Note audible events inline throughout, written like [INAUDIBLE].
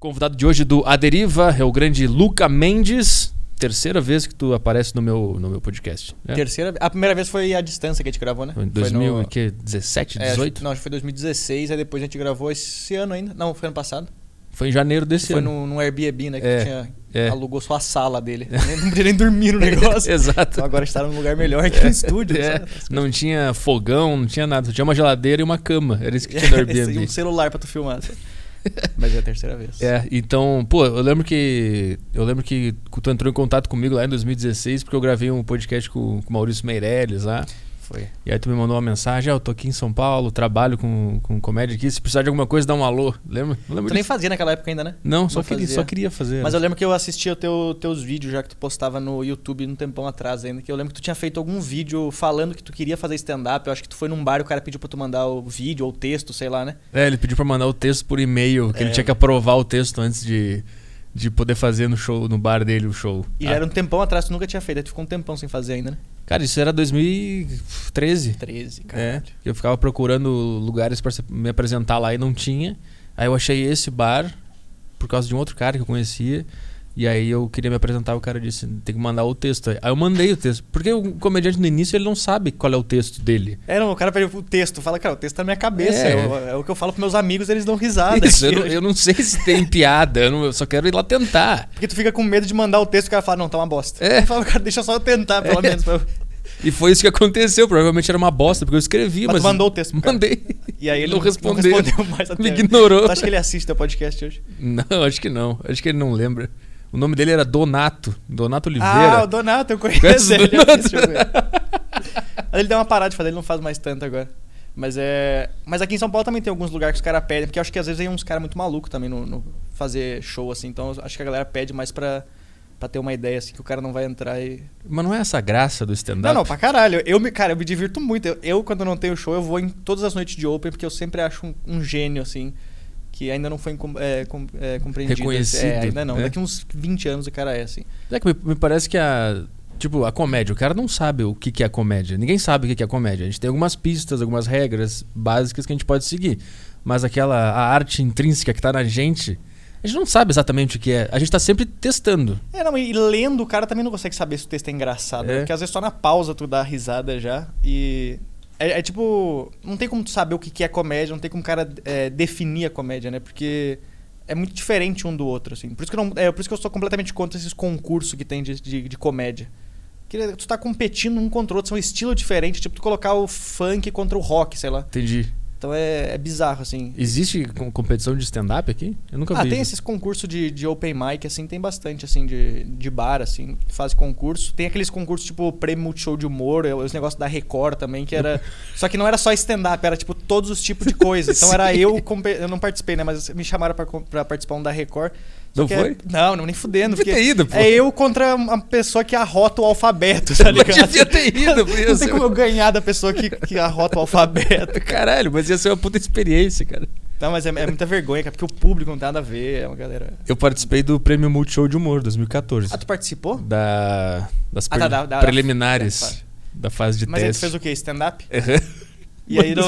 Convidado de hoje do Aderiva é o grande Luca Mendes. Terceira vez que tu aparece no meu, no meu podcast. né? Terceira, a primeira vez foi a distância que a gente gravou, né? Foi Em Foi no- 2017, é, 18? não, acho que foi 2016, aí depois a gente gravou esse ano ainda. Não, foi ano passado. Foi em janeiro desse foi ano. no, no Airbnb, né? Que É, tinha, é. alugou só a sala dele. [LAUGHS] Não podia nem dormir no [LAUGHS] negócio. Exato. Então agora está num lugar melhor que [LAUGHS] no estúdio. É, não tinha fogão, não tinha nada. Só tinha uma geladeira e uma cama. Era isso que tinha no E Airbnb. um celular pra tu filmar. Mas é a terceira vez. É, então, pô, eu lembro que. Eu lembro que tu entrou em contato comigo lá em 2016, porque eu gravei um podcast com com o Maurício Meirelles lá. Foi. E aí tu me mandou uma mensagem, ah, eu tô aqui em São Paulo, trabalho com, com comédia aqui, se precisar de alguma coisa, dá um alô. Lembra? Não lembro Tu nem disso. fazia naquela época ainda, né? Não, só, não queria, fazia. só queria fazer. Mas eu lembro que eu assistia teu, teus vídeos já que tu postava no YouTube um tempão atrás ainda. Que eu lembro que tu tinha feito algum vídeo falando que tu queria fazer stand-up. Eu acho que tu foi num bar e o cara pediu pra tu mandar o vídeo ou o texto, sei lá, né? É, ele pediu pra mandar o texto por e-mail, que ele É. tinha que aprovar o texto antes de, de poder fazer no show, no bar dele o show. E Ah. já era um tempão atrás, tu nunca tinha feito. Aí tu ficou um tempão sem fazer ainda, né? Cara, isso era 2013. 13, É, cara. eu ficava procurando lugares pra se- me apresentar lá e não tinha. Aí eu achei esse bar por causa de um outro cara que eu conhecia. E aí eu queria me apresentar, o cara disse, tem que mandar o texto. Aí eu mandei o texto. Porque o comediante no início ele não sabe qual é o texto dele. É, não, o cara pediu o texto. Fala, cara, o texto tá na minha cabeça. É. É, o- é o que eu falo pros meus amigos, eles dão risada. Isso, eu, não, [LAUGHS] eu não sei se tem piada, eu, não- eu só quero ir lá tentar. Porque tu fica com medo de mandar o texto e o cara fala, não, tá uma bosta. É. [LAUGHS] Eu falo, cara, deixa só eu tentar, pelo É. menos. pra [LAUGHS] E foi isso que aconteceu. Provavelmente era uma bosta, porque eu escrevi, Mas mas. mandou o texto. Mandei. E aí ele não não, respondeu. não respondeu mais até Me ignorou. Tu acha que ele assiste teu podcast hoje? Não, acho que não. Acho que ele não lembra. O nome dele era Donato. Donato Oliveira. Ah, o Donato, eu conheço ele. eu Donato? ele. Deu uma parada de fazer, ele não faz mais tanto agora. Mas é. Mas aqui em São Paulo também tem alguns lugares que os caras pedem, porque eu acho que às vezes vem uns caras muito malucos também no, no fazer show, assim. Então acho que a galera pede mais pra, pra ter uma ideia, assim, que o cara não vai entrar e. Mas não é essa graça do stand-up? Não, não, pra caralho. Eu, me, cara, eu me divirto muito. Eu, eu, quando não tenho show, eu vou em todas as noites de Open, porque eu sempre acho um, um gênio, assim, que ainda não foi é, com- é, compreendido. Reconhecido, É, ainda não. né? Daqui uns 20 anos o cara é, assim. É que me, me parece que a. Tipo, a comédia, o cara não sabe o que, que é comédia. Ninguém sabe o que, é comédia. A gente tem algumas pistas, algumas regras básicas que a gente pode seguir. Mas aquela a arte intrínseca que tá na gente, a gente não sabe exatamente o que é. A gente tá sempre testando. É, não, e lendo o cara também não consegue saber se o texto é engraçado. É. Porque às vezes só na pausa tu dá risada já. E. É, é tipo. Não tem como tu saber o que que é comédia, não tem como o cara é, definir a comédia, né? Porque é muito diferente um do outro, assim. Por isso que eu, não, é, por isso que eu sou completamente contra esses concursos que tem de, de, de comédia. Porque tu tá competindo um contra o outro, são estilos diferentes, tipo tu colocar o funk contra o rock, sei lá. Entendi. Então é, é bizarro, assim. Existe com- competição de stand-up aqui? Eu nunca Ah, vi. tem esses concursos de, de open mic, assim, tem bastante, assim, de, de bar, assim, que faz concurso. Tem aqueles concursos, tipo, prêmio Multishow de humor, é, os negócios da Record também, que era... [LAUGHS] Só que não era só stand-up, era, tipo, todos os tipos de coisa. Então era [LAUGHS] eu, eu não participei, né, mas me chamaram pra participar um da Record. Não que foi? É... Não, não, nem fudendo, Devia ter ido, pô. é eu contra uma pessoa que arrota o alfabeto, tá ligado? devia ter ido, por Não isso. tem como eu ganhar da pessoa que, que arrota o alfabeto. Caralho, mas ia ser uma puta experiência, cara. Não, mas é, é muita vergonha, cara, porque o público não tem nada a ver, é uma galera... Eu participei do Prêmio Multishow de Humor 2014. Ah, tu participou? Da, das Ah, tá, pre- da- da- preliminares da fase de Mas aí tu teste. fez o quê? Stand-up? E aí no...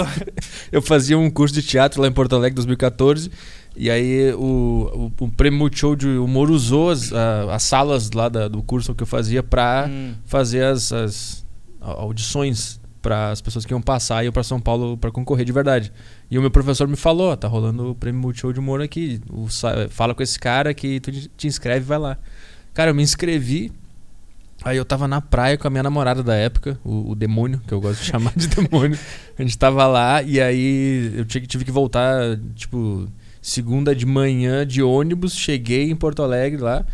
Eu fazia um curso de teatro lá em Porto Alegre 2014. E aí o, o, o Prêmio Multishow de Humor usou as, a- as salas lá da- do curso que eu fazia pra Hum. fazer as, as audições para as pessoas que iam passar e iam para São Paulo para concorrer de verdade. E o meu professor me falou, tá rolando o Prêmio Multishow de Humor aqui. O fala com esse cara que tu te inscreve e vai lá. Cara, eu me inscrevi. Aí eu tava na praia com a minha namorada da época, o, o demônio, que eu gosto de chamar de [LAUGHS] demônio. A gente tava lá e aí eu tive, tive que voltar, tipo, segunda de manhã de ônibus. Cheguei em Porto Alegre lá,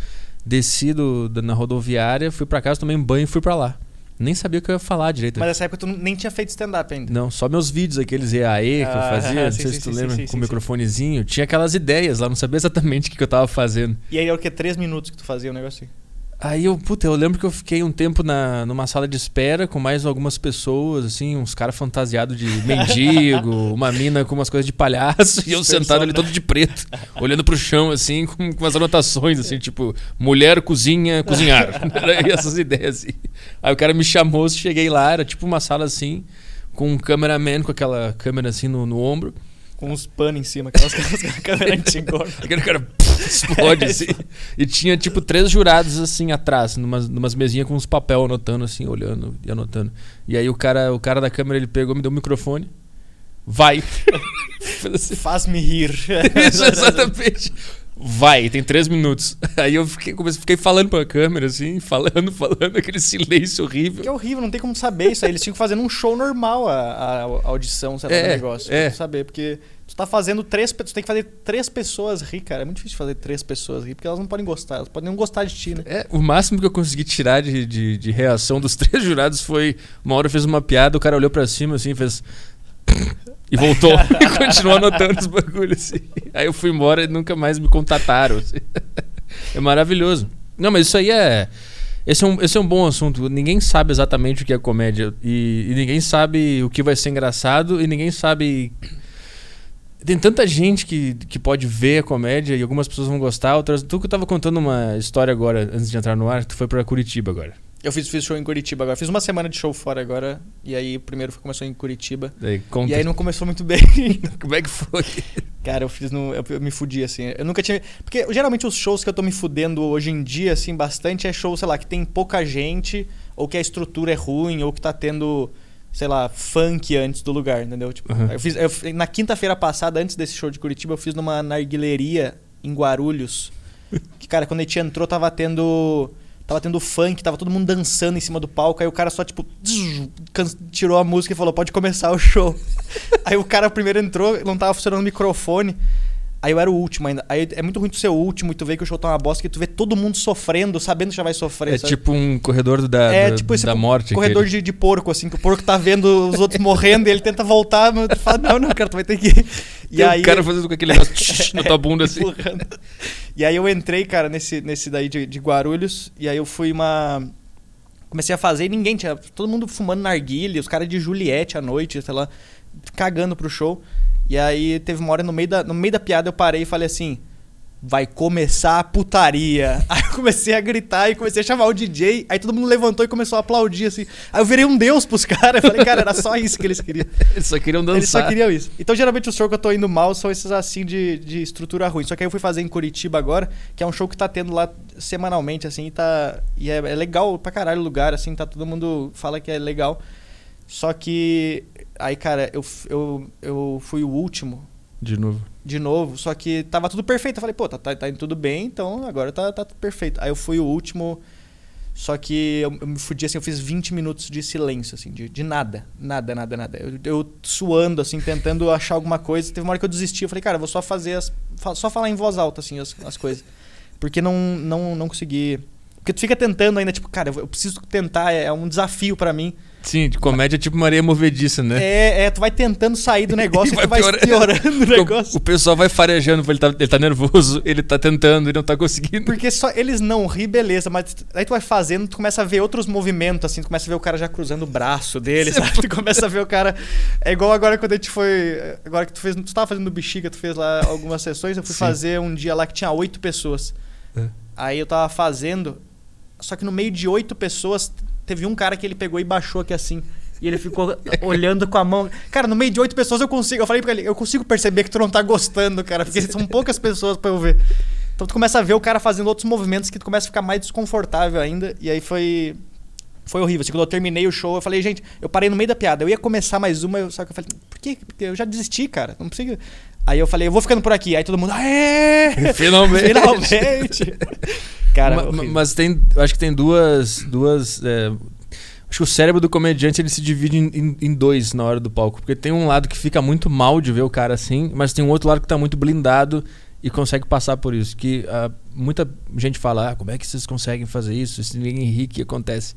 desci do, da- na rodoviária, fui pra casa, tomei um banho e fui pra lá. Nem sabia o que eu ia falar direito. Mas nessa época tu nem tinha feito stand-up ainda. Não, só meus vídeos, aqueles EAE que eu Ah, fazia, [LAUGHS] não sim, sei sim, se tu sim, lembra, com o microfonezinho. Tinha aquelas ideias lá, não sabia exatamente o que, eu tava fazendo. E aí era o que? Três minutos que tu fazia o negócio assim. Aí eu, puta, eu lembro que eu fiquei um tempo na, numa sala de espera com mais algumas pessoas, assim, uns caras fantasiados de [LAUGHS] mendigo, uma mina com umas coisas de palhaço, e eu sentado ali todo de preto, olhando pro chão, assim, com, com umas anotações, assim, tipo, mulher, cozinha, cozinhar. [LAUGHS] [LAUGHS] Era essas ideias, assim. Aí o cara me chamou, cheguei lá, era tipo uma sala assim, com um cameraman com aquela câmera assim no, no ombro. Com uns panos em cima, aquelas, [LAUGHS] aquelas câmeras antigas. Aquele cara explode [LAUGHS] É, assim. E tinha tipo três jurados assim atrás, numas, numas mesinhas com uns papel anotando assim, olhando e anotando. E aí o cara, o cara da câmera ele pegou, me deu o microfone. Vai. [LAUGHS] Assim. Faz-me rir. Isso, exatamente. Vai, tem três minutos. [LAUGHS] Aí eu fiquei, comecei, fiquei falando pra câmera, assim, [LAUGHS] falando, falando, aquele silêncio horrível. Que é horrível, não tem como saber isso aí. Eles ficam fazendo um show normal a, a audição, sei lá, É, negócio. é. Tem que saber, porque tu tá fazendo três. Tu tem que fazer três pessoas rir, cara. É muito difícil fazer três pessoas rir, porque elas não podem gostar. Elas podem não gostar de ti, né? É, o máximo que eu consegui tirar de, de, de reação dos [LAUGHS] três jurados foi. Uma hora fiz uma piada, o cara olhou pra cima assim, fez. E voltou. [LAUGHS] e continuou anotando os bagulhos assim. Aí eu fui embora e nunca mais me contataram. assim. [LAUGHS] É maravilhoso. Não, mas isso aí é. Esse é, um, esse é um bom assunto. Ninguém sabe exatamente o que é comédia. E, e ninguém sabe o que vai ser engraçado. E ninguém sabe. Tem tanta gente que, que pode ver a comédia e algumas pessoas vão gostar, outras. Tu que eu tava contando uma história agora, antes de entrar no ar, tu foi pra Curitiba agora. Eu fiz, fiz show em Curitiba agora. Fiz uma semana de show fora agora. E aí, o primeiro começou em Curitiba. Daí. E aí não começou muito bem. [LAUGHS] Como é que foi? Cara, eu fiz no. Eu, eu me fudi, assim. Eu nunca tinha. Porque geralmente os shows que eu tô me fudendo hoje em dia, assim, bastante, é show, sei lá, que tem pouca gente, ou que a estrutura é ruim, ou que tá tendo, sei lá, funk antes do lugar, entendeu? Tipo, Uhum. eu fiz. eu- na quinta-feira passada, antes desse show de Curitiba, eu fiz numa narguileria em Guarulhos. Que, cara, quando a gente entrou, tava tendo. Tava tendo funk, tava todo mundo dançando em cima do palco. Aí o cara só, tipo, tirou a música e falou: pode começar o show. [LAUGHS] aí o cara primeiro entrou, não tava funcionando o microfone. Aí eu era o último ainda. Aí é muito ruim tu ser o último e tu vê que o show tá uma bosta, que tu vê todo mundo sofrendo, sabendo que já vai sofrer. É sabe? tipo um corredor da, É da, tipo esse da morte. corredor de, de porco, assim, que o porco tá vendo os outros morrendo e ele tenta voltar, mas tu fala, não, não, cara, tu vai ter que ir. E Tem aí, um cara fazendo com aquele negócio na tua bunda assim. empurrando. E aí eu entrei, cara, nesse, nesse daí de, de Guarulhos, e aí eu fui uma. Comecei a fazer e ninguém tinha. Todo mundo fumando narguilha, os caras de Juliette à noite, sei lá, cagando pro show. E aí teve uma hora no meio da, no meio da piada eu parei e falei assim. Vai começar a putaria. [LAUGHS] Aí eu comecei a gritar e comecei a chamar o DJ. Aí todo mundo levantou e começou a aplaudir, assim. Aí eu virei um deus pros caras. Eu falei, cara, era só isso que eles queriam. [LAUGHS] Eles só queriam dançar. Eles só queriam isso. Então, geralmente, os shows que eu tô indo mal são esses assim de, de estrutura ruim. Só que aí eu fui fazer em Curitiba agora, que é um show que tá tendo lá semanalmente, assim, e tá. E é, é legal pra caralho o lugar, assim, tá. Todo mundo fala que é legal. Só que. Aí, cara, eu, eu, eu fui o último De novo. de novo, só que tava tudo perfeito. Eu falei, pô, tá, tá, tá indo tudo bem, então agora tá, tá tudo perfeito. Aí eu fui o último, só que eu, eu me fudi assim, eu fiz 20 minutos de silêncio, assim, de, de nada, nada, nada, nada. Eu, eu suando, assim, tentando [LAUGHS] achar alguma coisa. Teve uma hora que eu desisti, eu falei, cara, eu vou só fazer as. Só falar em voz alta, assim, as, as coisas. Porque não, não, não consegui. Porque tu fica tentando ainda, tipo, cara, eu preciso tentar, é, é um desafio pra mim. Sim, de comédia é tipo Maria Movediça, né? É, é, tu vai tentando sair do [LAUGHS] negócio E vai tu vai piorando. piorando o O, negócio. o pessoal vai farejando, ele tá, ele tá nervoso, [LAUGHS] ele tá tentando, ele não tá conseguindo. Porque só eles não ri, beleza, mas aí tu vai fazendo, tu começa a ver outros movimentos, assim, tu começa a ver o cara já cruzando o braço dele, sabe? Tu começa a ver o cara. É igual agora quando a gente foi. Agora que tu fez. Tu tava fazendo bexiga, tu fez lá algumas sessões, eu fui Sim. fazer um dia lá que tinha oito pessoas. É. Aí eu tava fazendo, só que no meio de oito pessoas, teve um cara que ele pegou e baixou aqui assim. E ele ficou [LAUGHS] olhando com a mão. Cara, no meio de oito pessoas eu consigo. Eu falei pra ele, eu consigo perceber que tu não tá gostando, cara, porque são poucas pessoas pra eu ver. Então tu começa a ver o cara fazendo outros movimentos que tu começa a ficar mais desconfortável ainda. E aí foi. Foi horrível. Assim, quando eu terminei o show, eu falei, gente, eu parei no meio da piada. Eu ia começar mais uma, só que eu falei, por quê? Porque eu já desisti, cara. Não precisa. Aí eu falei, eu vou ficando por aqui. Aí todo mundo, aê! [LAUGHS] Finalmente. Finalmente! cara, Ma- horrível. mas tem, eu acho que tem duas, duas. é, acho que o cérebro do comediante ele se divide em, em- em dois na hora do palco, porque tem um lado que fica muito mal de ver o cara assim, mas tem um outro lado que tá muito blindado e consegue passar por isso. Que ah, muita gente fala, ah, como é que vocês conseguem fazer isso? Se ninguém ri, o que acontece?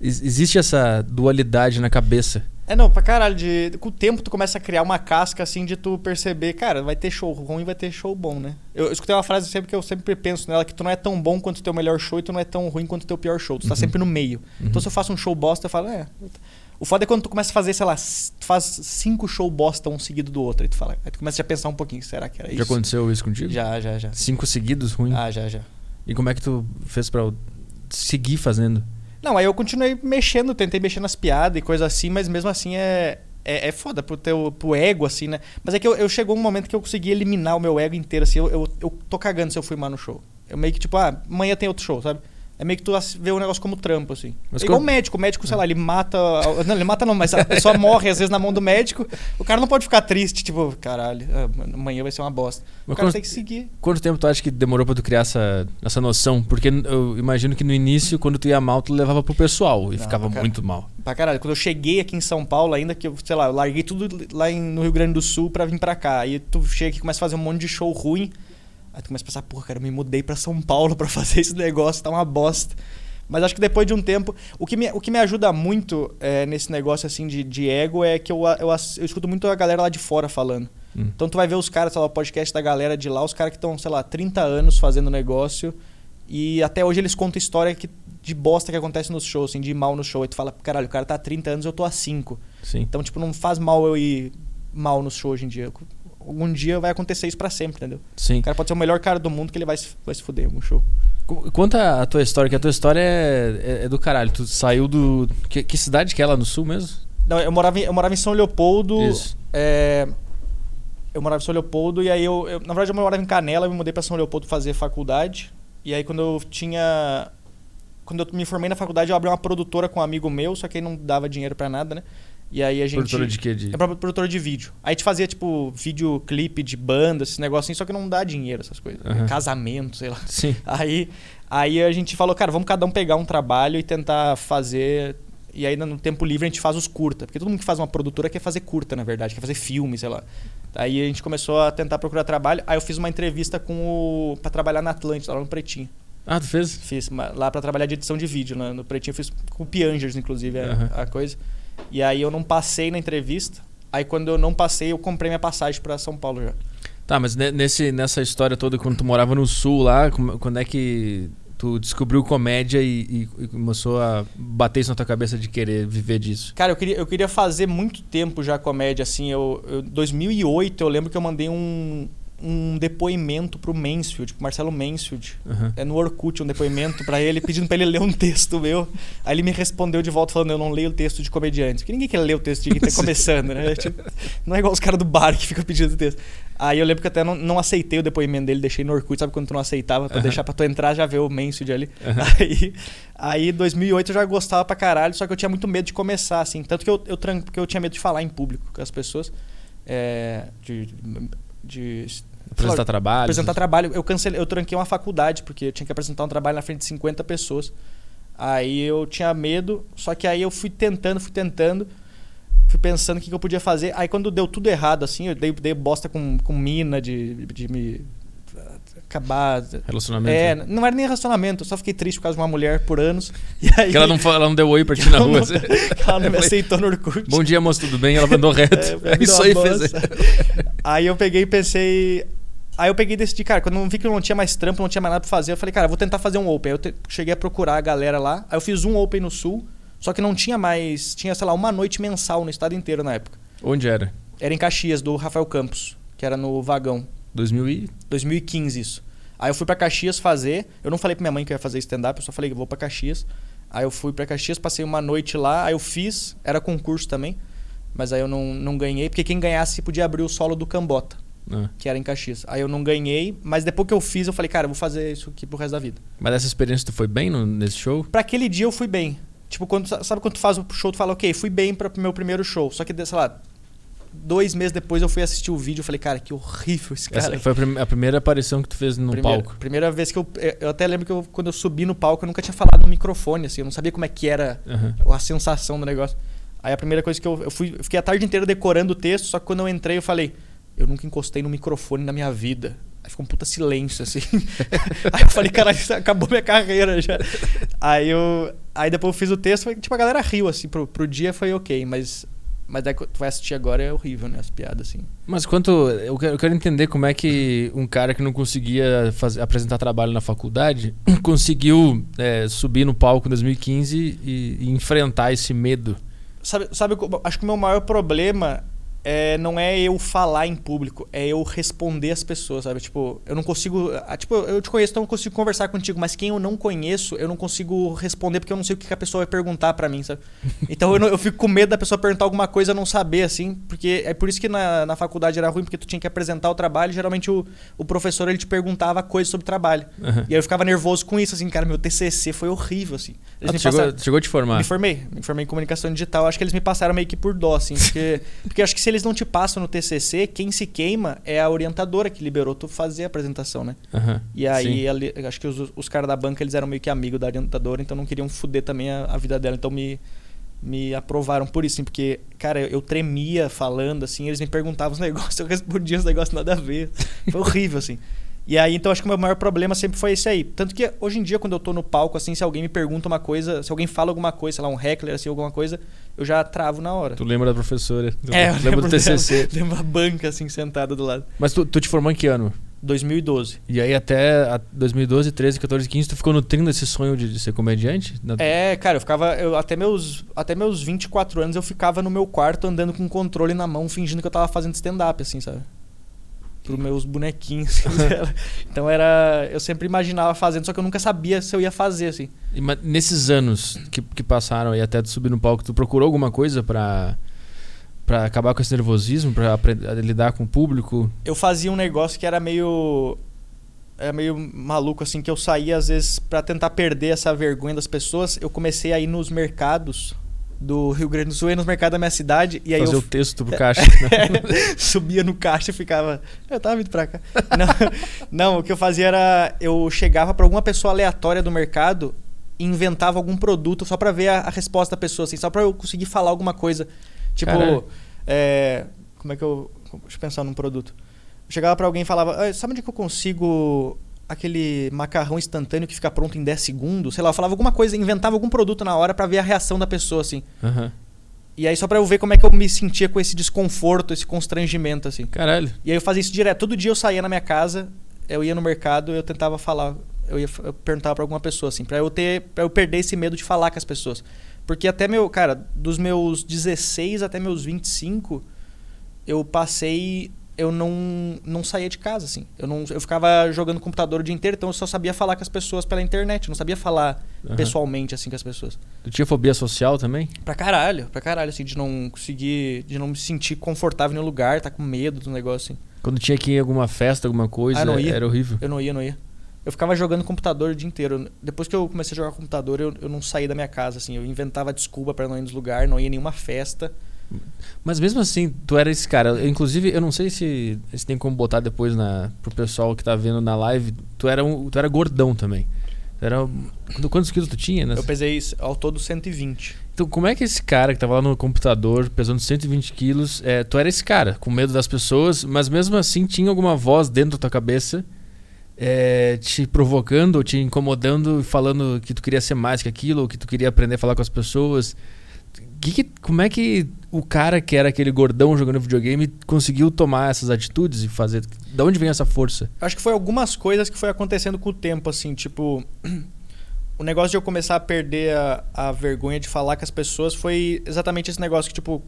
Ex- existe essa dualidade na cabeça. É, não, pra caralho. De, com o tempo tu começa a criar uma casca assim de tu perceber, cara, vai ter show ruim, vai ter show bom, né? Eu, eu escutei uma frase sempre que eu sempre penso nela, que tu não é tão bom quanto o teu melhor show e tu não é tão ruim quanto o teu pior show. Tu tá Uhum. sempre no meio. Uhum. Então se eu faço um show bosta, eu falo, é. O foda é quando tu começa a fazer, sei lá, tu faz cinco show bosta um seguido do outro. Aí tu fala, aí tu começa a pensar um pouquinho, será que era Já isso? aconteceu isso contigo? Já, já, já. Cinco seguidos ruim. Ah, já, já. E como é que tu fez pra seguir fazendo? Não, aí eu continuei mexendo, tentei mexer nas piadas e coisa assim, mas mesmo assim é. é, é foda pro, teu, pro ego, assim, né? Mas é que eu, eu chegou um momento que eu consegui eliminar o meu ego inteiro, assim. Eu, eu, eu tô cagando se eu fui mal no show. Eu meio que, tipo, ah, amanhã tem outro show, sabe? É meio que tu vê o negócio como trampo, assim. Mas é igual o médico. O médico, sei lá, ele mata. [LAUGHS] Não, ele mata não, mas a pessoa morre às vezes na mão do médico. O cara não pode ficar triste, tipo, caralho, ah, amanhã vai ser uma bosta. Mas o cara quanto, tem que seguir. Quanto tempo tu acha que demorou pra tu criar essa, essa noção? Porque eu imagino que no início, quando tu ia mal, tu levava pro pessoal e não, ficava muito mal. Pra caralho. Quando eu cheguei aqui em São Paulo, ainda que eu, sei lá, eu larguei tudo lá em, no Rio Grande do Sul pra vir pra cá. Aí tu chega aqui e começa a fazer um monte de show ruim. Aí tu começa a pensar, porra, cara, eu me mudei pra São Paulo pra [LAUGHS] fazer esse negócio, tá uma bosta. Mas acho que depois de um tempo. O que me, o que me ajuda muito é, nesse negócio assim de, de ego é que eu, eu, eu, escuto muito a galera lá de fora falando. Hum. Então tu vai ver os caras, sei lá, o podcast da galera de lá, os caras que estão, sei lá, 30 anos fazendo negócio. E até hoje eles contam história que, de bosta que acontece nos shows, assim, de ir mal no show. E tu fala, caralho, o cara tá há 30 anos, eu tô há 5. Sim. Então, tipo, não faz mal eu ir mal no show hoje em dia. Algum dia vai acontecer isso para sempre, entendeu? Sim. O cara pode ser o melhor cara do mundo que ele vai, vai se fuder algum show. Conta a tua história, que a tua história é, é, é do caralho. Tu saiu do. Que, que, cidade que é lá no sul mesmo? Não, eu morava em, eu morava em São Leopoldo. Isso. É, eu morava em São Leopoldo e aí eu, eu, Na verdade, eu morava em Canela, eu me mudei para São Leopoldo fazer faculdade. E aí quando eu tinha. Quando eu me formei na faculdade, eu abri uma produtora com um amigo meu, só que aí não dava dinheiro para nada, né? E aí a gente. Produtora de quê? De... É produtora de vídeo. Aí a gente fazia, tipo, videoclipe de banda, esses negocinhos, só que não dá dinheiro, essas coisas. Uhum. Casamento, sei lá. Sim. [LAUGHS] Aí, aí a gente falou, cara, vamos cada um pegar um trabalho e tentar fazer. E aí no tempo livre a gente faz os curta. Porque todo mundo que faz uma produtora quer fazer curta, na verdade, quer fazer filme, sei lá. Aí a gente começou a tentar procurar trabalho. Aí eu fiz uma entrevista com o. pra trabalhar na Atlântida, lá no Pretinho. Ah, tu fez? Fiz. Lá para trabalhar de edição de vídeo. Né? No Pretinho eu fiz com o Piangers, inclusive, uhum. a, a coisa. E aí eu não passei na entrevista. Aí quando eu não passei, eu comprei minha passagem para São Paulo já. Tá, mas nesse, nessa história toda, quando tu morava no sul lá, quando é que tu descobriu comédia e, e, começou a bater isso na tua cabeça de querer viver disso? Cara, eu queria, eu queria fazer muito tempo já comédia, assim. Eu, eu 2008 eu lembro que eu mandei um, um depoimento pro Mansfield, pro Marcelo Mansfield. Uhum. É no Orkut um depoimento para ele, pedindo para ele ler um texto meu. Aí ele me respondeu de volta falando: Eu não leio o texto de comediantes. Porque ninguém quer ler o texto de quem tá [LAUGHS] começando, né? Tipo, não é igual os caras do bar que ficam pedindo texto. Aí eu lembro que até não, não, aceitei o depoimento dele, deixei no Orkut, sabe quando tu não aceitava? Pra uhum. deixar pra tu entrar já ver o Mansfield ali. Uhum. [LAUGHS] Aí, aí, 2008 eu já gostava pra caralho, só que eu tinha muito medo de começar, assim. Tanto que eu, eu, porque eu tinha medo de falar em público com as pessoas. É, de, de Apresentar trabalho? Apresentar trabalho. Eu cancelei, eu tranquei uma faculdade, porque eu tinha que apresentar um trabalho na frente de 50 pessoas. Aí eu tinha medo, só que aí eu fui tentando, fui tentando, fui pensando o que, que eu podia fazer. Aí quando deu tudo errado, assim, eu dei, dei bosta com, com mina de, de me acabar. Relacionamento. É, né? não era nem relacionamento, eu só fiquei triste por causa de uma mulher por anos. [LAUGHS] E aí, que ela não, ela não deu oi pra ti [LAUGHS] na rua. Não, assim. [LAUGHS] ela não me aceitou no Orkut. Bom dia, moço, tudo bem? Ela mandou reto. É, Isso aí fez. Aí eu peguei e pensei. Aí eu peguei e decidi, cara, quando eu vi que eu não tinha mais trampo, não tinha mais nada pra fazer, eu falei, cara, eu vou tentar fazer um Open. Aí eu te... cheguei a procurar a galera lá. Aí eu fiz um Open no Sul, só que não tinha mais. Tinha, sei lá, uma noite mensal no estado inteiro na época. Onde era? Era em Caxias, do Rafael Campos, que era no Vagão. 2000 e... 2015, isso. Aí eu fui para Caxias fazer. Eu não falei pra minha mãe que eu ia fazer stand-up, eu só falei que vou para Caxias. Aí eu fui para Caxias, passei uma noite lá, aí eu fiz, era concurso também, mas aí eu não, não ganhei, porque quem ganhasse podia abrir o solo do Cambota. Ah. Que era em Caxias. Aí eu não ganhei, mas depois que eu fiz, eu falei, cara, eu vou fazer isso aqui pro resto da vida. Mas essa experiência tu foi bem no, nesse show? Pra aquele dia eu fui bem. Tipo, quando, sabe quando tu faz o show, tu fala, ok, fui bem para meu primeiro show. Só que, sei lá, dois meses depois eu fui assistir o vídeo e falei, cara, que horrível esse cara. Essa foi a, primeira aparição que tu fez no primeira, palco? Primeira vez que eu. Eu até lembro que eu, quando eu subi no palco, eu nunca tinha falado no microfone, assim, eu não sabia como é que era uhum. a sensação do negócio. Aí a primeira coisa que eu, eu fui. Eu fiquei a tarde inteira decorando o texto, só que quando eu entrei, eu falei eu nunca encostei no microfone na minha vida. Aí ficou um puta silêncio, assim. [LAUGHS] aí eu falei, caralho, acabou minha carreira já. Aí eu. Aí depois eu fiz o texto, foi, tipo, a galera riu, assim, pro, pro dia foi ok, mas. Mas daí tu vai assistir agora é horrível, né? As piadas, assim. Mas quanto. Eu quero, eu quero entender como é que um cara que não conseguia fazer, apresentar trabalho na faculdade [COUGHS] conseguiu é, subir no palco em 2015 e, e enfrentar esse medo. Sabe, sabe, acho que o meu maior problema é, não é eu falar em público, é eu responder as pessoas, sabe? Tipo, eu não consigo. ah, Tipo, eu te conheço, então eu consigo conversar contigo, mas quem eu não conheço, eu não consigo responder porque eu não sei o que a pessoa vai perguntar pra mim, sabe? [LAUGHS] Então eu, não- eu fico com medo da pessoa perguntar alguma coisa e não saber, assim, porque é por isso que na, na faculdade era ruim, porque tu tinha que apresentar o trabalho e geralmente o, o professor ele te perguntava coisas sobre o trabalho. Aham. E aí eu ficava nervoso com isso, assim, cara, meu TCC foi horrível, assim. Eles Ah, chegou, passaram- chegou a te formar. me formei, me formei em comunicação digital. Acho que eles me passaram meio que por dó, assim, porque, [LAUGHS] porque acho que se eles não te passam no TCC, quem se queima é a orientadora que liberou tu fazer a apresentação, né? Aham. E aí, ali- acho que os, os caras da banca, eles eram meio que amigos da orientadora, então não queriam fuder também a, a vida dela, então me, me aprovaram por isso, assim, porque, cara, eu, eu tremia falando, assim, eles me perguntavam os [LAUGHS] negócios, eu respondia os negócios nada a ver. Foi horrível, assim. E aí, então, acho que o meu maior problema sempre foi esse aí. Tanto que hoje em dia, quando eu tô no palco, assim, se alguém me pergunta uma coisa, se alguém fala alguma coisa, sei lá, um heckler, assim, alguma coisa, eu já travo na hora. Tu lembra da professora? É, eu lembro do TCC. dela, Lembro [LAUGHS] a banca, assim, sentada do lado. Mas tu, tu te formou em que ano? 2012. E aí até a 2012, 13, 14, 15, tu ficou nutrindo esse sonho de, de ser comediante? Na- É, cara, eu ficava. Eu, até, meus, até meus 24 anos eu ficava no meu quarto andando com o controle na mão, fingindo que eu tava fazendo stand-up, assim, sabe? Pros meus bonequinhos. assim, [LAUGHS] dela. então era. Eu sempre imaginava fazendo, só que eu nunca sabia se eu ia fazer, assim. E, mas nesses anos que, que passaram aí até tu subir no palco, tu procurou alguma coisa pra, pra acabar com esse nervosismo, pra aprender a lidar com o público? Eu fazia um negócio que era meio. Era meio maluco, assim, que eu saía às vezes pra tentar perder essa vergonha das pessoas. Eu comecei a ir nos mercados do Rio Grande do Sul, ia nos mercados da minha cidade, e aí fazer eu o texto pro caixa. [LAUGHS] subia no caixa e ficava. Eu tava vindo pra cá. Não, não, o que eu fazia era. Eu chegava pra alguma pessoa aleatória do mercado e inventava algum produto só pra ver a, a resposta da pessoa, assim, só pra eu conseguir falar alguma coisa. Tipo, é, como é que eu. Deixa eu pensar num produto. Eu chegava pra alguém e falava: "Ah, Sabe onde que eu consigo aquele macarrão instantâneo que fica pronto em 10 segundos? Sei lá, eu falava alguma coisa, inventava algum produto na hora pra ver a reação da pessoa, assim. Aham. E aí só pra eu ver como é que eu me sentia com esse desconforto, esse constrangimento, assim. Caralho. E aí eu fazia isso direto. Todo dia eu saía na minha casa, eu ia no mercado, eu tentava falar, eu ia eu perguntava pra alguma pessoa assim, pra eu ter, para eu perder esse medo de falar com as pessoas. Porque até meu, cara, dos meus 16 até meus 25, eu passei eu não, não saía de casa, assim. Eu, não, eu ficava jogando computador o dia inteiro, então eu só sabia falar com as pessoas pela internet. Eu não sabia falar Aham. pessoalmente, assim, com as pessoas. Tu tinha fobia social também? Pra caralho, pra caralho, assim, de não conseguir, de não me sentir confortável nenhum lugar, tá com medo do negócio, assim. Quando tinha que ir em alguma festa, alguma coisa, Ah, não ia. era horrível. Eu não ia, não ia. Eu ficava jogando computador o dia inteiro. Depois que eu comecei a jogar computador, eu, eu não saí da minha casa, assim. Eu inventava desculpa pra não ir nos lugares, não ia em nenhuma festa. Mas mesmo assim, tu era esse cara. Eu, inclusive, eu não sei se, se tem como botar depois na, pro pessoal que tá vendo na live. Tu era, um, tu era gordão também. Tu era, quanto- quantos quilos tu tinha? Né? Eu pesei ao todo 120. Então, como é que esse cara que tava lá no computador, pesando 120 quilos, é, tu era esse cara, com medo das pessoas, mas mesmo assim tinha alguma voz dentro da tua cabeça é, te provocando, ou te incomodando, falando que tu queria ser mais que aquilo, ou que tu queria aprender a falar com as pessoas. Que como é que o cara que era aquele gordão jogando videogame conseguiu tomar essas atitudes e fazer? Da onde vem essa força? Acho que foi algumas coisas que foi acontecendo com o tempo, assim, tipo. [CLEARS THROAT] O negócio de eu começar a perder a, a vergonha de falar com as pessoas foi exatamente esse negócio que, tipo,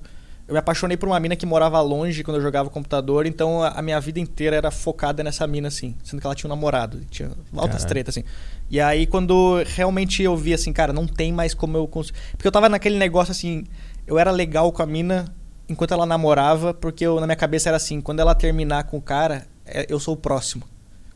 eu me apaixonei por uma mina que morava longe quando eu jogava computador, então a, minha vida inteira era focada nessa mina, assim, sendo que ela tinha um namorado, tinha altas tretas, assim. E aí, quando realmente eu vi, assim, cara, não tem mais como eu conseguir. Porque eu tava naquele negócio, assim, eu era legal com a mina enquanto ela namorava, porque eu, na minha cabeça era assim, quando ela terminar com o cara, é, eu sou o próximo.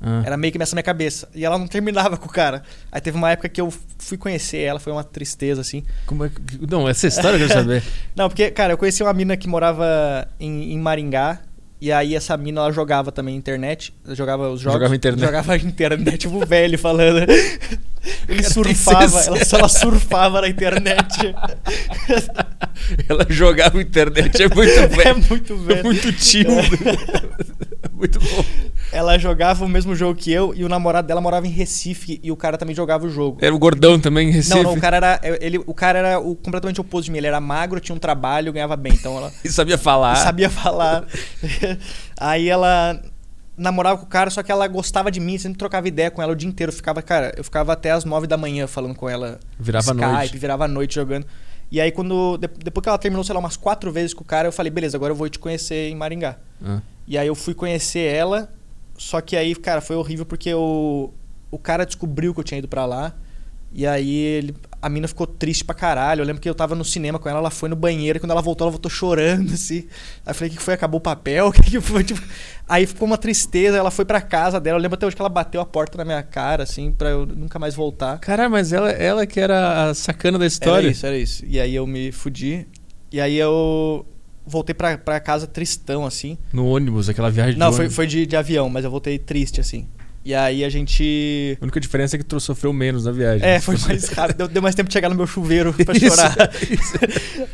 Ah, Era meio que nessa minha cabeça. E ela não terminava [LAUGHS] com o cara. Aí teve uma época que eu fui conhecer ela, foi uma tristeza, assim. como é que- não, essa história eu quero saber. [LAUGHS] Não, porque, cara, eu conheci uma mina que morava em, em Maringá. E aí essa mina, ela jogava também internet. Jogava os jogos. Jogava internet. Jogava [LAUGHS] internet, tipo velho falando. Ele Cara, surfava, 60. ela ela surfava na internet. Ela jogava internet, é muito é velho. muito velho. muito tio. Muito bom. Ela jogava o mesmo jogo que eu e o namorado dela morava em Recife e o cara também jogava o jogo. Era o gordão também em Recife. Não, não, o cara era. Ele, o cara era o completamente oposto de mim. Ele era magro, tinha um trabalho, ganhava bem. Então ela [LAUGHS] E sabia falar. sabia falar. [LAUGHS] Aí ela namorava com o cara, só que ela gostava de mim, sempre trocava ideia com ela o dia inteiro. Eu ficava, cara, eu ficava até as nove da manhã falando com ela. Virava Skype, noite. virava a noite jogando. E aí, quando de- depois que ela terminou, sei lá, umas quatro vezes com o cara, eu falei, beleza, agora eu vou te conhecer em Maringá. Ah. E aí eu fui conhecer ela, só que aí, cara, foi horrível porque o, o cara descobriu que eu tinha ido pra lá. E aí ele, a mina ficou triste pra caralho. Eu lembro que eu tava no cinema com ela, ela foi no banheiro, e quando ela voltou, ela voltou chorando, assim. Aí eu falei, o que foi? Acabou o papel? [LAUGHS] O que foi? Tipo, aí ficou uma tristeza, ela foi pra casa dela. Eu lembro até hoje que ela bateu a porta na minha cara, assim, pra eu nunca mais voltar. Caralho, mas ela, ela que era a sacana da história. Era isso, era isso. E aí eu me fudi. E aí eu voltei pra, pra casa tristão, assim. No ônibus, aquela viagem Não, de foi, ônibus. foi de, de avião, mas eu voltei triste, assim. E aí a gente. A única diferença é que tu sofreu menos na viagem. É, foi mais rápido. Deu, deu mais tempo de chegar no meu chuveiro pra Isso, chorar. isso.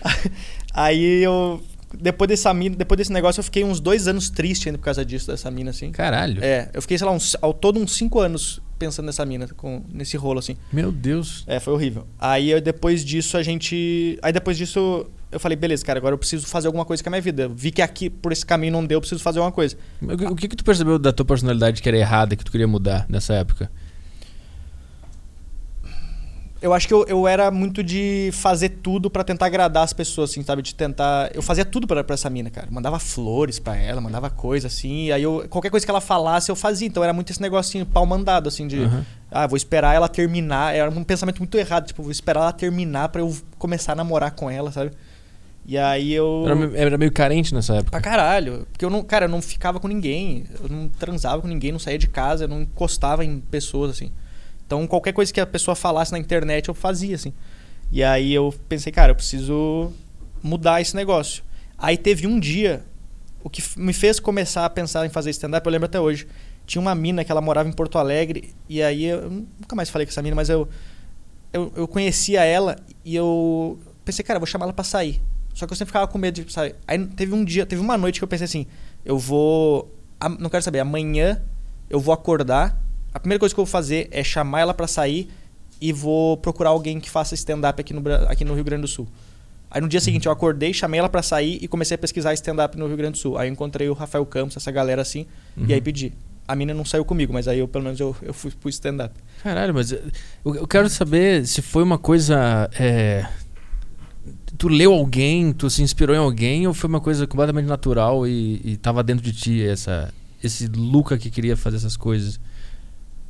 [LAUGHS] Aí eu. Depois, dessa mina, depois desse negócio, eu fiquei uns dois anos triste ainda por causa disso, dessa mina, assim. Caralho. É, eu fiquei, sei lá, uns, ao todo uns cinco anos pensando nessa mina, com, nesse rolo, assim. Meu Deus. É, foi horrível. Aí eu, depois disso a gente. Aí depois disso eu falei, beleza, cara, agora eu preciso fazer alguma coisa com a minha vida. Eu vi que aqui, por esse caminho não deu, eu preciso fazer alguma coisa. O que, que tu percebeu da tua personalidade que era errada, que tu queria mudar nessa época? Eu acho que eu, eu era muito de fazer tudo pra tentar agradar as pessoas, assim, sabe? De tentar. Eu fazia tudo pra, pra essa mina, cara. Mandava flores pra ela, mandava coisa, assim. Aí eu. Qualquer coisa que ela falasse, eu fazia. Então era muito esse negocinho, pau mandado, assim, de. Aham. Ah, vou esperar ela terminar. Era um pensamento muito errado. Tipo, vou esperar ela terminar pra eu começar a namorar com ela, sabe? E aí eu. Era, era meio carente nessa época. Pra caralho. Porque eu não, cara, eu não ficava com ninguém. Eu não transava com ninguém, não saía de casa, eu não encostava em pessoas, assim. Então, qualquer coisa que a pessoa falasse na internet, eu fazia, assim. E aí eu pensei, cara, eu preciso mudar esse negócio. Aí teve um dia, o que me fez começar a pensar em fazer stand-up, eu lembro até hoje. Tinha uma mina que ela morava em Porto Alegre, e aí eu nunca mais falei com essa mina, mas eu, eu, eu conhecia ela e eu pensei, cara, eu vou chamar ela pra sair. Só que eu sempre ficava com medo de sair. Aí teve um dia, teve uma noite que eu pensei assim, eu vou. Não quero saber, amanhã eu vou acordar. A primeira coisa que eu vou fazer é chamar ela pra sair e vou procurar alguém que faça stand-up aqui no, aqui no Rio Grande do Sul. Aí no dia seguinte eu acordei, chamei ela pra sair e comecei a pesquisar stand-up no Rio Grande do Sul. Aí encontrei o Rafael Campos, essa galera assim, Uhum. e aí pedi. A mina não saiu comigo, mas aí eu pelo menos eu, eu fui pro stand-up. Caralho, mas eu, eu quero saber se foi uma coisa. é, tu leu alguém, tu se inspirou em alguém, ou foi uma coisa completamente natural e, e tava dentro de ti essa, esse Luca que queria fazer essas coisas?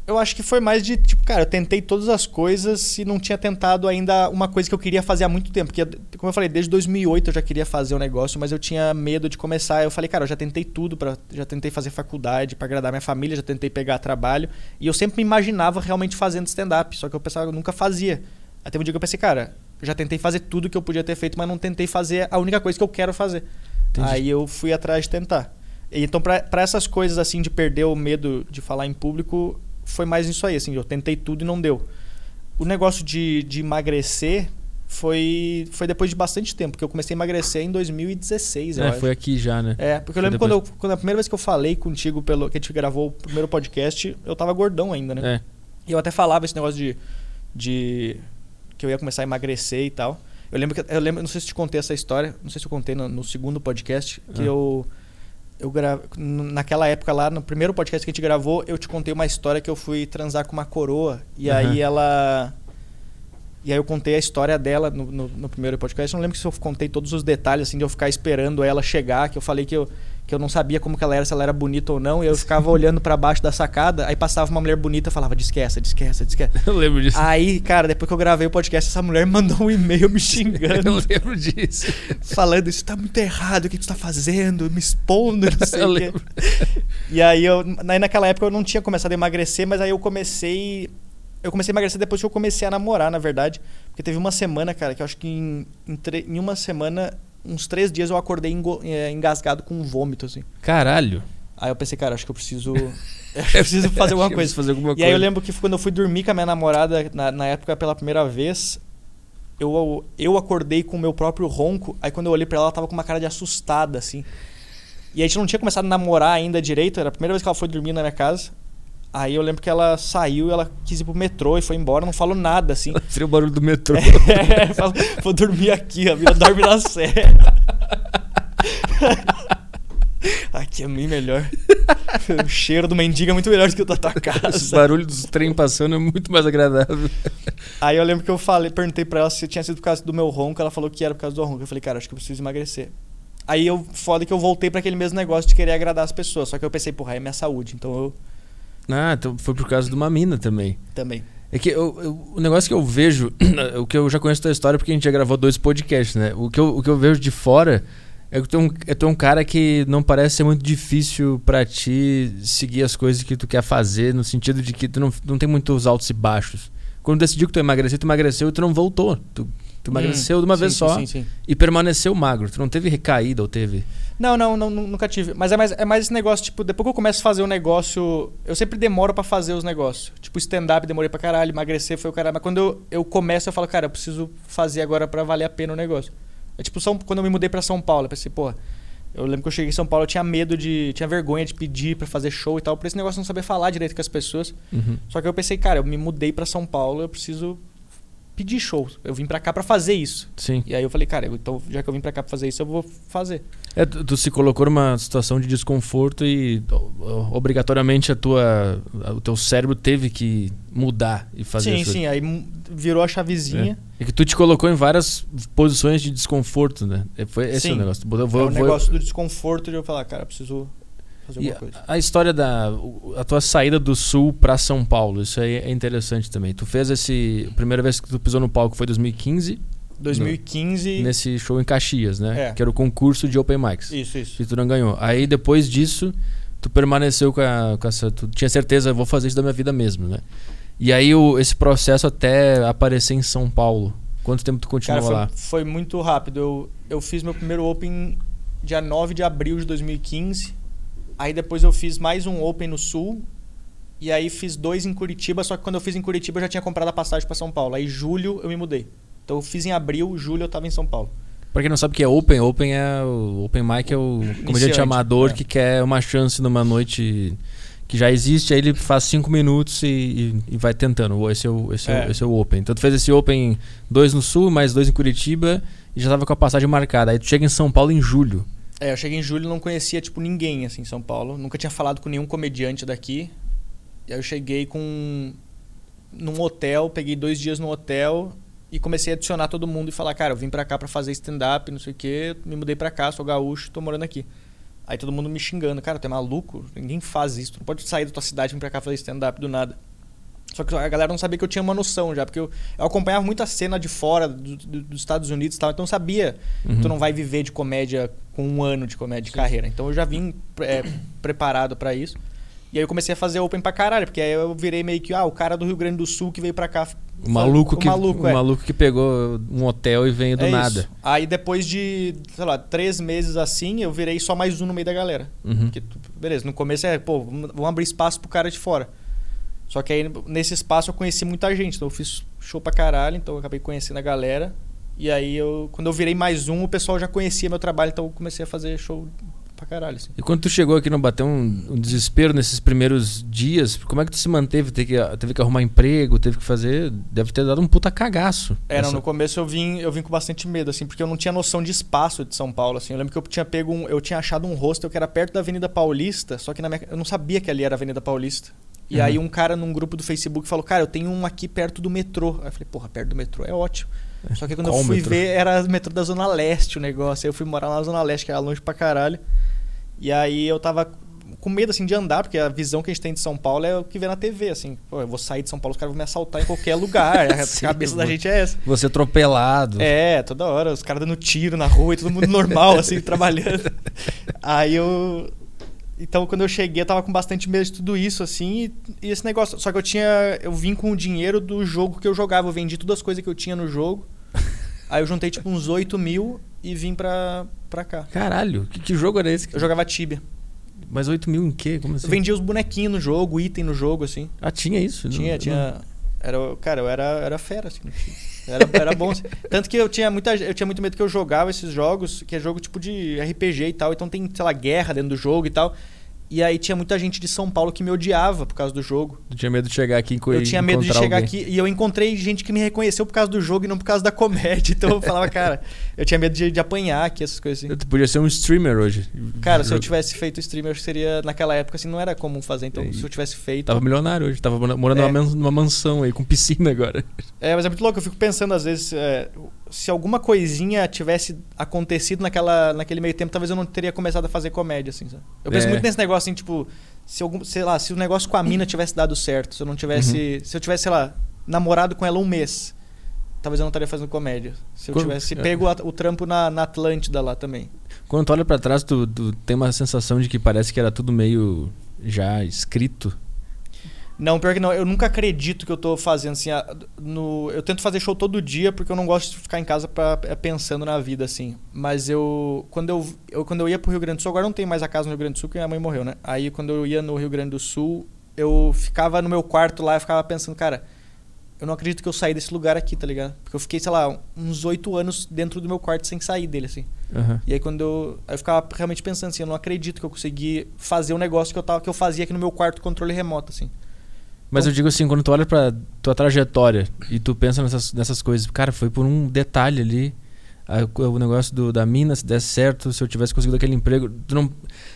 Eu acho que foi mais de, tipo, cara, eu tentei todas as coisas e não tinha tentado ainda uma coisa que eu queria fazer há muito tempo. Porque, como eu falei, desde 2008 eu já queria fazer o negócio, mas eu tinha medo de começar. Eu falei, cara, eu já tentei tudo, pra, já tentei fazer faculdade pra agradar minha família, já tentei pegar trabalho. E eu sempre me imaginava realmente fazendo stand-up, só que eu pensava, eu nunca fazia. Até um dia que eu pensei, cara, eu já tentei fazer tudo que eu podia ter feito, mas não tentei fazer a única coisa que eu quero fazer. Entendi. Aí eu fui atrás de tentar. Então, pra essas coisas assim de perder o medo de falar em público, foi mais isso aí, assim, eu tentei tudo e não deu. O negócio de, de emagrecer foi, foi depois de bastante tempo, porque eu comecei a emagrecer em 2016, eu É, foi aqui já, né? É, porque eu Foi lembro quando, eu, quando a primeira vez que eu falei contigo, pelo, que a gente gravou o primeiro podcast, eu tava gordão ainda, né? É. E eu até falava esse negócio de, de que eu ia começar a emagrecer e tal. Eu lembro que eu lembro, não sei se te contei essa história, não sei se eu contei no, no segundo podcast, que Ah. eu eu gra... naquela época lá, no primeiro podcast que a gente gravou, eu te contei uma história que eu fui transar com uma coroa e Aham. aí ela e aí eu contei a história dela no, no, no primeiro podcast. Eu não lembro se eu contei todos os detalhes, assim, de eu ficar esperando ela chegar, que eu falei que eu, que eu não sabia como que ela era, se ela era bonita ou não, e eu ficava [LAUGHS] olhando pra baixo da sacada, aí passava uma mulher bonita e falava, desquece, desquece, desquece. Eu lembro disso. Aí, cara, depois que eu gravei o podcast, essa mulher mandou um e-mail me [LAUGHS] eu xingando, lembro disso. falando, isso tá muito errado, o que tu tá fazendo, me expondo, não [LAUGHS] sei Eu o quê. lembro. E aí, eu, aí naquela época eu não tinha começado a emagrecer, mas aí eu comecei. Eu comecei a emagrecer depois que eu comecei a namorar, na verdade. Porque teve uma semana, cara, que eu acho que em, em, tre- em uma semana, uns três dias eu acordei engo- eh, engasgado com vômito, assim. Caralho. Aí eu pensei, cara, acho que eu preciso. [LAUGHS] eu preciso [LAUGHS] fazer alguma coisa. fazer alguma E aí eu coisa. lembro que quando eu fui dormir com a minha namorada, na, na época pela primeira vez, eu, eu acordei com o meu próprio ronco. Aí quando eu olhei pra ela, ela tava com uma cara de assustada, assim. E a gente não tinha começado a namorar ainda direito, era a primeira vez que ela foi dormir na minha casa. Aí eu lembro que ela saiu, ela quis ir pro metrô e foi embora, não falou nada, assim. [LAUGHS] Seria o barulho do metrô. [LAUGHS] É, vou dormir aqui, a vida dorme na serra. [LAUGHS] aqui é bem melhor. o cheiro do mendigo é muito melhor do que o da tua O casa. barulho dos trem passando é muito mais agradável. Aí eu lembro que eu falei, perguntei pra ela se tinha sido por causa do meu ronco, ela falou que era por causa do ronco. Eu falei, cara, acho que eu preciso emagrecer. Aí eu, foda que eu voltei pra aquele mesmo negócio de querer agradar as pessoas. Só que eu pensei, porra, é minha saúde. Então eu Ah, então foi por causa de uma mina também. também. É que eu- eu- o negócio que eu vejo, [CLEARS THROAT] o que eu já conheço da história porque a gente já gravou dois podcasts, né? O que eu, o que eu vejo de fora é que tu é, um, é tu é um cara que não parece ser muito difícil pra ti seguir as coisas que tu quer fazer, no sentido de que tu não, não tem muitos altos e baixos. Quando decidiu que tu ia emagrecer, tu emagreceu e tu não voltou. Tu, tu emagreceu de uma Hum, vez sim, só Sim, sim. e permaneceu magro. Tu não teve recaída ou teve. Não, não, não, nu- nunca tive. Mas é mais, é mais esse negócio, tipo, depois que eu começo a fazer um negócio, eu sempre demoro pra fazer os negócios. Tipo, stand-up demorei pra caralho, emagrecer foi o caralho. Mas quando eu, eu começo, eu falo, cara, eu preciso fazer agora pra valer a pena o negócio. É tipo, São, quando eu me mudei pra São Paulo, eu pensei, porra, eu lembro que eu cheguei em São Paulo, eu tinha medo de. tinha vergonha de pedir pra fazer show e tal, por esse negócio não saber falar direito com as pessoas. Uhum. Só que eu pensei, cara, eu me mudei pra São Paulo, eu preciso pedir show. Eu vim pra cá pra fazer isso. Sim. E aí eu falei, cara, então já que eu vim pra cá pra fazer isso, eu vou fazer. É, tu, tu se colocou numa situação de desconforto e obrigatoriamente a tua, o teu cérebro teve que mudar e fazer sim, as coisas. sim, aí virou a chavezinha. É que tu te colocou em várias posições de desconforto, né? É, Foi esse Sim. é o negócio. Botou- É, vou- o vou- negócio do desconforto de eu falar, cara, preciso fazer E alguma coisa. a história da a tua saída do sul pra São Paulo, isso aí é interessante também. Tu fez esse a primeira vez que tu pisou no palco foi 2015, 2015. nesse show em Caxias, né? É. Que era o concurso de open mics. Isso, isso. que tu não ganhou. Aí depois disso, tu permaneceu com, a, com essa. Tu tinha certeza, vou fazer isso da minha vida mesmo, né? E aí o, esse processo até aparecer em São Paulo. Quanto tempo tu continuou Cara, foi, lá? foi muito rápido. Eu, eu fiz meu primeiro Open dia 9 de abril de 2015. Aí depois eu fiz mais um Open no Sul. E aí fiz dois em Curitiba, só que quando eu fiz em Curitiba eu já tinha comprado a passagem pra São Paulo. Aí julho eu me mudei. Então eu fiz em abril, julho eu tava em São Paulo. Pra quem não sabe o que é Open, Open é o Open Mic é o comediante amador é. que quer uma chance numa noite que já existe, aí ele faz cinco minutos e, e- e vai tentando. Esse é, o, esse, é. É. esse é o Open. Então tu fez esse Open dois no Sul, mais dois em Curitiba e já tava com a passagem marcada. Aí tu chega em São Paulo em julho. É, eu cheguei em julho e não conhecia, tipo, ninguém, assim, em São Paulo. Nunca tinha falado com nenhum comediante daqui. E aí eu cheguei com... Num hotel, peguei dois dias no hotel e comecei a adicionar todo mundo e falar, cara, eu vim pra cá pra fazer stand-up, não sei o quê, me mudei pra cá, sou gaúcho, tô morando aqui. Aí todo mundo me xingando, cara, tu é maluco? Ninguém faz isso, tu não pode sair da tua cidade e vir pra cá fazer stand-up do nada. Só que a galera não sabia que eu tinha uma noção já, porque eu, eu acompanhava muita cena de fora do- do- dos Estados Unidos e tal, então eu sabia Uhum. tu não vai viver de comédia com um ano de comédia de carreira. Então eu já vim é, preparado pra isso. E aí eu comecei a fazer open pra caralho, porque aí eu virei meio que, ah, o cara do Rio Grande do Sul que veio pra cá. O maluco, o que, maluco, o é. maluco que pegou um hotel e veio do É nada. isso. Aí depois de, sei lá, três meses assim, eu virei só mais um no meio da galera. Uhum. Porque, beleza, no começo é, pô, vamos abrir espaço pro cara de fora. Só que aí nesse espaço eu conheci muita gente, então eu fiz show pra caralho, então eu acabei conhecendo a galera. E aí eu, quando eu virei mais um, o pessoal já conhecia meu trabalho, então eu comecei a fazer show pra caralho, assim. E quando tu chegou aqui, não bateu um, um desespero nesses primeiros dias? Como é que tu se manteve? Teve que, teve que arrumar emprego, teve que fazer. Deve ter dado um puta cagaço. É, não, Essa- no começo eu vim, eu vim com bastante medo, assim, porque eu não tinha noção de espaço de São Paulo, assim. Eu lembro que eu tinha pego um, eu tinha achado um hostel que era perto da Avenida Paulista, só que na minha, eu não sabia que ali era a Avenida Paulista. E Uhum. aí um cara num grupo do Facebook falou, cara, eu tenho um aqui perto do metrô. Aí eu falei, porra, perto do metrô é ótimo. Só que quando Qual eu fui metrô? ver, era o metrô da Zona Leste o negócio. Aí eu fui morar lá na Zona Leste, que era longe pra caralho. E aí eu tava com medo, assim, de andar, porque a visão que a gente tem de São Paulo é o que vê na TV, assim. Pô, eu vou sair de São Paulo, os caras vão me assaltar em qualquer lugar. [LAUGHS] A Sim, cabeça da gente é essa. Você atropelado. É, toda hora, os caras dando tiro na rua e todo mundo normal, [LAUGHS] assim, trabalhando. Aí eu. Então, quando eu cheguei, eu tava com bastante medo de tudo isso, assim, e, e esse negócio. Só que eu tinha. Eu vim com o dinheiro do jogo que eu jogava. Eu vendi todas as coisas que eu tinha no jogo. [LAUGHS] Aí eu juntei, tipo, uns 8 mil e vim pra, pra cá. Caralho, que, que jogo era esse? Eu jogava Tibia. Mas 8 mil em quê? Como assim? Eu vendia os bonequinhos no jogo, item no jogo, assim. Ah, tinha isso? Tinha, Não- tinha. Era, cara, eu era, era fera, assim. no. Era, era bom. assim. Tanto que eu tinha, muita, eu tinha muito medo que eu jogava esses jogos, que é jogo tipo de RPG e tal. Então tem, sei lá, guerra dentro do jogo e tal. E aí tinha muita gente de São Paulo que me odiava por causa do jogo. Tu tinha medo de chegar aqui e Eu tinha medo de chegar alguém. aqui e eu encontrei gente que me reconheceu por causa do jogo e não por causa da comédia. Então eu falava, [LAUGHS] cara, eu tinha medo de, de apanhar aqui, essas coisas assim. Tu podia ser um streamer hoje. Cara, se eu tivesse feito streamer, eu acho que seria. Naquela época, assim, não era comum fazer. Então, E- se eu tivesse feito. Tava milionário hoje, tava mora- morando É. numa mansão aí, com piscina agora. É, mas é muito louco. Eu fico pensando, às vezes, é, se alguma coisinha tivesse acontecido naquela, naquele meio tempo, talvez eu não teria começado a fazer comédia, assim, sabe? Eu penso É. muito nesse negócio, assim, tipo, se algum, sei lá, se o negócio com a mina tivesse dado certo, se eu não tivesse. Uhum. Se eu tivesse, sei lá, namorado com ela um mês, talvez eu não estaria fazendo comédia. Se eu Quando- tivesse é. pego a- o trampo na, na Atlântida lá também. Quando tu olha pra trás, tu, tu tem uma sensação de que parece que era tudo meio já escrito. Não, pior que não. Eu nunca acredito que eu tô fazendo assim. a- no, eu tento fazer show todo dia porque eu não gosto de ficar em casa pra, é, pensando na vida, assim. Mas eu quando eu, eu. Quando eu ia pro Rio Grande do Sul, agora não tem mais a casa no Rio Grande do Sul porque minha mãe morreu, né? Aí quando eu ia no Rio Grande do Sul, eu ficava no meu quarto lá e ficava pensando, cara. Eu não acredito que eu saí desse lugar aqui, tá ligado? Porque eu fiquei, sei lá, uns oito anos dentro do meu quarto sem sair dele, assim. Aham. E aí quando eu, aí eu ficava realmente pensando assim, eu não acredito que eu consegui fazer um negócio que eu, tava, que eu fazia aqui no meu quarto controle remoto, assim. Mas eu digo assim, quando tu olha pra tua trajetória e tu pensa nessas, nessas coisas, cara, foi por um detalhe ali. a- o negócio do, da mina, se desse certo, se eu tivesse conseguido aquele emprego. Tu, não,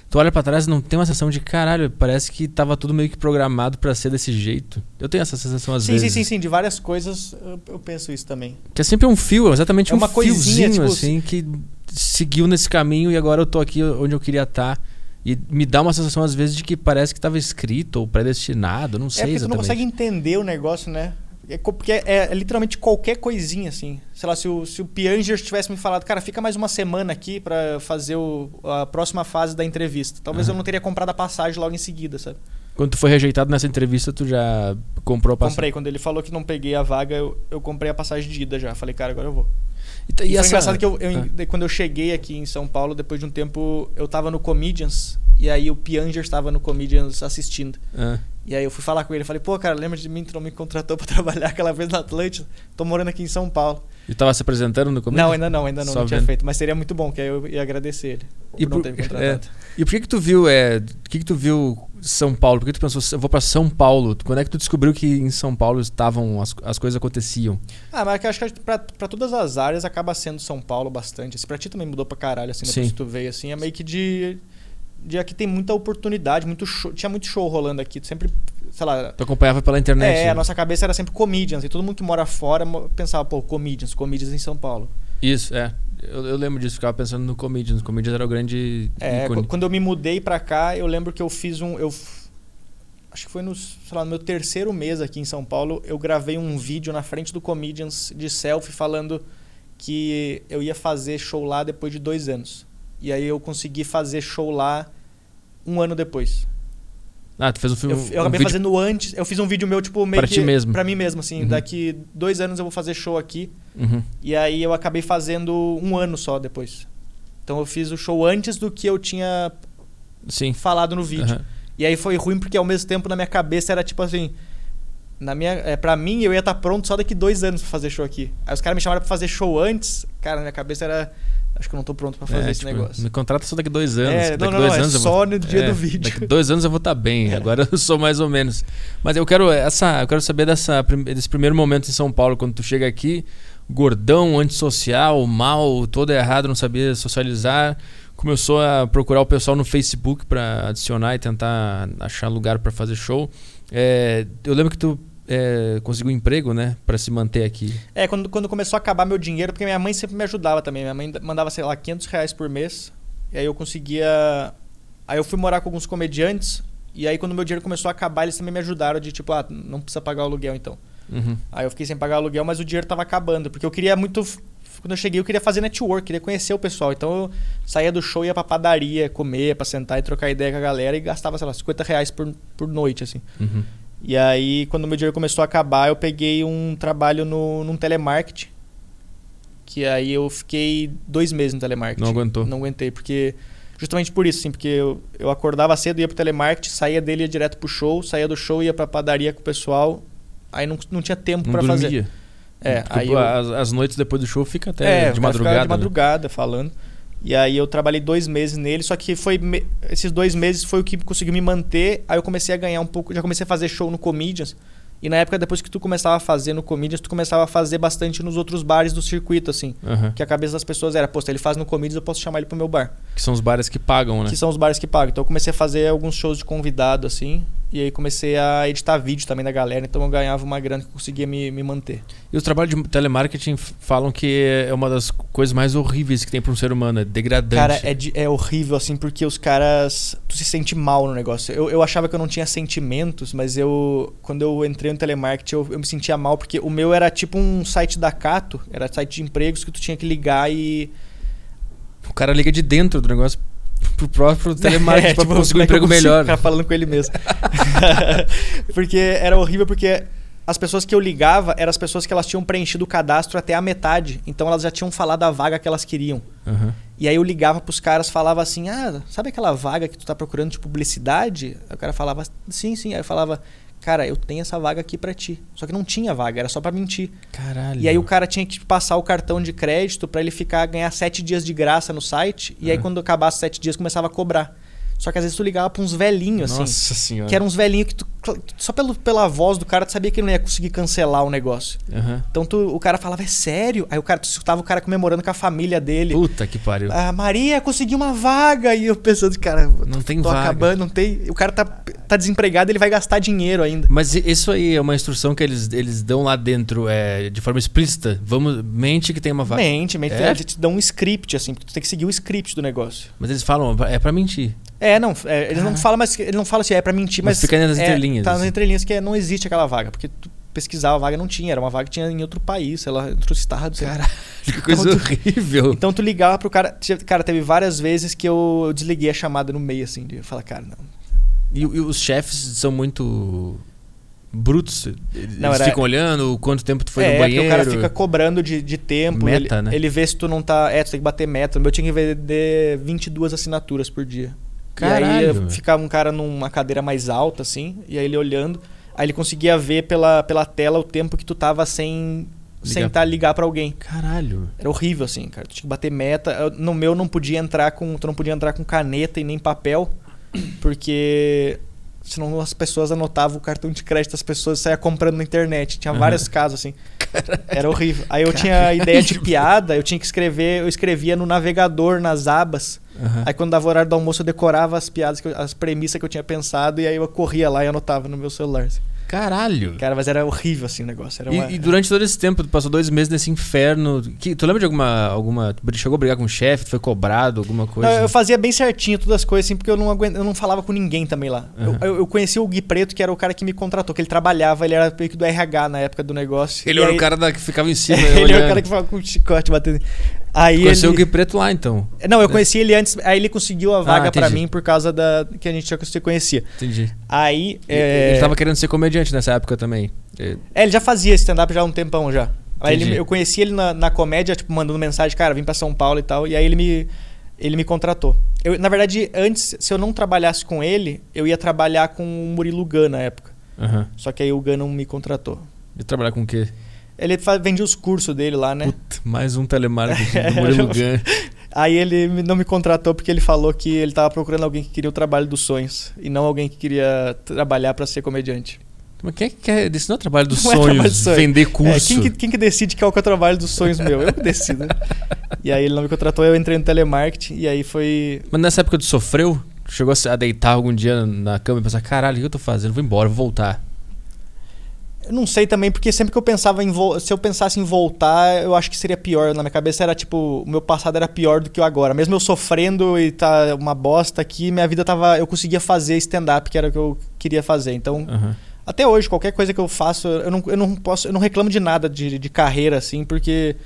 tu olha pra trás e não tem uma sensação de caralho, parece que tava tudo meio que programado pra ser desse jeito. Eu tenho essa sensação às sim, vezes. sim, sim, sim. De várias coisas eu, eu penso isso também. Que é sempre um fio, exatamente É um uma coisinha, fiozinho tipo, assim que seguiu nesse caminho e agora eu tô aqui onde eu queria estar. E me dá uma sensação às vezes de que parece que estava escrito ou predestinado, não sei é porque tu não exatamente. consegue entender o negócio, né? É porque é, é literalmente qualquer coisinha, assim. Sei lá, se o, se o Pianger tivesse me falado, cara, fica mais uma semana aqui pra fazer o- a próxima fase da entrevista. Talvez Aham. eu não teria comprado a passagem logo em seguida, sabe? Quando tu foi rejeitado nessa entrevista, tu já comprou a passagem. Comprei. Quando ele falou que não peguei a vaga, eu, eu comprei a passagem de ida já. Falei, cara, agora eu vou. E, t- E, e foi essa- engraçado que eu, eu- de- quando eu cheguei aqui em São Paulo, depois de um tempo, eu tava no Comedians. E aí o Pianger estava no Comedians assistindo. Ah. E aí eu fui falar com ele, falei, pô, cara, lembra de mim, tu não me contratou [LAUGHS] pra trabalhar aquela vez na Atlântida? Tô morando aqui em São Paulo. E tava se apresentando no começo? Não, ainda não, ainda não, Só não tinha vendo. feito. Mas seria muito bom, que aí eu ia agradecer ele por E não por- ter me [LAUGHS] contratado. E por que que tu viu, é, que que tu viu São Paulo? Por que tu pensou, eu vou pra São Paulo? Quando é que tu descobriu que em São Paulo estavam, as, as coisas aconteciam? Ah, mas eu acho que pra todas as áreas acaba sendo São Paulo bastante. Assim, pra ti também mudou pra caralho, assim, depois Sim. que tu veio, assim. É meio que de... de aqui tem muita oportunidade, muito show, tinha muito show rolando aqui. Tu sempre, sei lá... Tu acompanhava pela internet? É, a nossa cabeça era sempre comedians. E todo mundo que mora fora pensava, pô, comedians, comedians em São Paulo. Isso, é. Eu, eu lembro disso, ficava pensando no Comedians. Comedians era o grande É, ícone. qu- quando eu me mudei pra cá, eu lembro que eu fiz um. Eu, acho que foi no, sei lá, no meu terceiro mês aqui em São Paulo, eu gravei um vídeo na frente do Comedians de selfie falando que eu ia fazer show lá depois de dois anos. E aí eu consegui fazer show lá um ano depois. Ah, tu fez um filme. Eu, eu um acabei vídeo- fazendo antes, eu fiz um vídeo meu, tipo, meio Pra que. ti mesmo. Pra mim mesmo, assim. Uhum. Daqui dois anos eu vou fazer show aqui. Uhum. E aí eu acabei fazendo um ano só depois. Então eu fiz o show antes do que eu tinha Sim. falado no vídeo. Aham. E aí foi ruim porque ao mesmo tempo na minha cabeça era tipo assim. Na minha, é, pra mim, eu ia estar pronto só daqui dois anos pra fazer show aqui. Aí os caras me chamaram pra fazer show antes. Cara, na minha cabeça era. Acho que eu não tô pronto pra fazer É, esse tipo, negócio. Me contrata só daqui dois anos. É, daqui não, não, dois não, é anos eu só vou... no dia É, do vídeo. Daqui dois anos eu vou estar bem. É. Agora eu sou mais ou menos. Mas eu quero essa, eu quero saber dessa, desse primeiro momento em São Paulo, quando tu chega aqui, gordão, antissocial, mal, todo errado, não sabia socializar. Começou a procurar o pessoal no Facebook pra adicionar e tentar achar lugar pra fazer show. É, eu lembro que tu é, conseguiu um emprego, né, Pra se manter aqui. É, quando, quando começou a acabar meu dinheiro, porque minha mãe sempre me ajudava também. Minha mãe mandava, sei lá, 500 reais por mês. E aí eu conseguia. Aí eu fui morar com alguns comediantes. E aí quando meu dinheiro começou a acabar, eles também me ajudaram de tipo, ah, não precisa pagar o aluguel então. Uhum. Aí eu fiquei sem pagar aluguel, mas o dinheiro tava acabando. Porque eu queria muito. Quando eu cheguei, eu queria fazer network, queria conhecer o pessoal. Então eu saía do show, ia pra padaria, comer, pra sentar e trocar ideia com a galera e gastava, sei lá, 50 reais por, por noite, assim. Uhum. E aí, quando o meu dinheiro começou a acabar, eu peguei um trabalho no, num telemarketing. Que aí eu fiquei dois meses no telemarketing. Não aguentou. Não aguentei, porque. Justamente por isso, assim, porque eu, eu acordava cedo, ia pro telemarketing, saía dele, ia direto pro show, saía do show, ia pra padaria com o pessoal. Aí não, não tinha tempo pra fazer. É, Porque, aí eu, as, as noites depois do show fica até é, de madrugada. de né? madrugada falando. E aí eu trabalhei dois meses nele, só que foi me- esses dois meses foi o que conseguiu me manter. Aí eu comecei a ganhar um pouco, já comecei a fazer show no Comedians. E na época, depois que tu começava a fazer no Comedians, tu começava a fazer bastante nos outros bares do circuito, assim. Aham. Que a cabeça das pessoas era, pô, se ele faz no Comedians, eu posso chamar ele pro meu bar. Que são os bares que pagam, né? Que são os bares que pagam. Então eu comecei a fazer alguns shows de convidado, assim. E aí comecei a editar vídeo também da galera. Então eu ganhava uma grana que conseguia me, me manter. E os trabalhos de telemarketing falam que é uma das coisas mais horríveis que tem para um ser humano, é degradante. Cara, é, de- é horrível, assim, porque os caras. Tu se sente mal no negócio. Eu, eu achava que eu não tinha sentimentos, mas eu. Quando eu entrei no telemarketing, eu, eu me sentia mal, porque o meu era tipo um site da Cato, era site de empregos que tu tinha que ligar e. O cara liga de dentro do negócio pro próprio [LAUGHS] telemarketing É, pra tipo, conseguir um é emprego melhor. Ficar falando com ele mesmo. [LAUGHS] porque era horrível, porque as pessoas que eu ligava eram as pessoas que elas tinham preenchido o cadastro até a metade. Então elas já tinham falado a vaga que elas queriam. Aham. E aí eu ligava pros caras, falava assim: "Ah, sabe aquela vaga que tu tá procurando de publicidade?" Aí o cara falava: "Sim, sim". Aí eu falava: "Cara, eu tenho essa vaga aqui pra ti". Só que não tinha vaga, era só pra mentir. Caralho. E aí o cara tinha que passar o cartão de crédito pra ele ficar ganhar sete dias de graça no site. E aí Ah. quando acabasse sete dias começava a cobrar. Só que às vezes tu ligava pra uns velhinhos assim. Nossa senhora. Que eram uns velhinhos que tu, só pelo, pela voz do cara tu sabia que ele não ia conseguir cancelar o negócio. Aham. Então tu, o cara falava, é sério? Aí o cara, tu escutava o cara comemorando com a família dele. Puta que pariu. A Maria conseguiu uma vaga. E eu pensando, cara, Não tem tô vaga. acabando, não tem. O cara tá, tá desempregado, ele vai gastar dinheiro ainda. Mas isso aí é uma instrução que eles, eles dão lá dentro é, de forma explícita. Vamos, mente que tem uma vaga. Mente, mente. É? Eles te dão um script, assim, tu tem que seguir o script do negócio. Mas eles falam, é pra mentir. É, não, é, eles não falam, mas ele não fala assim, é pra mentir, Mas mas. fica nas é, entrelinhas, Tá nas assim. entrelinhas que é, não existe aquela vaga, porque tu pesquisava a vaga não tinha, era uma vaga que tinha em outro país, sei lá, em outro estado. sei. Caralho, que coisa Então, horrível. Então tu ligava pro cara. Cara, teve várias vezes que eu desliguei a chamada no meio, assim, de falar, cara, não. E, e os chefes são muito brutos. Eles Não, era- ficam olhando quanto tempo tu foi é, no porque banheiro. o cara fica cobrando de, de tempo. Meta, ele, né? ele vê se tu não tá. É, tu tem que bater meta. O meu tinha que vender 22 assinaturas por dia. E aí Caralho, ficava um cara numa cadeira mais alta, assim, e aí ele olhando. Aí ele conseguia ver pela, pela tela o tempo que tu tava sem. Ligar. tá, ligar pra alguém. Caralho. Era horrível, assim, cara. Tu tinha que bater meta. Eu- No meu não podia entrar com. Tu não podia entrar com caneta e nem papel. Porque. Senão as pessoas anotavam o cartão de crédito, as pessoas saiam comprando na internet. Tinha Aham. vários casos, assim. Era horrível. Aí eu tinha ideia de [LAUGHS] piada, eu tinha que escrever, eu escrevia no navegador, nas abas. Aham. Aí quando dava o horário do almoço, eu decorava as piadas, eu- as premissas que eu tinha pensado, e aí eu corria lá e anotava no meu celular. assim. Caralho. Cara, mas era horrível assim o negócio. Era uma... E, e durante todo esse tempo, tu passou dois meses nesse inferno. Que, tu lembra de alguma. alguma tu chegou a brigar com o chefe? Tu foi cobrado, alguma coisa? Não, eu fazia bem certinho todas as coisas, assim, porque eu não, aguent... eu não falava com ninguém também lá. Eu- Aham. Eu, eu conheci o Gui Preto, que era o cara que me contratou, que ele trabalhava, ele era meio que do RH na época do negócio. Ele era aí- o cara da- que ficava em cima. [LAUGHS] ele era o olhando. cara que falava com o chicote batendo. Aí Conheceu ele... o Gui Preto lá, então. Não, eu conheci ele antes, aí ele conseguiu a vaga pra Ah, entendi. mim por causa da que a gente já se conhecia. Entendi. Aí. É, Ele tava querendo ser comediante nessa época também. É, ele já fazia stand-up já há um tempão já. Aí ele- eu conheci ele na, na comédia, tipo, mandando mensagem, cara, vim pra São Paulo e tal. E aí ele me, ele me contratou. Eu, na verdade, antes, se eu não trabalhasse com ele, eu ia trabalhar com o Murilo Gun na época. Aham. Só que aí o Gun não me contratou. E trabalhar com o quê? Ele vendia os cursos dele lá, né? Puta, mais um telemarketing [LAUGHS] do Murilo Gun. Aí ele não me contratou porque ele falou que ele tava procurando alguém que queria o trabalho dos sonhos. E não alguém que queria trabalhar pra ser comediante. Mas quem é que quer. Isso não é trabalho dos Não é trabalho sonhos, dos sonhos. vender É, curso. quem, que, quem que decide qual que é o trabalho dos sonhos meu? Eu que decido. né? e aí ele não me contratou, eu entrei no telemarketing e aí foi. Mas nessa época tu sofreu? Chegou a deitar algum dia na cama e pensar, caralho, o que eu tô fazendo? Vou embora, vou voltar. Eu não sei também, porque sempre que eu pensava em se eu pensasse em voltar, eu acho que seria pior. Na minha cabeça era tipo, o meu passado era pior do que o agora. Mesmo eu sofrendo e tá uma bosta aqui, minha vida tava. Eu conseguia fazer stand-up, que era o que eu queria fazer. Então, Aham. até hoje, qualquer coisa que eu faço, eu não, eu não posso. Eu não reclamo de nada de, de carreira, assim, porque.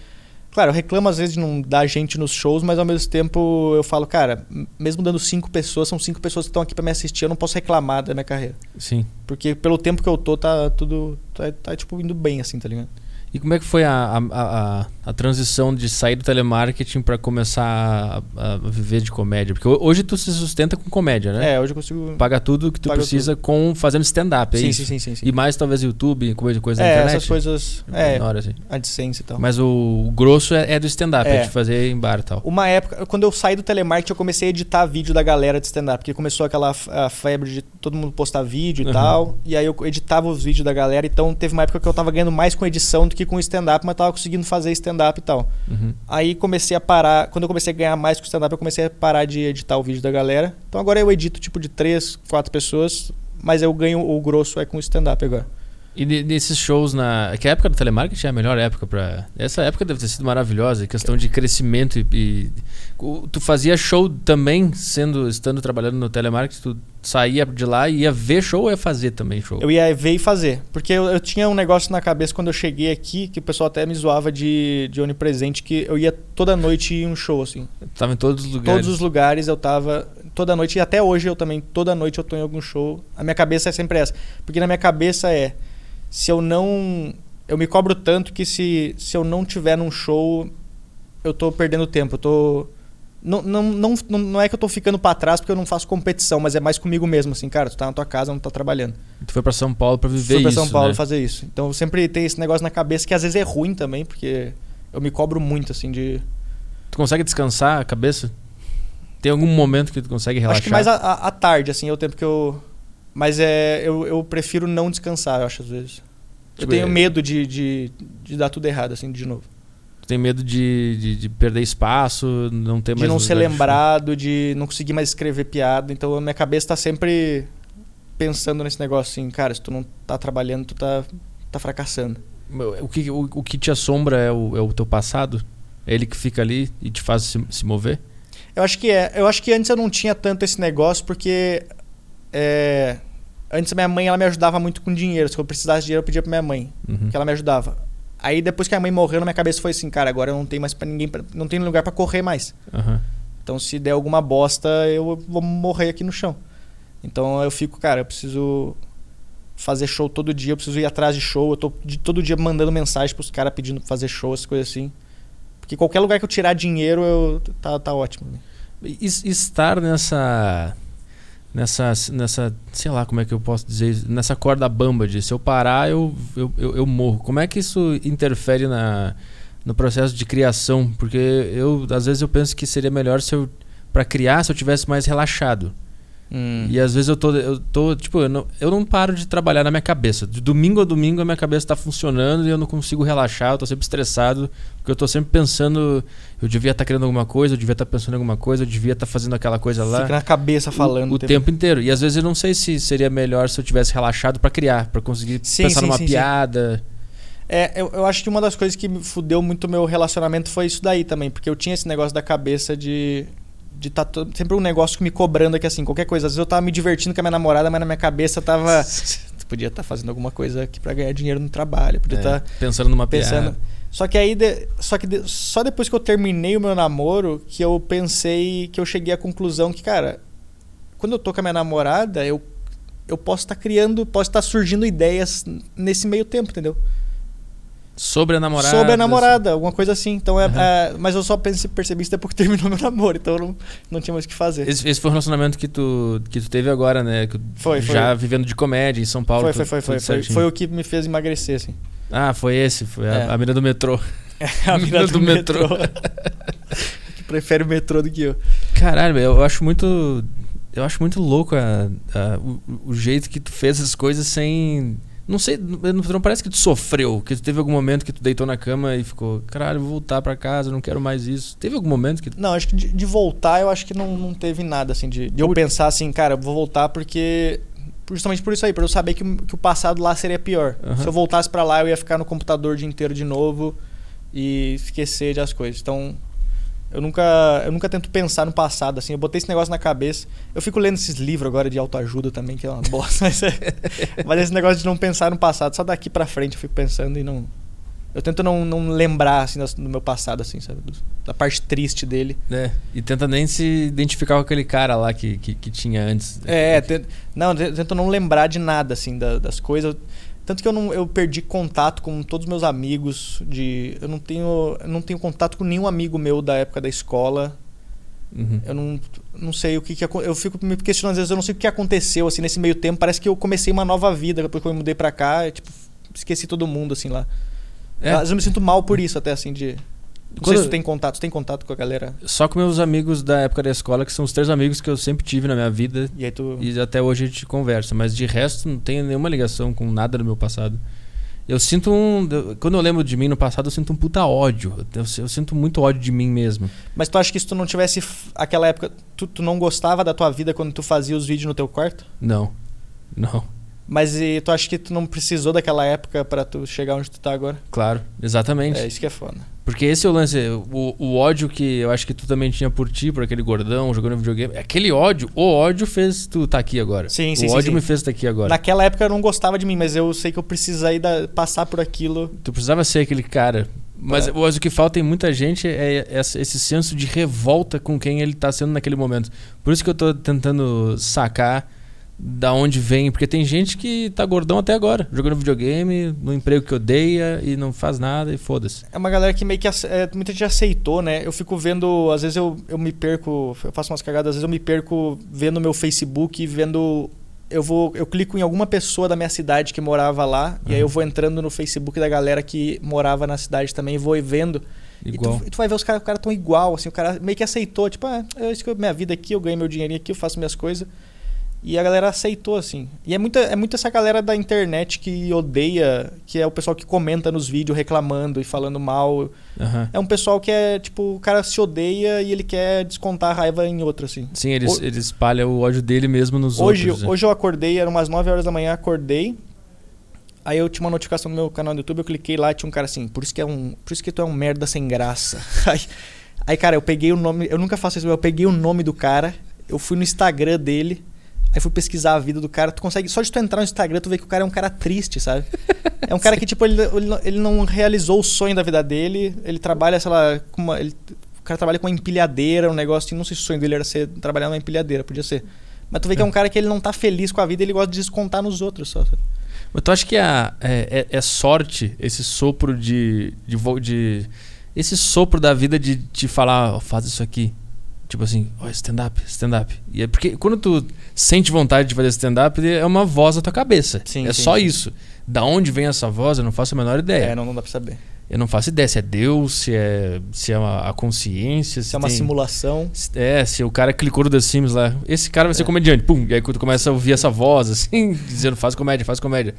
Claro, eu reclamo às vezes de não dar gente nos shows, mas ao mesmo tempo eu falo, cara, mesmo dando cinco pessoas, são cinco pessoas que estão aqui pra me assistir, eu não posso reclamar da minha carreira. Sim. Porque pelo tempo que eu tô, tá tudo. Tá, tá, tipo indo bem, assim, tá ligado? E como é que foi a, a, a, a transição de sair do telemarketing para começar a, a, viver de comédia? Porque hoje tu se sustenta com comédia, né? É, hoje eu consigo. Paga tudo que tu precisa tudo. com fazendo stand-up, é sim, isso? Sim, sim, sim, E mais talvez YouTube, coisa, coisa é, da internet? essas coisas. É, Menor, assim. AdSense e tal. Mas o, o grosso é, é do stand-up, é. é. de fazer em bar e tal. Uma época, quando eu saí do telemarketing, eu comecei a editar vídeo da galera de stand-up. Porque começou aquela a febre de todo mundo postar vídeo e uhum. tal. E aí eu editava os vídeos da galera. Então teve uma época que eu tava ganhando mais com edição do que com stand-up, mas tava conseguindo fazer stand-up e tal. Uhum. Aí comecei a parar. Quando eu comecei a ganhar mais com stand-up, eu comecei a parar de editar o vídeo da galera. Então agora eu edito tipo de três, quatro pessoas, mas eu ganho o grosso é com stand-up agora. E nesses shows na. Que a época do telemarketing é a melhor época para. Essa época deve ter sido maravilhosa, questão de crescimento e, e, Tu fazia show também, sendo estando trabalhando no telemarketing, tu saía de lá e ia ver show ou ia fazer também show? Eu ia ver e fazer. Porque eu, eu, tinha um negócio na cabeça quando eu cheguei aqui, que o pessoal até me zoava de, de onipresente, que eu ia toda noite em um show, assim. Eu tava em todos os lugares. Todos os lugares eu tava. Toda noite, e até hoje eu também, toda noite eu tô em algum show. A minha cabeça é sempre essa. Porque na minha cabeça é se eu não. Eu me cobro tanto que se, se eu não tiver num show, eu tô perdendo tempo. Eu tô. Não, não, não, não é que eu tô ficando para trás porque eu não faço competição, mas é mais comigo mesmo, assim, cara, tu tá na tua casa, não tá trabalhando. Tu foi para São Paulo para viver isso. Fui pra São Paulo né? fazer isso. Então eu sempre tenho esse negócio na cabeça que às vezes é ruim também, porque eu me cobro muito, assim, de. Tu consegue descansar a cabeça? Tem algum momento que tu consegue relaxar? Acho que mais à tarde, assim, é o tempo que eu. Mas é, eu, eu prefiro não descansar, eu acho, às vezes. Eu tipo, tenho é... medo de, de, de dar tudo errado, assim, de novo. Tem medo de, de, de perder espaço, não ter de mais... De não ser lembrado, de não conseguir mais escrever piada. Então, a minha cabeça tá sempre pensando nesse negócio assim, cara, se tu não tá trabalhando, tu tá, tá fracassando. O que, o, o que te assombra é o, é o teu passado? É ele que fica ali e te faz se, se mover? Eu acho que é. Eu acho que antes eu não tinha tanto esse negócio porque... É, Antes minha mãe ela me ajudava muito com dinheiro. Se eu precisasse de dinheiro, eu pedia pra minha mãe, uhum. que ela me ajudava. Aí depois que a mãe morreu, na minha cabeça foi assim, cara, agora eu não tenho mais para ninguém, pra, não tenho lugar para correr mais. Uhum. Então se der alguma bosta, eu vou morrer aqui no chão. Então eu fico, cara, eu preciso fazer show todo dia, eu preciso ir atrás de show, eu tô de, todo dia mandando mensagem pros caras pedindo pra fazer show, essas coisas assim. Porque qualquer lugar que eu tirar dinheiro, eu, tá, tá ótimo. Né? Estar nessa nessa, nessa, sei lá como é que eu posso dizer, nessa corda bamba de se eu parar eu, eu, eu, eu morro. Como é que isso interfere na, no processo de criação? Porque eu, às vezes eu penso que seria melhor se eu, para criar, se eu tivesse mais relaxado. Hum. E às vezes eu tô, eu tô tipo, eu não, eu não paro de trabalhar na minha cabeça. De domingo a domingo a minha cabeça está funcionando e eu não consigo relaxar, eu tô sempre estressado, porque eu tô sempre pensando, eu devia estar tá querendo alguma coisa, eu devia estar tá pensando em alguma coisa, eu devia estar tá fazendo aquela coisa lá. Fica na cabeça falando o, o tempo. tempo. inteiro. E às vezes eu não sei se seria melhor se eu tivesse relaxado para criar, para conseguir sim, pensar sim, numa sim, piada. É, eu, eu acho que uma das coisas que me fudeu muito meu relacionamento foi isso daí também, porque eu tinha esse negócio da cabeça de de estar tá sempre um negócio me cobrando aqui assim, qualquer coisa. Às vezes eu tava me divertindo com a minha namorada, mas na minha cabeça tava. [LAUGHS] podia estar tá fazendo alguma coisa aqui para ganhar dinheiro no trabalho. Podia estar. É, tá pensando numa pensando. Piada. Só que aí. De, só que de, só depois que eu terminei o meu namoro que eu pensei. que eu cheguei à conclusão que, cara, quando eu tô com a minha namorada, eu, eu posso estar tá criando, posso estar tá surgindo ideias nesse meio tempo, entendeu? Sobre a namorada? Sobre a namorada, alguma coisa assim. Então é, uhum. é, mas eu só percebi isso depois que [LAUGHS] terminou meu namoro, então eu não, não tinha mais o que fazer. Esse, esse, foi um relacionamento que tu, que tu teve agora, né? Que, foi, Já foi. vivendo de comédia em São Paulo. Foi, foi, foi. Foi, foi, foi, o que me fez emagrecer, assim. Ah, foi esse, foi é. a, a mina do metrô. [LAUGHS] [LAUGHS] a mina do, do metrô. que prefere o metrô do que eu. Caralho, eu acho muito. Eu acho muito louco a, a o, o jeito que tu fez as coisas sem não sei, não parece que tu sofreu, que tu teve algum momento que tu deitou na cama e ficou, caralho, vou voltar para casa, não quero mais isso. Teve algum momento que. Não, acho que de, de voltar eu acho que não, não teve nada, assim, de, de eu pensar assim, cara, vou voltar porque. Justamente por isso aí, para eu saber que, que o passado lá seria pior. Uhum. Se eu voltasse para lá, eu ia ficar no computador o dia inteiro de novo e esquecer das coisas. Então, eu nunca, eu nunca tento pensar no passado, assim. Eu botei esse negócio na cabeça. Eu fico lendo esses livros agora de autoajuda também, que é uma bosta. [LAUGHS] Mas, é, mas esse negócio de não pensar no passado, só daqui pra frente eu fico pensando e não. Eu tento não, não lembrar, assim, do meu passado, assim, sabe? Da parte triste dele. É. E tenta nem se identificar com aquele cara lá que, que, que tinha antes. É, tento, não, tento não lembrar de nada, assim, da, das coisas. Tanto que eu, não, eu perdi contato com todos os meus amigos. De, eu não tenho, eu não tenho contato com nenhum amigo meu da época da escola. Uhum. Eu não, não sei o que, que Eu fico me questionando, às vezes eu não sei o que aconteceu assim nesse meio tempo. Parece que eu comecei uma nova vida depois que eu me mudei pra cá. e, tipo, esqueci todo mundo, assim, lá. É. Às vezes eu me sinto mal por isso, até assim, de. Não Quando- sei se tu tem contato, tu tem contato com a galera. Só com meus amigos da época da escola, que são os três amigos que eu sempre tive na minha vida. E aí tu. E até hoje a gente conversa. Mas de resto, não tenho nenhuma ligação com nada do meu passado. Eu sinto um. Quando eu lembro de mim no passado, eu sinto um puta ódio. Eu, eu sinto muito ódio de mim mesmo. Mas tu acha que se tu não tivesse aquela época, tu, tu não gostava da tua vida quando tu fazia os vídeos no teu quarto? Não. Não. Mas e tu acha que tu não precisou daquela época pra tu chegar onde tu tá agora? Claro, exatamente. É isso que é foda. Porque esse é o lance, o, o ódio que eu acho que tu também tinha por ti, por aquele gordão jogando videogame. Aquele ódio, o ódio fez tu tá aqui agora. Sim, sim, O sim, ódio sim. me fez estar aqui agora. Naquela época eu não gostava de mim, mas eu sei que eu precisei da, passar por aquilo. Tu precisava ser aquele cara. Mas, É. mas o que falta em muita gente é esse senso de revolta com quem ele tá sendo naquele momento. Por isso que eu tô tentando sacar da onde vem. Porque tem gente que tá gordão até agora, jogando videogame, no emprego que odeia e não faz nada e foda-se. É uma galera que meio que é, muita gente aceitou, né? Eu fico vendo, às vezes eu, eu me perco, eu faço umas cagadas, às vezes eu me perco vendo meu Facebook, vendo eu vou eu clico em alguma pessoa da minha cidade que morava lá e aí Uhum. eu vou entrando no Facebook da galera que morava na cidade também e vou vendo Igual. E tu, e tu vai ver os caras, o cara tão igual, assim, o cara meio que aceitou, tipo, ah, é isso que eu, minha vida aqui, eu ganho meu dinheirinho aqui, eu faço minhas coisas. E a galera aceitou, assim. E é muita, é muito essa galera da internet que odeia, que é o pessoal que comenta nos vídeos reclamando e falando mal. Aham. É um pessoal que é, tipo, o cara se odeia e ele quer descontar a raiva em outro, assim. Sim, ele, Ho- ele espalha o ódio dele mesmo nos Hoje, outros. né? hoje eu acordei, eram umas 9 horas da manhã, acordei. Aí eu tinha uma notificação no meu canal do YouTube, eu cliquei lá e tinha um cara assim, por isso que é um. Por isso que tu é um merda sem graça. [LAUGHS] Aí, aí, cara, eu peguei o nome. Eu nunca faço isso, mas eu peguei o nome do cara, eu fui no Instagram dele, aí fui pesquisar a vida do cara. Tu consegue. Só de tu entrar no Instagram, tu vê que o cara é um cara triste, sabe? É um cara que, tipo, ele, ele, não- realizou o sonho da vida dele, ele trabalha, sei lá, com uma. Ele, o cara trabalha com uma empilhadeira, um negócio não sei se o sonho dele era ser, trabalhar numa empilhadeira, podia ser. Mas tu vê que é um cara que ele não tá feliz com a vida, ele gosta de descontar nos outros só. sabe? Mas tu acha que a, é, é- é sorte esse sopro de, de, de- Esse sopro da vida de te falar, ó, faz isso aqui. Tipo assim, ó, stand-up, stand-up. E é porque quando tu sente vontade de fazer stand-up, é uma voz na tua cabeça. Sim, é sim, só sim. isso. Da onde vem essa voz, eu não faço a menor ideia. É, não, não dá pra saber. Eu não faço ideia se é Deus, se é, se é uma- a consciência, se, Se é uma tem- simulação. se- É, se o cara clicou no The Sims lá. Esse cara vai ser É. comediante. Pum. E aí quando tu começa a ouvir essa voz, assim, [LAUGHS] dizendo faz comédia, faz comédia.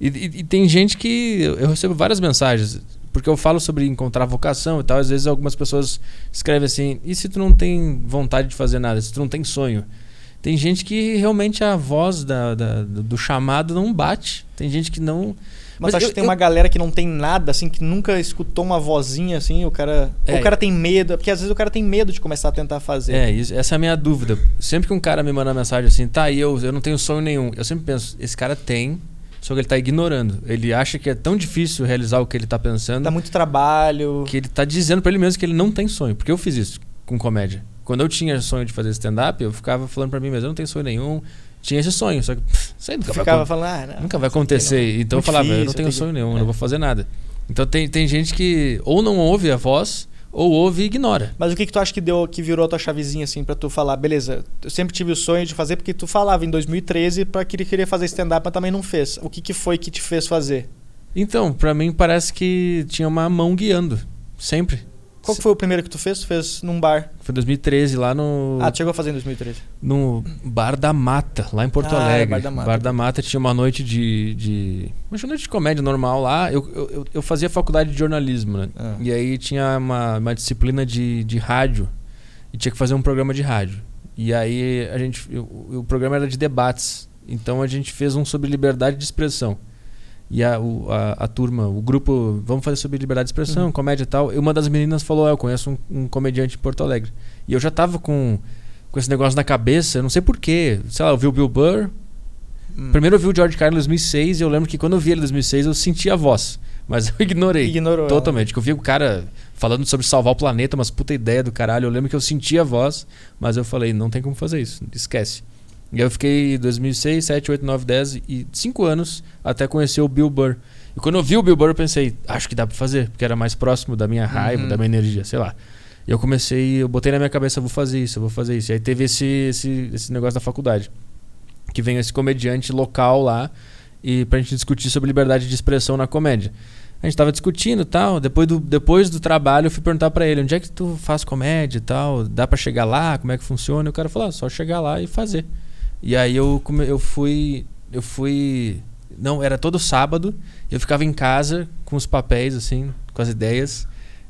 E, e- e tem gente que. Eu eu recebo várias mensagens. Porque eu falo sobre encontrar vocação e tal. Às vezes algumas pessoas escrevem assim: e se tu não tem vontade de fazer nada? Se tu não tem sonho? Tem gente que realmente a voz da, da- do do chamado não bate. Tem gente que não. Mas, Mas acho eu- que tem eu- uma galera que não tem nada, assim, que nunca escutou uma vozinha, assim, o cara. É. Ou o cara tem medo, porque às vezes o cara tem medo de começar a tentar fazer. É, isso- essa é a minha dúvida. Sempre que um cara me manda mensagem assim, tá, e eu, eu não tenho sonho nenhum. Eu sempre penso, esse cara tem, só que ele tá ignorando. Ele acha que é tão difícil realizar o que ele tá pensando Dá muito trabalho. que ele tá dizendo pra ele mesmo que ele não tem sonho. Porque eu fiz isso com comédia. Quando eu tinha sonho de fazer stand-up, eu ficava falando pra mim mesmo, eu não tenho sonho nenhum. Tinha esse sonho, só que pff, isso aí nunca vai Ficava falando, ah, não, Nunca vai acontecer. não. Então eu falava, eu não difícil, tenho que- sonho nenhum, eu é. não vou fazer nada. Então tem, tem gente que ou não ouve a voz, ou ouve e ignora. Mas o que, que tu acha que deu que virou a tua chavezinha assim pra tu falar, beleza, eu sempre tive o sonho de fazer porque tu falava em 2013 para que queria fazer stand up, mas também não fez. O que que foi que te fez fazer? Então, pra mim parece que tinha uma mão guiando. Sempre. Qual que foi o primeiro que tu fez? Tu fez num bar. Foi 2013, lá no, Ah, tu chegou a fazer em 2013. no Bar da Mata, lá em Porto Ah, é, Alegre. Bar da Mata. Bar da Mata tinha uma noite de. de uma noite de comédia normal lá. Eu, eu, eu- eu fazia faculdade de jornalismo, né? Ah. E aí tinha uma, uma disciplina de, de rádio. E tinha que fazer um programa de rádio. E aí a gente. O, o programa era de debates. Então a gente fez um sobre liberdade de expressão. E a, o- a, a turma, o grupo, vamos fazer sobre liberdade de expressão, Uhum. comédia e tal. E uma das meninas falou: "Ah, Eu conheço um, um comediante em Porto Alegre. E eu já tava com, com esse negócio na cabeça, eu não sei porquê. Sei lá, eu vi o Bill Burr. Hum. Primeiro eu vi o George Carlin em 2006 e eu lembro que quando eu vi ele em 2006 eu senti a voz. Mas [LAUGHS] eu ignorei. Ignorou. Totalmente. Que eu vi o cara falando sobre salvar o planeta, umas puta ideia do caralho. Eu lembro que eu senti a voz, mas eu falei, não tem como fazer isso, esquece. E aí eu fiquei 2006, 7, 8, 9, 10 e 5 anos até conhecer o Bill Burr. E quando eu vi o Bill Burr, eu pensei, acho que dá pra fazer, porque era mais próximo da minha raiva, Uhum. da minha energia, sei lá. E eu comecei, eu botei na minha cabeça, vou fazer isso, eu vou fazer isso. E aí teve esse, esse, esse negócio da faculdade. Que vem esse comediante local lá e pra gente discutir sobre liberdade de expressão na comédia. A gente tava discutindo e tal. Depois do, depois do trabalho, eu fui perguntar pra ele: onde é que tu faz comédia e tal? Dá pra chegar lá? Como é que funciona? E o cara falou: ah, só chegar lá e fazer. E aí eu, come- eu fui. Eu fui. Não, era todo sábado. Eu ficava em casa com os papéis, assim, com as ideias.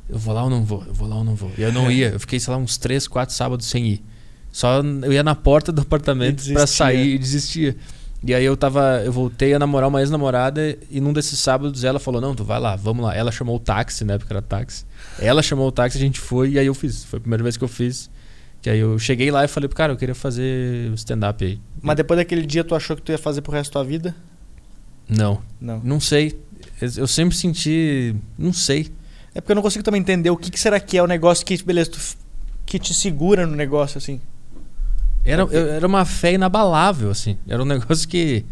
Eu vou lá ou não vou? Eu vou lá ou não vou? E eu não [LAUGHS] ia. Eu fiquei, sei lá, uns três, quatro sábados sem ir. Só eu ia na porta do apartamento pra desistia. sair e desistia. E aí eu tava. Eu voltei a namorar uma ex-namorada e num desses sábados ela falou: Não, tu vai lá, vamos lá. Ela chamou o táxi, né? Porque era táxi. Ela chamou o táxi, a gente foi e aí eu fiz. Foi a primeira vez que eu fiz. Que aí eu cheguei lá e falei pro cara, eu queria fazer stand-up aí. Mas depois daquele dia tu achou que tu ia fazer pro resto da tua vida? Não, Não. não sei. Eu- sempre senti. Não sei. É porque eu não consigo também entender o que, que será que é o negócio que, beleza, tu, que te segura no negócio, assim. Era, eu- era uma fé inabalável, assim. Era um [LAUGHS] negócio que.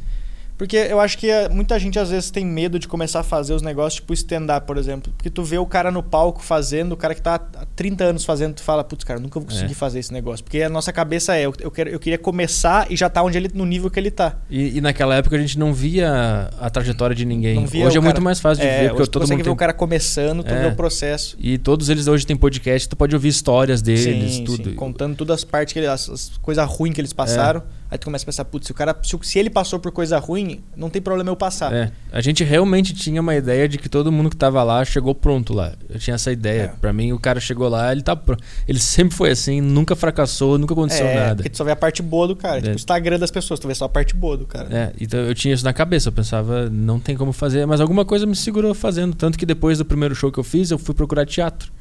Porque eu acho que eh, muita gente às vezes tem medo de começar a fazer os negócios, tipo stand-up, por exemplo. Porque tu vê o cara no palco fazendo, o cara que tá 30 anos fazendo, tu fala, putz, cara, nunca vou conseguir É. fazer esse negócio. Porque a nossa cabeça é, eu, eu, quero, eu queria começar e já tá onde ele, no nível que ele tá. E, e naquela época a gente não via a trajetória de ninguém. Hoje é muito cara- mais fácil de é, ver, porque hoje todo consegue mundo ver tem o cara começando, tu É. o processo. E todos eles hoje têm podcast, tu pode ouvir histórias deles, Sim, tudo. sim, contando todas as partes que ele, as, as coisas ruins que eles passaram. Aí tu começa a pensar, putz, se o cara, se, se ele passou por coisa ruim, não tem problema eu passar. É, a gente realmente tinha uma ideia de que todo mundo que tava lá chegou pronto lá. Eu tinha essa ideia. É. Pra mim, o cara chegou lá, ele tá pronto. Ele sempre foi assim, nunca fracassou, nunca aconteceu É, nada. porque tu só vê a parte boa do cara. É. Tipo, o Instagram das pessoas, tu vê só a parte boa do cara. É, então eu tinha isso na cabeça, eu pensava, não tem como fazer, mas alguma coisa me segurou fazendo. Tanto que depois do primeiro show que eu fiz, eu fui procurar teatro.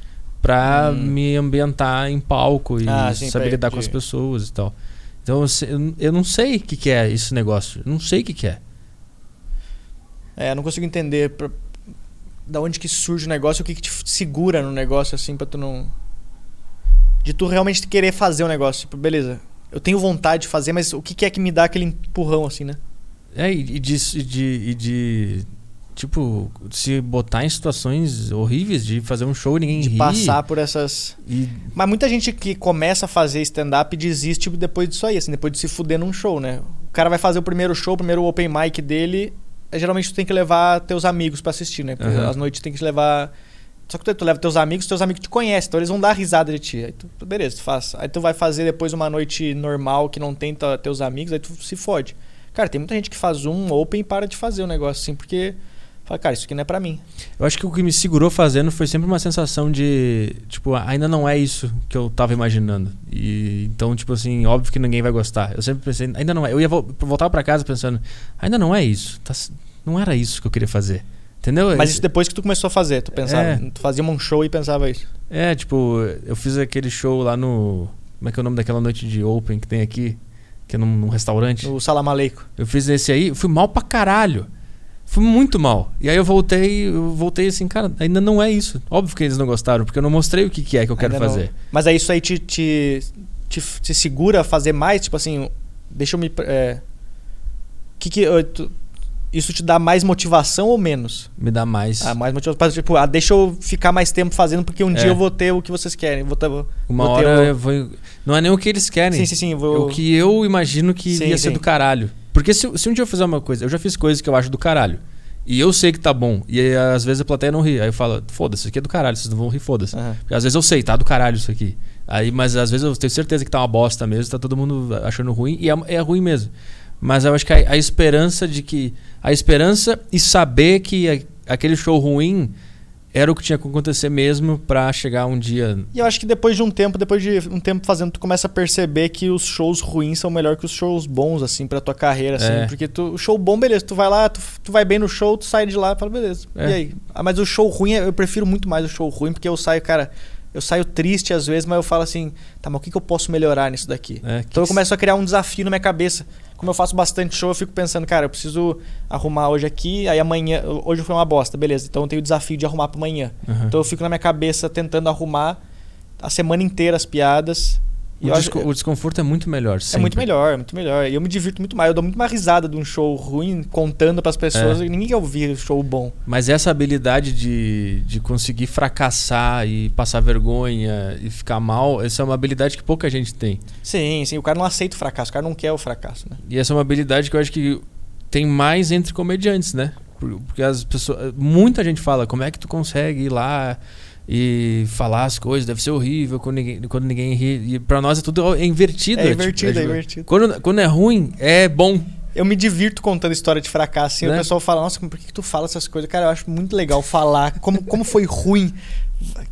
Pra Hum. me ambientar em palco e Ah, sim, saber lidar com as pessoas e tal. Então eu não sei o que, que é esse negócio. Eu não sei o que, que é. É, eu não consigo entender da onde que surge o negócio, o que, que te segura no negócio, assim, pra tu não. De tu realmente querer fazer o negócio. Tipo, beleza, eu tenho vontade de fazer, mas o que, que é que me dá aquele empurrão, assim, né? É, e de, e de, e de, Tipo, se botar em situações horríveis de fazer um show e ninguém De passar por essas. E Mas muita gente que começa a fazer stand-up desiste depois disso aí, assim, depois de se fuder num show, né? O cara vai fazer o primeiro show, o primeiro open mic dele. É, geralmente tu tem que levar teus amigos pra assistir, né? Porque Aham. às noites tu tem que levar. Só que tu, tu leva teus amigos, teus amigos te conhecem, então eles vão dar risada de ti. Aí tu, beleza, tu faz. Aí tu vai fazer depois uma noite normal que não tem teus amigos, aí tu se fode. Cara, tem muita gente que faz um open e para de fazer o negócio assim, porque. Fala, cara, isso aqui não é pra mim. eu acho que o que me segurou fazendo foi sempre uma sensação de, tipo, ainda não é isso que eu tava imaginando. E então, tipo assim, óbvio que ninguém vai gostar. Eu sempre pensei, ainda não é. Eu ia vo- voltar pra casa pensando, ainda não é isso. Tá não era isso que eu queria fazer. Entendeu? Mas isso depois que tu começou a fazer, tu pensava. É. Tu fazia um show e pensava isso. É, tipo, eu fiz aquele show lá no. Como é que é o nome daquela noite de open que tem aqui? Que é num, num restaurante. O Salam Aleikum. Eu fiz esse aí, fui mal pra caralho. Fui muito mal. E aí eu voltei, eu voltei assim, cara, ainda não é isso. Óbvio que eles não gostaram, porque eu não mostrei o que, que é que eu quero Ainda não. fazer. Mas aí isso aí te, te, te, te segura a fazer mais? Tipo assim, deixa eu me. É, que que, eu- tu- isso te dá mais motivação ou menos? Me dá mais. Ah, mais motivação. Tipo, ah, deixa eu ficar mais tempo fazendo, porque um É. dia eu vou ter o que vocês querem. Vou ter, Uma vou ter hora o- eu vou. Não é nem o que eles querem. Sim, sim, sim. É Vou... o que eu imagino que Sim, ia ser sim. do caralho. Porque se, se um dia eu fizer uma coisa, eu já fiz coisas que eu acho do caralho. E eu sei que tá bom. E aí, às vezes a plateia não ri. Aí eu falo, foda-se, isso aqui é do caralho, vocês não vão rir, foda-se. Aham. Porque Às vezes eu sei, tá do caralho isso aqui. Aí, mas às vezes eu tenho certeza que tá uma bosta mesmo, tá todo mundo achando ruim, e é, é ruim mesmo. Mas eu acho que a, a esperança de que. A esperança e saber que a- aquele show ruim era o que tinha que acontecer mesmo pra chegar um dia. E eu acho que depois de um tempo, depois de um tempo fazendo, tu começa a perceber que os shows ruins são melhor que os shows bons, assim, pra tua carreira, assim. É. Porque tu, o show bom, beleza, tu vai lá, tu, tu vai bem no show, tu sai de lá e fala, beleza. É. E aí? Ah, mas o show ruim, eu prefiro muito mais o show ruim, porque eu saio, cara, eu saio triste às vezes, mas eu falo assim, tá, mas o que, que eu posso melhorar nisso daqui? É, Então eu começo a criar um desafio na minha cabeça. Como eu faço bastante show, eu fico pensando, cara, eu preciso arrumar hoje aqui, aí amanhã. Hoje foi uma bosta, beleza. Então eu tenho o desafio de arrumar pra amanhã. Aham. Então eu fico na minha cabeça tentando arrumar a semana inteira as piadas O, desco- o desconforto é muito melhor. É muito melhor, é muito melhor. E eu me divirto muito mais. Eu dou muito mais risada de um show ruim, contando pras pessoas. É. E ninguém quer ouvir show bom. Mas essa habilidade de, de conseguir fracassar e passar vergonha e ficar mal, essa é uma habilidade que pouca gente tem. Sim, sim. O cara não aceita o fracasso. O cara não quer o fracasso, né? E essa é uma habilidade que eu acho que tem mais entre comediantes, né? Por- Porque as pessoas. Muita gente fala, como é que tu consegue ir lá e falar as coisas? Deve ser horrível quando ninguém, quando ninguém ri. E pra nós é tudo é invertido. É tipo, invertido, é tipo, invertido. Quando, quando é ruim, é bom. Eu me divirto contando história de fracasso. Assim, Né? O pessoal fala, nossa, por que, que tu fala essas coisas? Cara, eu acho muito legal falar. Como, como foi ruim.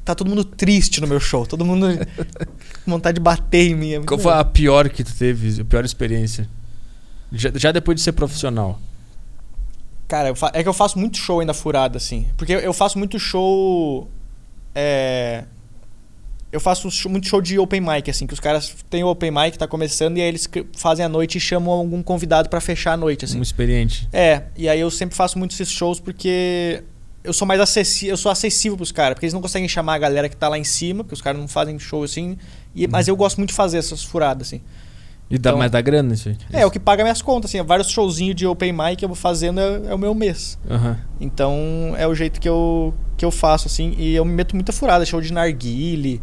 Tá todo mundo triste no meu show. Todo mundo com vontade de bater em mim. É Qual foi legal. a pior que tu teve, a pior experiência? Já, já depois de ser profissional. Cara, é que eu faço muito show ainda furado, assim. Porque eu faço muito show. É. Eu faço muito show de open mic, assim, que os caras têm o open mic, tá começando, e aí eles fazem a noite e chamam algum convidado pra fechar a noite, assim. Um experiente. É, e aí eu sempre faço muito esses shows porque eu sou mais acessível, eu sou acessível pros caras, porque eles não conseguem chamar a galera que tá lá em cima, porque os caras não fazem show assim, e- mas eu gosto muito de fazer essas furadas, assim. E dá Então- mais da grana isso aí. É, o que paga minhas contas, assim, vários showzinhos de open mic que eu vou fazendo é, é o meu mês. Aham. Então é o jeito que eu, que eu faço, assim, e eu me meto muita furada, show de narguile.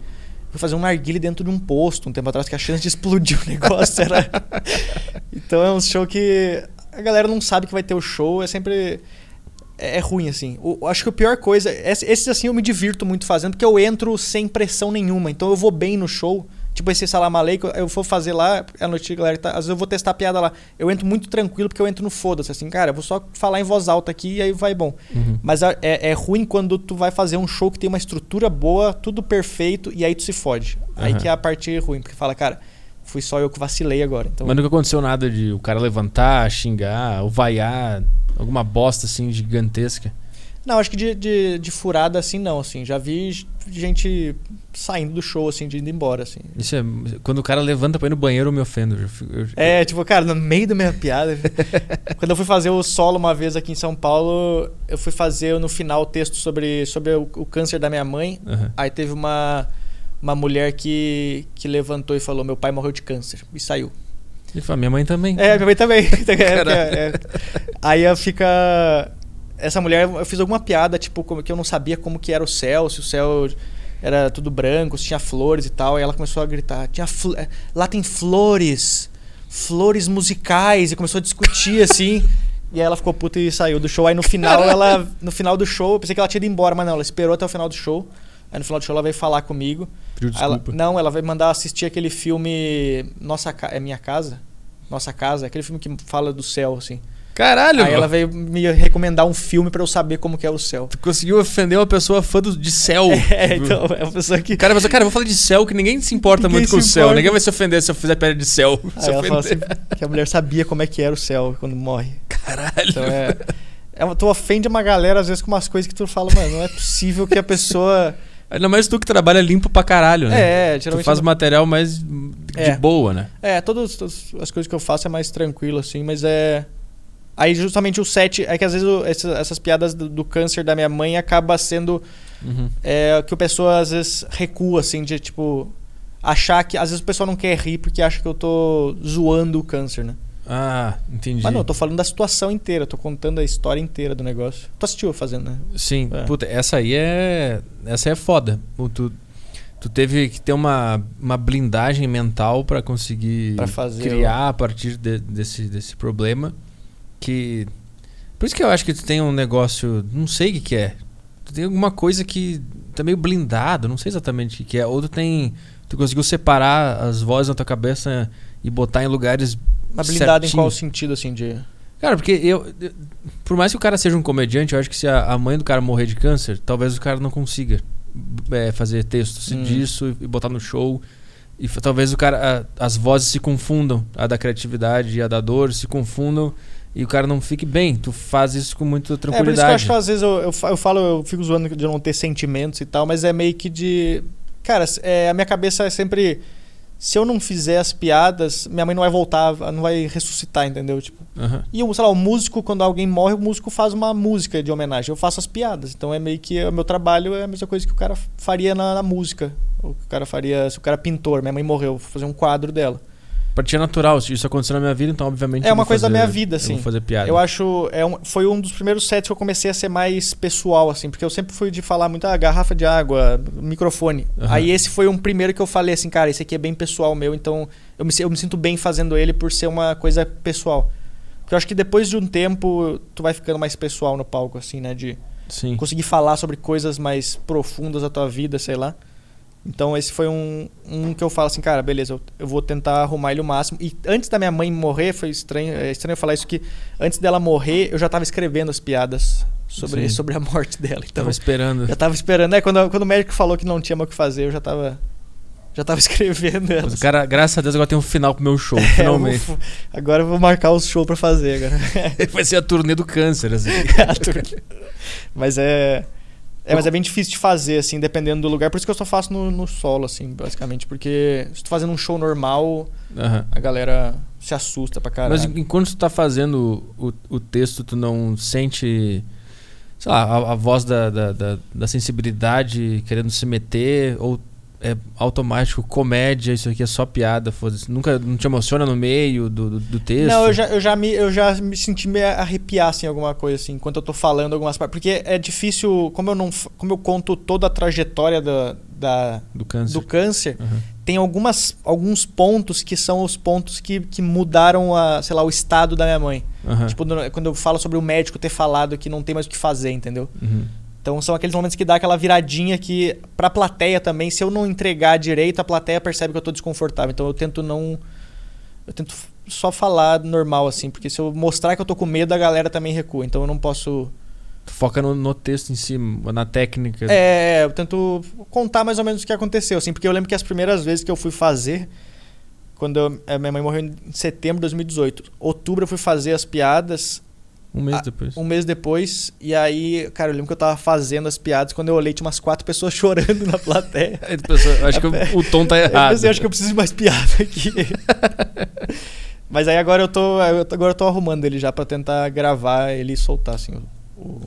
Fui fazer um narguile dentro de um posto um tempo atrás, que a chance de explodir o [LAUGHS] negócio era. [LAUGHS] então é um show que a galera não sabe que vai ter o show, é sempre. É, é ruim, assim. O- acho que a pior coisa. esse- Esses, assim, eu me divirto muito fazendo, porque eu entro sem pressão nenhuma. Então eu vou bem no show. Tipo esse Salam Aleikum, eu vou fazer lá, a noite, galera, tá, às vezes eu vou testar a piada lá. Eu entro muito tranquilo, porque eu entro no foda-se, assim, cara, eu vou só falar em voz alta aqui e aí vai bom. Uhum. Mas é, é ruim quando tu vai fazer um show que tem uma estrutura boa, tudo perfeito, e aí tu se fode. Aí Aham. que é a parte ruim, porque fala, cara, fui só eu que vacilei agora. Então, Mas nunca aconteceu nada de o cara levantar, xingar, ou vaiar, alguma bosta assim gigantesca. Não, acho que de, de, de furada assim não, assim. Já vi gente saindo do show, assim, de indo embora, assim. Isso é, quando o cara levanta pra ir no banheiro, eu me ofendo. Eu eu- É, tipo, cara, no meio da minha piada. [LAUGHS] quando eu fui fazer o solo uma vez aqui em São Paulo, eu fui fazer no final o texto sobre, sobre o, o câncer da minha mãe. Aham. Aí teve uma, uma mulher que, que levantou e falou: Meu pai morreu de câncer. E saiu. Ele fala, minha mãe também. É, minha mãe também. [LAUGHS] É, é, é. Aí fica. Essa mulher, eu fiz alguma piada, tipo, como que eu não sabia como que era o céu, se o céu era tudo branco, se tinha flores e tal. E ela começou a gritar: tinha fl- é, lá tem flores, flores musicais. E começou a discutir [LAUGHS] assim. E aí ela ficou puta e saiu do show. Aí no final, ela. No final do show, eu pensei que ela tinha ido embora, mas não, ela esperou até o final do show. Aí no final do show ela veio falar comigo. Pediu Aí ela- desculpa. não, ela vai mandar assistir aquele filme Nossa é minha casa? Nossa casa, aquele filme que fala do céu assim. Caralho, Aí ela veio me recomendar um filme pra eu saber como que é o céu. tu conseguiu ofender uma pessoa fã do- de céu. [LAUGHS] É, então é uma pessoa que cara pensou, cara, eu vou falar de céu, que ninguém se importa Ninguém muito com o céu. importa. Ninguém vai se ofender se eu fizer piada de céu. [LAUGHS] Aí ela falou assim que a mulher sabia como é que era o céu quando morre. Caralho. Então é, é tu ofende uma galera às vezes com umas coisas que tu fala, mano, não é possível que a pessoa [LAUGHS] Ainda mais tu que trabalha limpo pra caralho, né? É, tu geralmente faz não- material mais de É. boa, né? É, todas, todas as coisas que eu faço é mais tranquilo, assim, mas é. Aí justamente o set. É que às vezes o- essas, essas piadas do, do câncer da minha mãe acaba sendo Uhum. é, que o pessoa às vezes recua, assim, de tipo. Achar que. Às vezes o pessoal não quer rir porque acha que eu tô zoando o câncer, né? Ah, entendi. Mas não, eu tô falando da situação inteira, tô contando a história inteira do negócio. Tu assistiu fazendo, né? Sim, É. puta, essa aí é. Essa aí é foda. O Tu, tu teve que ter uma, uma blindagem mental pra conseguir Pra fazer criar a partir de- desse, desse problema. Que. Por isso que eu acho que tu tem um negócio. Não sei o que, que é. Tu tem alguma coisa que tá meio blindado, não sei exatamente o que, que é. Ou tu tem. Tu conseguiu separar as vozes na tua cabeça e botar em lugares. Mas blindado em certinho. qual sentido, assim, de. Cara, porque eu, eu- Por mais que o cara seja um comediante, eu acho que se a, a mãe do cara morrer de câncer, talvez o cara não consiga é, fazer texto Hum. disso e botar no show. E talvez o cara. a- as vozes se confundam. A da criatividade e a da dor se confundam. E o cara não fique bem. Tu faz isso com muita É, por isso que eu tranquilidade. acho que às vezes eu, eu, eu falo, eu fico zoando de não ter sentimentos e tal, mas é meio que de. Cara, é, a minha cabeça é sempre. se eu não fizer as piadas, minha mãe não vai voltar, não vai ressuscitar, entendeu? Tipo, Aham. e o, sei lá, o músico, quando alguém morre, o músico faz uma música de homenagem. Eu faço as piadas. Então é meio que o meu trabalho é a mesma coisa que o cara faria na, na música. O cara faria, se o cara é pintor, minha mãe morreu, vou fazer um quadro dela. Pra ti é natural, se isso aconteceu na minha vida, então obviamente. É eu uma coisa da fazer- minha vida, Eu assim. vou fazer piada. Eu acho. É um, foi um dos primeiros sets que eu comecei a ser mais pessoal, assim, porque eu sempre fui de falar muito, ah, garrafa de água, microfone. Aham. Aí esse foi um primeiro que eu falei assim, cara, esse aqui é bem pessoal meu, então eu me, eu me sinto bem fazendo ele por ser uma coisa pessoal. Porque eu acho que depois de um tempo, tu vai ficando mais pessoal no palco, assim, né? De Sim. conseguir falar sobre coisas mais profundas da tua vida, sei lá. Então esse foi um, um que eu falo assim, cara, beleza, eu, eu vou tentar arrumar ele o máximo. E antes da minha mãe morrer, foi estranho, é estranho eu falar isso que antes dela morrer, eu já tava escrevendo as piadas sobre, Sim. sobre a morte [LAUGHS] dela. Então Tava esperando. já tava esperando, é quando, quando o médico falou que não tinha mais o que fazer, eu já tava já tava [LAUGHS] escrevendo elas. cara, graças a Deus, agora tem um final pro meu show, [LAUGHS] É, finalmente. vou- agora eu vou marcar os shows pra fazer agora. Vai ser a turnê do câncer, assim. A turnê. mas é. É, mas é bem difícil de fazer, assim, dependendo do lugar. Por isso que eu só faço no, no solo, assim, basicamente. Porque se tu fazendo um show normal, Aham. a galera se assusta pra caralho. Mas enquanto tu tá fazendo o, o texto, tu não sente, sei lá, a, a voz da, da, da, da sensibilidade querendo se meter? Ou é automático, comédia, isso aqui é só piada? foda-se. Nunca não te emociona no meio do, do, do texto? Não, eu já, eu, já me, eu já me senti meio arrepiar, assim, alguma coisa, assim, enquanto eu tô falando algumas partes. Porque é difícil, como eu não como eu conto toda a trajetória da, da, Do câncer. do câncer, Aham. tem algumas, alguns pontos que são os pontos que, que mudaram, a, sei lá, o estado da minha mãe. Aham. Tipo, quando eu falo sobre o médico ter falado que não tem mais o que fazer, entendeu? Uhum. Então são aqueles momentos que dá aquela viradinha que, pra plateia também, se eu não entregar direito, a plateia percebe que eu tô desconfortável. Então eu tento não. Eu tento só falar normal, assim, porque se eu mostrar que eu tô com medo, a galera também recua. Então eu não posso. Foca no, no texto em si, na técnica. É, eu tento contar mais ou menos o que aconteceu, assim, porque eu lembro que as primeiras vezes que eu fui fazer, quando eu- a minha mãe morreu em setembro de 2018, outubro eu fui fazer as piadas, Um mês Ah, depois. um mês depois, e aí, cara, eu lembro que eu tava fazendo as piadas, quando eu olhei tinha umas quatro pessoas [LAUGHS] chorando na plateia. Pensou, eu acho que o, o tom tá Eu errado. pensei, acho que eu preciso de mais piada aqui. [LAUGHS] Mas aí agora eu tô, eu agora eu tô arrumando ele já pra tentar gravar ele e soltar assim o, o,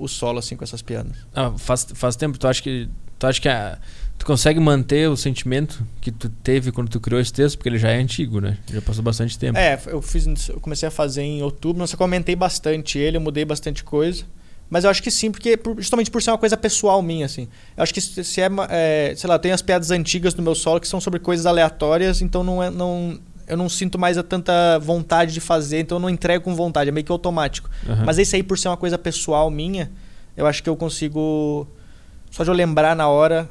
o solo assim com essas piadas. Ah, faz, faz tempo, tu acha que. Tu acha que a- tu consegue manter o sentimento que tu teve quando tu criou esse texto? Porque ele já é antigo, né? Já passou bastante tempo. É, eu fiz, eu comecei a fazer em outubro, mas eu comentei bastante ele, eu mudei bastante coisa. Mas eu acho que sim, porque por- justamente por ser uma coisa pessoal minha, assim. Eu acho que se é, é, sei lá, tem as piadas antigas do meu solo que são sobre coisas aleatórias, então não é, não, eu não sinto mais a tanta vontade de fazer, então eu não entrego com vontade, é meio que automático. Aham. Mas esse aí, por ser uma coisa pessoal minha, eu acho que eu consigo. Só de eu lembrar na hora,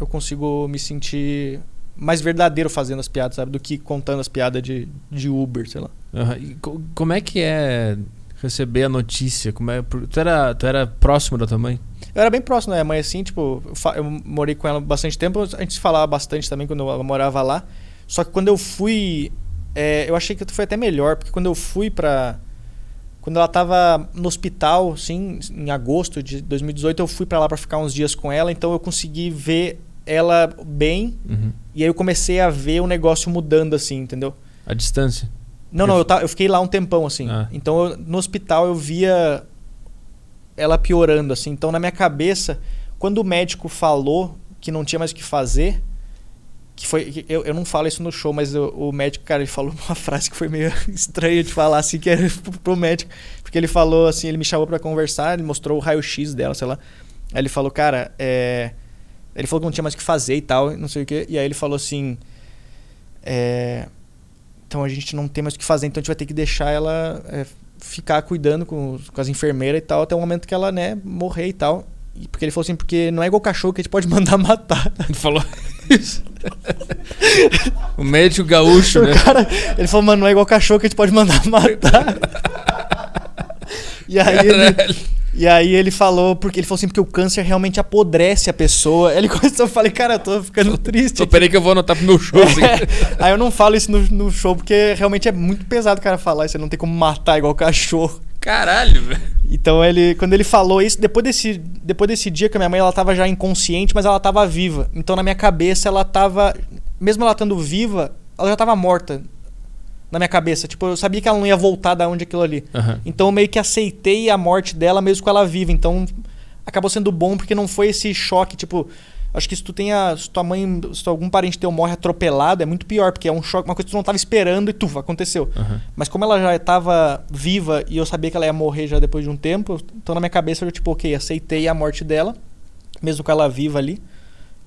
eu consigo me sentir mais verdadeiro fazendo as piadas, sabe? Do que contando as piadas de, de Uber, sei lá. Aham. E co- como é que é receber a notícia? Como é, tu, era, tu era próximo da tua mãe? Eu era bem próximo da minha mãe, assim, tipo, eu morei com ela bastante tempo, a gente se falava bastante também quando ela morava lá. Só que quando eu fui. é, eu achei que foi até melhor, porque quando eu fui pra. Quando ela tava no hospital, assim, em agosto de 2018, eu fui pra lá pra ficar uns dias com ela, então eu consegui ver ela bem, Uhum. e aí eu comecei a ver o negócio mudando, assim, entendeu? A distância. Não, não, eu, ta- eu fiquei lá um tempão, assim. Ah. Então, eu- no hospital eu via ela piorando, assim. Então, na minha cabeça, quando o médico falou que não tinha mais o que fazer, que foi... Eu, eu não falo isso no show, mas o, o médico, cara, ele falou uma [LAUGHS] frase que foi meio estranha de falar, assim, que era pro- médico. Porque ele falou, assim, ele me chamou pra conversar, ele mostrou o raio-x dela, sei lá. Aí ele falou, cara, é... Ele falou que não tinha mais o que fazer e tal, não sei o quê. E aí ele falou assim... É... Então a gente não tem mais o que fazer, então a gente vai ter que deixar ela é, ficar cuidando com, com as enfermeiras e tal, até o momento que ela, né, morrer e tal. Porque ele falou assim, porque não é igual cachorro que a gente pode [LAUGHS] mandar matar. Tu falou. [LAUGHS] o médico gaúcho, né? O cara, ele falou, mano, não é igual cachorro que a gente pode mandar matar. [LAUGHS] e aí ele, Caralho. E aí ele falou, porque ele falou assim, porque o câncer realmente apodrece a pessoa. Ele [LAUGHS] começou, eu falei, cara, eu tô ficando triste. Aqui. peraí que eu vou anotar pro meu show. assim. Aí eu não falo isso no, no show, porque realmente é muito pesado o cara falar isso. Você não tem como matar igual cachorro. Caralho, velho. Então ele, quando ele falou isso, depois desse, depois desse dia que a minha mãe ela tava já inconsciente, mas ela tava viva. Então na minha cabeça ela tava mesmo ela estando viva, ela já tava morta na minha cabeça. Tipo, eu sabia que ela não ia voltar da onde aquilo ali. Aham. Então eu meio que aceitei a morte dela mesmo com ela viva. Então acabou sendo bom porque não foi esse choque, tipo. Acho que se tu tem a. Se tua mãe. Se algum parente teu morre atropelado, é muito pior, porque é um choque, uma coisa que tu não tava esperando e tu, aconteceu. Aham. Mas como ela já estava viva e eu sabia que ela ia morrer já depois de um tempo, então na minha cabeça eu tipo, ok, aceitei a morte dela, mesmo com ela viva ali.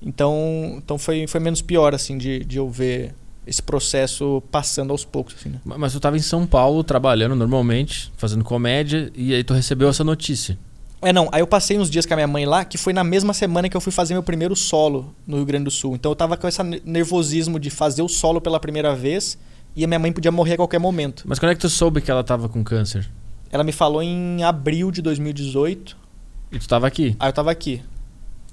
Então, então foi, foi menos pior, assim, de, de eu ver esse processo passando aos poucos, assim, né? Mas tu tava em São Paulo trabalhando normalmente, fazendo comédia, e aí tu recebeu essa notícia. É, não, aí eu passei uns dias com a minha mãe lá, que foi na mesma semana que eu fui fazer meu primeiro solo no Rio Grande do Sul. Então eu tava com esse nervosismo de fazer o solo pela primeira vez e a minha mãe podia morrer a qualquer momento. Mas quando é que tu soube que ela tava com câncer? Ela me falou em abril de 2018, E tu tava aqui? aí eu tava aqui.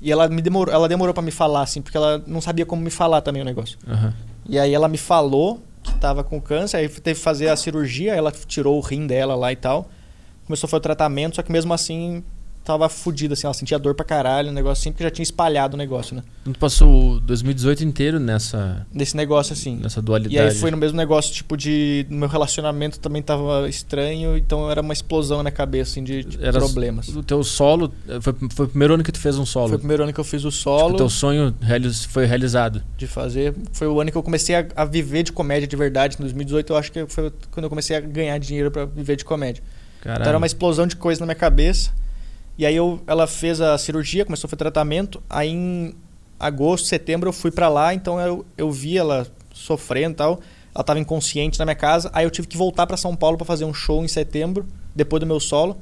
E ela me demorou, ela demorou para me falar assim, porque ela não sabia como me falar também o negócio. Aham. E aí ela me falou que tava com câncer, aí teve que fazer a cirurgia, ela tirou o rim dela lá e tal. Começou a fazer o tratamento, só que mesmo assim tava fodida, assim, ela sentia dor pra caralho, o negócio assim, porque já tinha espalhado o negócio, né? Então tu passou o 2018 inteiro nessa, Nesse negócio assim. nessa dualidade. E aí foi no mesmo negócio, tipo, de. Meu relacionamento também tava estranho, então era uma explosão na cabeça, assim, de, de Era problemas. O teu solo. Foi, foi o primeiro ano que tu fez um solo. Foi o primeiro ano que eu fiz o Tipo, solo o teu sonho realiz- foi realizado. de fazer. Foi o ano que eu comecei a, a viver de comédia de verdade. Em 2018, eu acho que foi quando eu comecei a ganhar dinheiro pra viver de comédia. Caralho. Então era uma explosão de coisa na minha cabeça. E aí eu, ela fez a cirurgia, começou a fazer tratamento. Aí em agosto, setembro eu fui pra lá, então eu, eu vi ela sofrendo e tal. Ela tava inconsciente na minha casa. Aí eu tive que voltar pra São Paulo pra fazer um show em setembro, depois do meu solo.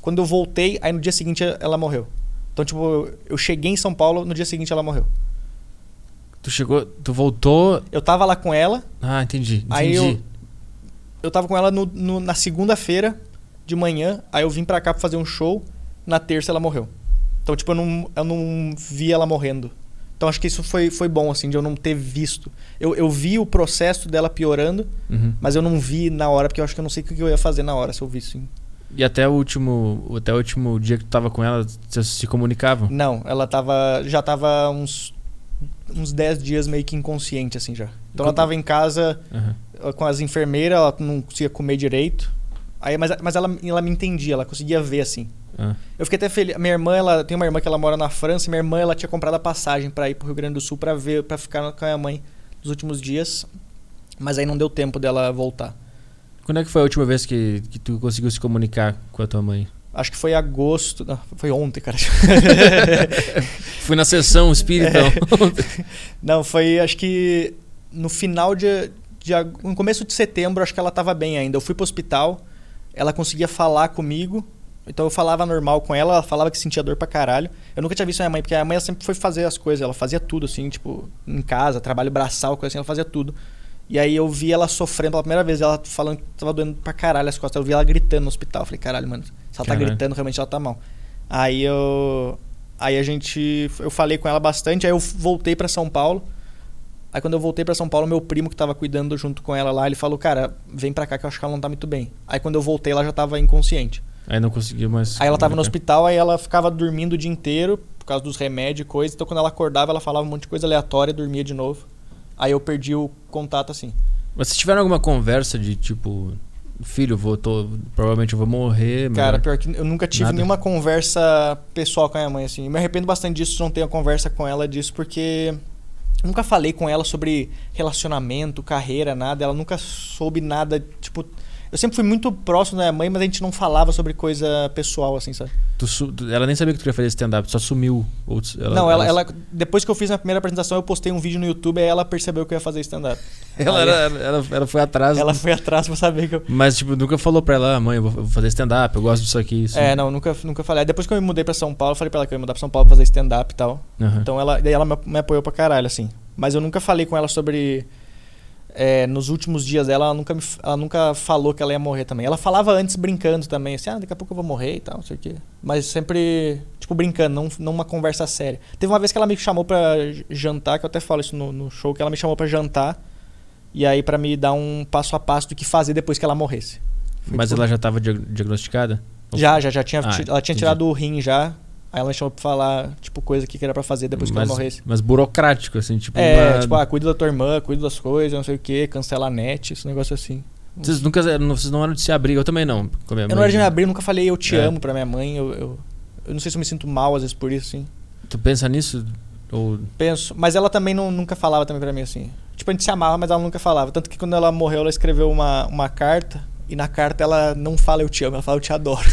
Quando eu voltei, aí no dia seguinte ela morreu. Então, tipo, eu cheguei em São Paulo, no dia seguinte ela morreu. Tu chegou. Tu voltou. Eu tava lá com ela, Ah, entendi. entendi. Aí eu- eu tava com ela no- no- na segunda-feira de manhã, aí eu vim pra cá pra fazer um show, na terça ela morreu. Então, tipo, eu não, eu não vi ela morrendo. Então acho que isso foi, foi bom, assim, de eu não ter visto. Eu, eu vi o processo dela piorando, Uhum. mas eu não vi na hora, porque eu acho que eu não sei o que eu ia fazer na hora se eu visse. E até o último. Até o último dia que tu tava com ela, vocês se comunicavam? Não, ela tava. Já tava uns. Uns 10 dias meio que inconsciente, assim já. Então ela Enquanto- tava em casa eh, com as enfermeiras, ela não conseguia comer direito. Aí, mas mas ela, ela me entendia, ela conseguia ver assim. Ah. Eu fiquei até feliz. Minha irmã, ela tem uma irmã que ela mora na França. Minha irmã, ela tinha comprado a passagem pra ir pro Rio Grande do Sul pra ver, para ficar com a minha mãe nos últimos dias. Mas aí não deu tempo dela voltar. Quando é que foi a última vez que, que tu conseguiu se comunicar com a tua mãe? Acho que foi agosto. Não, foi ontem, cara. [LAUGHS] Fui na sessão espírita. [LAUGHS] não, foi acho que no final de, de. No começo de setembro, acho que ela tava bem ainda. Eu fui pro hospital, ela conseguia falar comigo. Então eu falava normal com ela, ela falava que sentia dor pra caralho. Eu nunca tinha visto minha mãe, porque a mãe sempre foi fazer as coisas, ela fazia tudo assim, tipo, em casa, trabalho braçal, coisa assim, ela fazia tudo. E aí eu vi ela sofrendo pela primeira vez, ela falando que tava doendo pra caralho as costas. Eu vi ela gritando no hospital. Eu falei, caralho, mano, se ela tá gritando, realmente ela tá mal. Aí eu. Aí a gente. Eu falei com ela bastante, aí eu voltei pra São Paulo. Aí quando eu voltei pra São Paulo, meu primo que tava cuidando junto com ela lá, ele falou, cara, vem pra cá que eu acho que ela não tá muito bem. Aí quando eu voltei, ela já tava inconsciente. Aí não conseguiu mais. Aí ela tava no hospital, aí ela ficava dormindo o dia inteiro por causa dos remédios e coisa. Então quando ela acordava, ela falava um monte de coisa aleatória e dormia de novo. Aí eu perdi o contato assim. Mas se tiveram alguma conversa de tipo, filho, vou, tô, provavelmente eu vou morrer. Cara, pior que eu nunca tive Nada. nenhuma conversa pessoal com a minha mãe, assim. Eu me arrependo bastante disso, não ter uma conversa com ela disso, porque eu nunca falei com ela sobre relacionamento, carreira, nada. Ela nunca soube nada, tipo... Eu sempre fui muito próximo da minha mãe, mas a gente não falava sobre coisa pessoal, assim, sabe? Tu ela nem sabia que tu queria fazer stand-up, só sumiu. Ou tu- não, ela, ela... Depois que eu fiz a primeira apresentação, eu postei um vídeo no YouTube, aí ela percebeu que eu ia fazer stand-up. [LAUGHS] Ela, era- ela, ela foi atrás. Ela foi atrás pra saber que eu... Mas, tipo, nunca falou pra ela, "Ah, mãe, eu vou, fazer stand-up, eu gosto disso aqui. Isso. É, não, nunca, nunca falei. Aí Depois que eu me mudei pra São Paulo, eu falei pra ela que eu ia mudar pra São Paulo pra fazer stand-up e tal. Aham. Então ela, daí ela me, me apoiou pra caralho, assim. Mas eu nunca falei com ela sobre. É, nos últimos dias dela, ela nunca, me, ela nunca falou que ela ia morrer também. Ela falava antes brincando também, assim, ah, daqui a pouco eu vou morrer e tal, não sei o quê. Mas sempre, tipo, brincando, não, não uma conversa séria. Teve uma vez que ela me chamou pra jantar, que eu até falo isso no, no show, que ela me chamou pra jantar. E aí pra me dar um passo a passo do que fazer depois que ela morresse. Foi Mas tipo- ela já tava diag- diagnosticada? Já, já, já tinha. Ah, ela tinha entendi. tirado o rim já. Aí ela me chamou pra falar, tipo, coisa que era pra fazer depois que mas, ela morresse. Mas burocrático, assim, tipo. É, uma- tipo, ah, cuida da tua irmã, cuida das coisas, não sei o que, cancela a net, esse negócio assim. Vocês nunca não- vocês não eram de se abrir, eu também não. Com a minha Eu não mãe. era de me abrir, nunca falei eu te É. amo pra minha mãe. Eu, eu, eu não sei se eu me sinto mal às vezes por isso, assim. Tu pensa nisso? Ou. Penso. Mas ela também não, nunca falava também pra mim, assim. Tipo, a gente se amava, mas ela nunca falava. Tanto que quando ela morreu, ela escreveu uma, uma carta. E na carta ela não fala eu te amo, ela fala eu te adoro. [LAUGHS]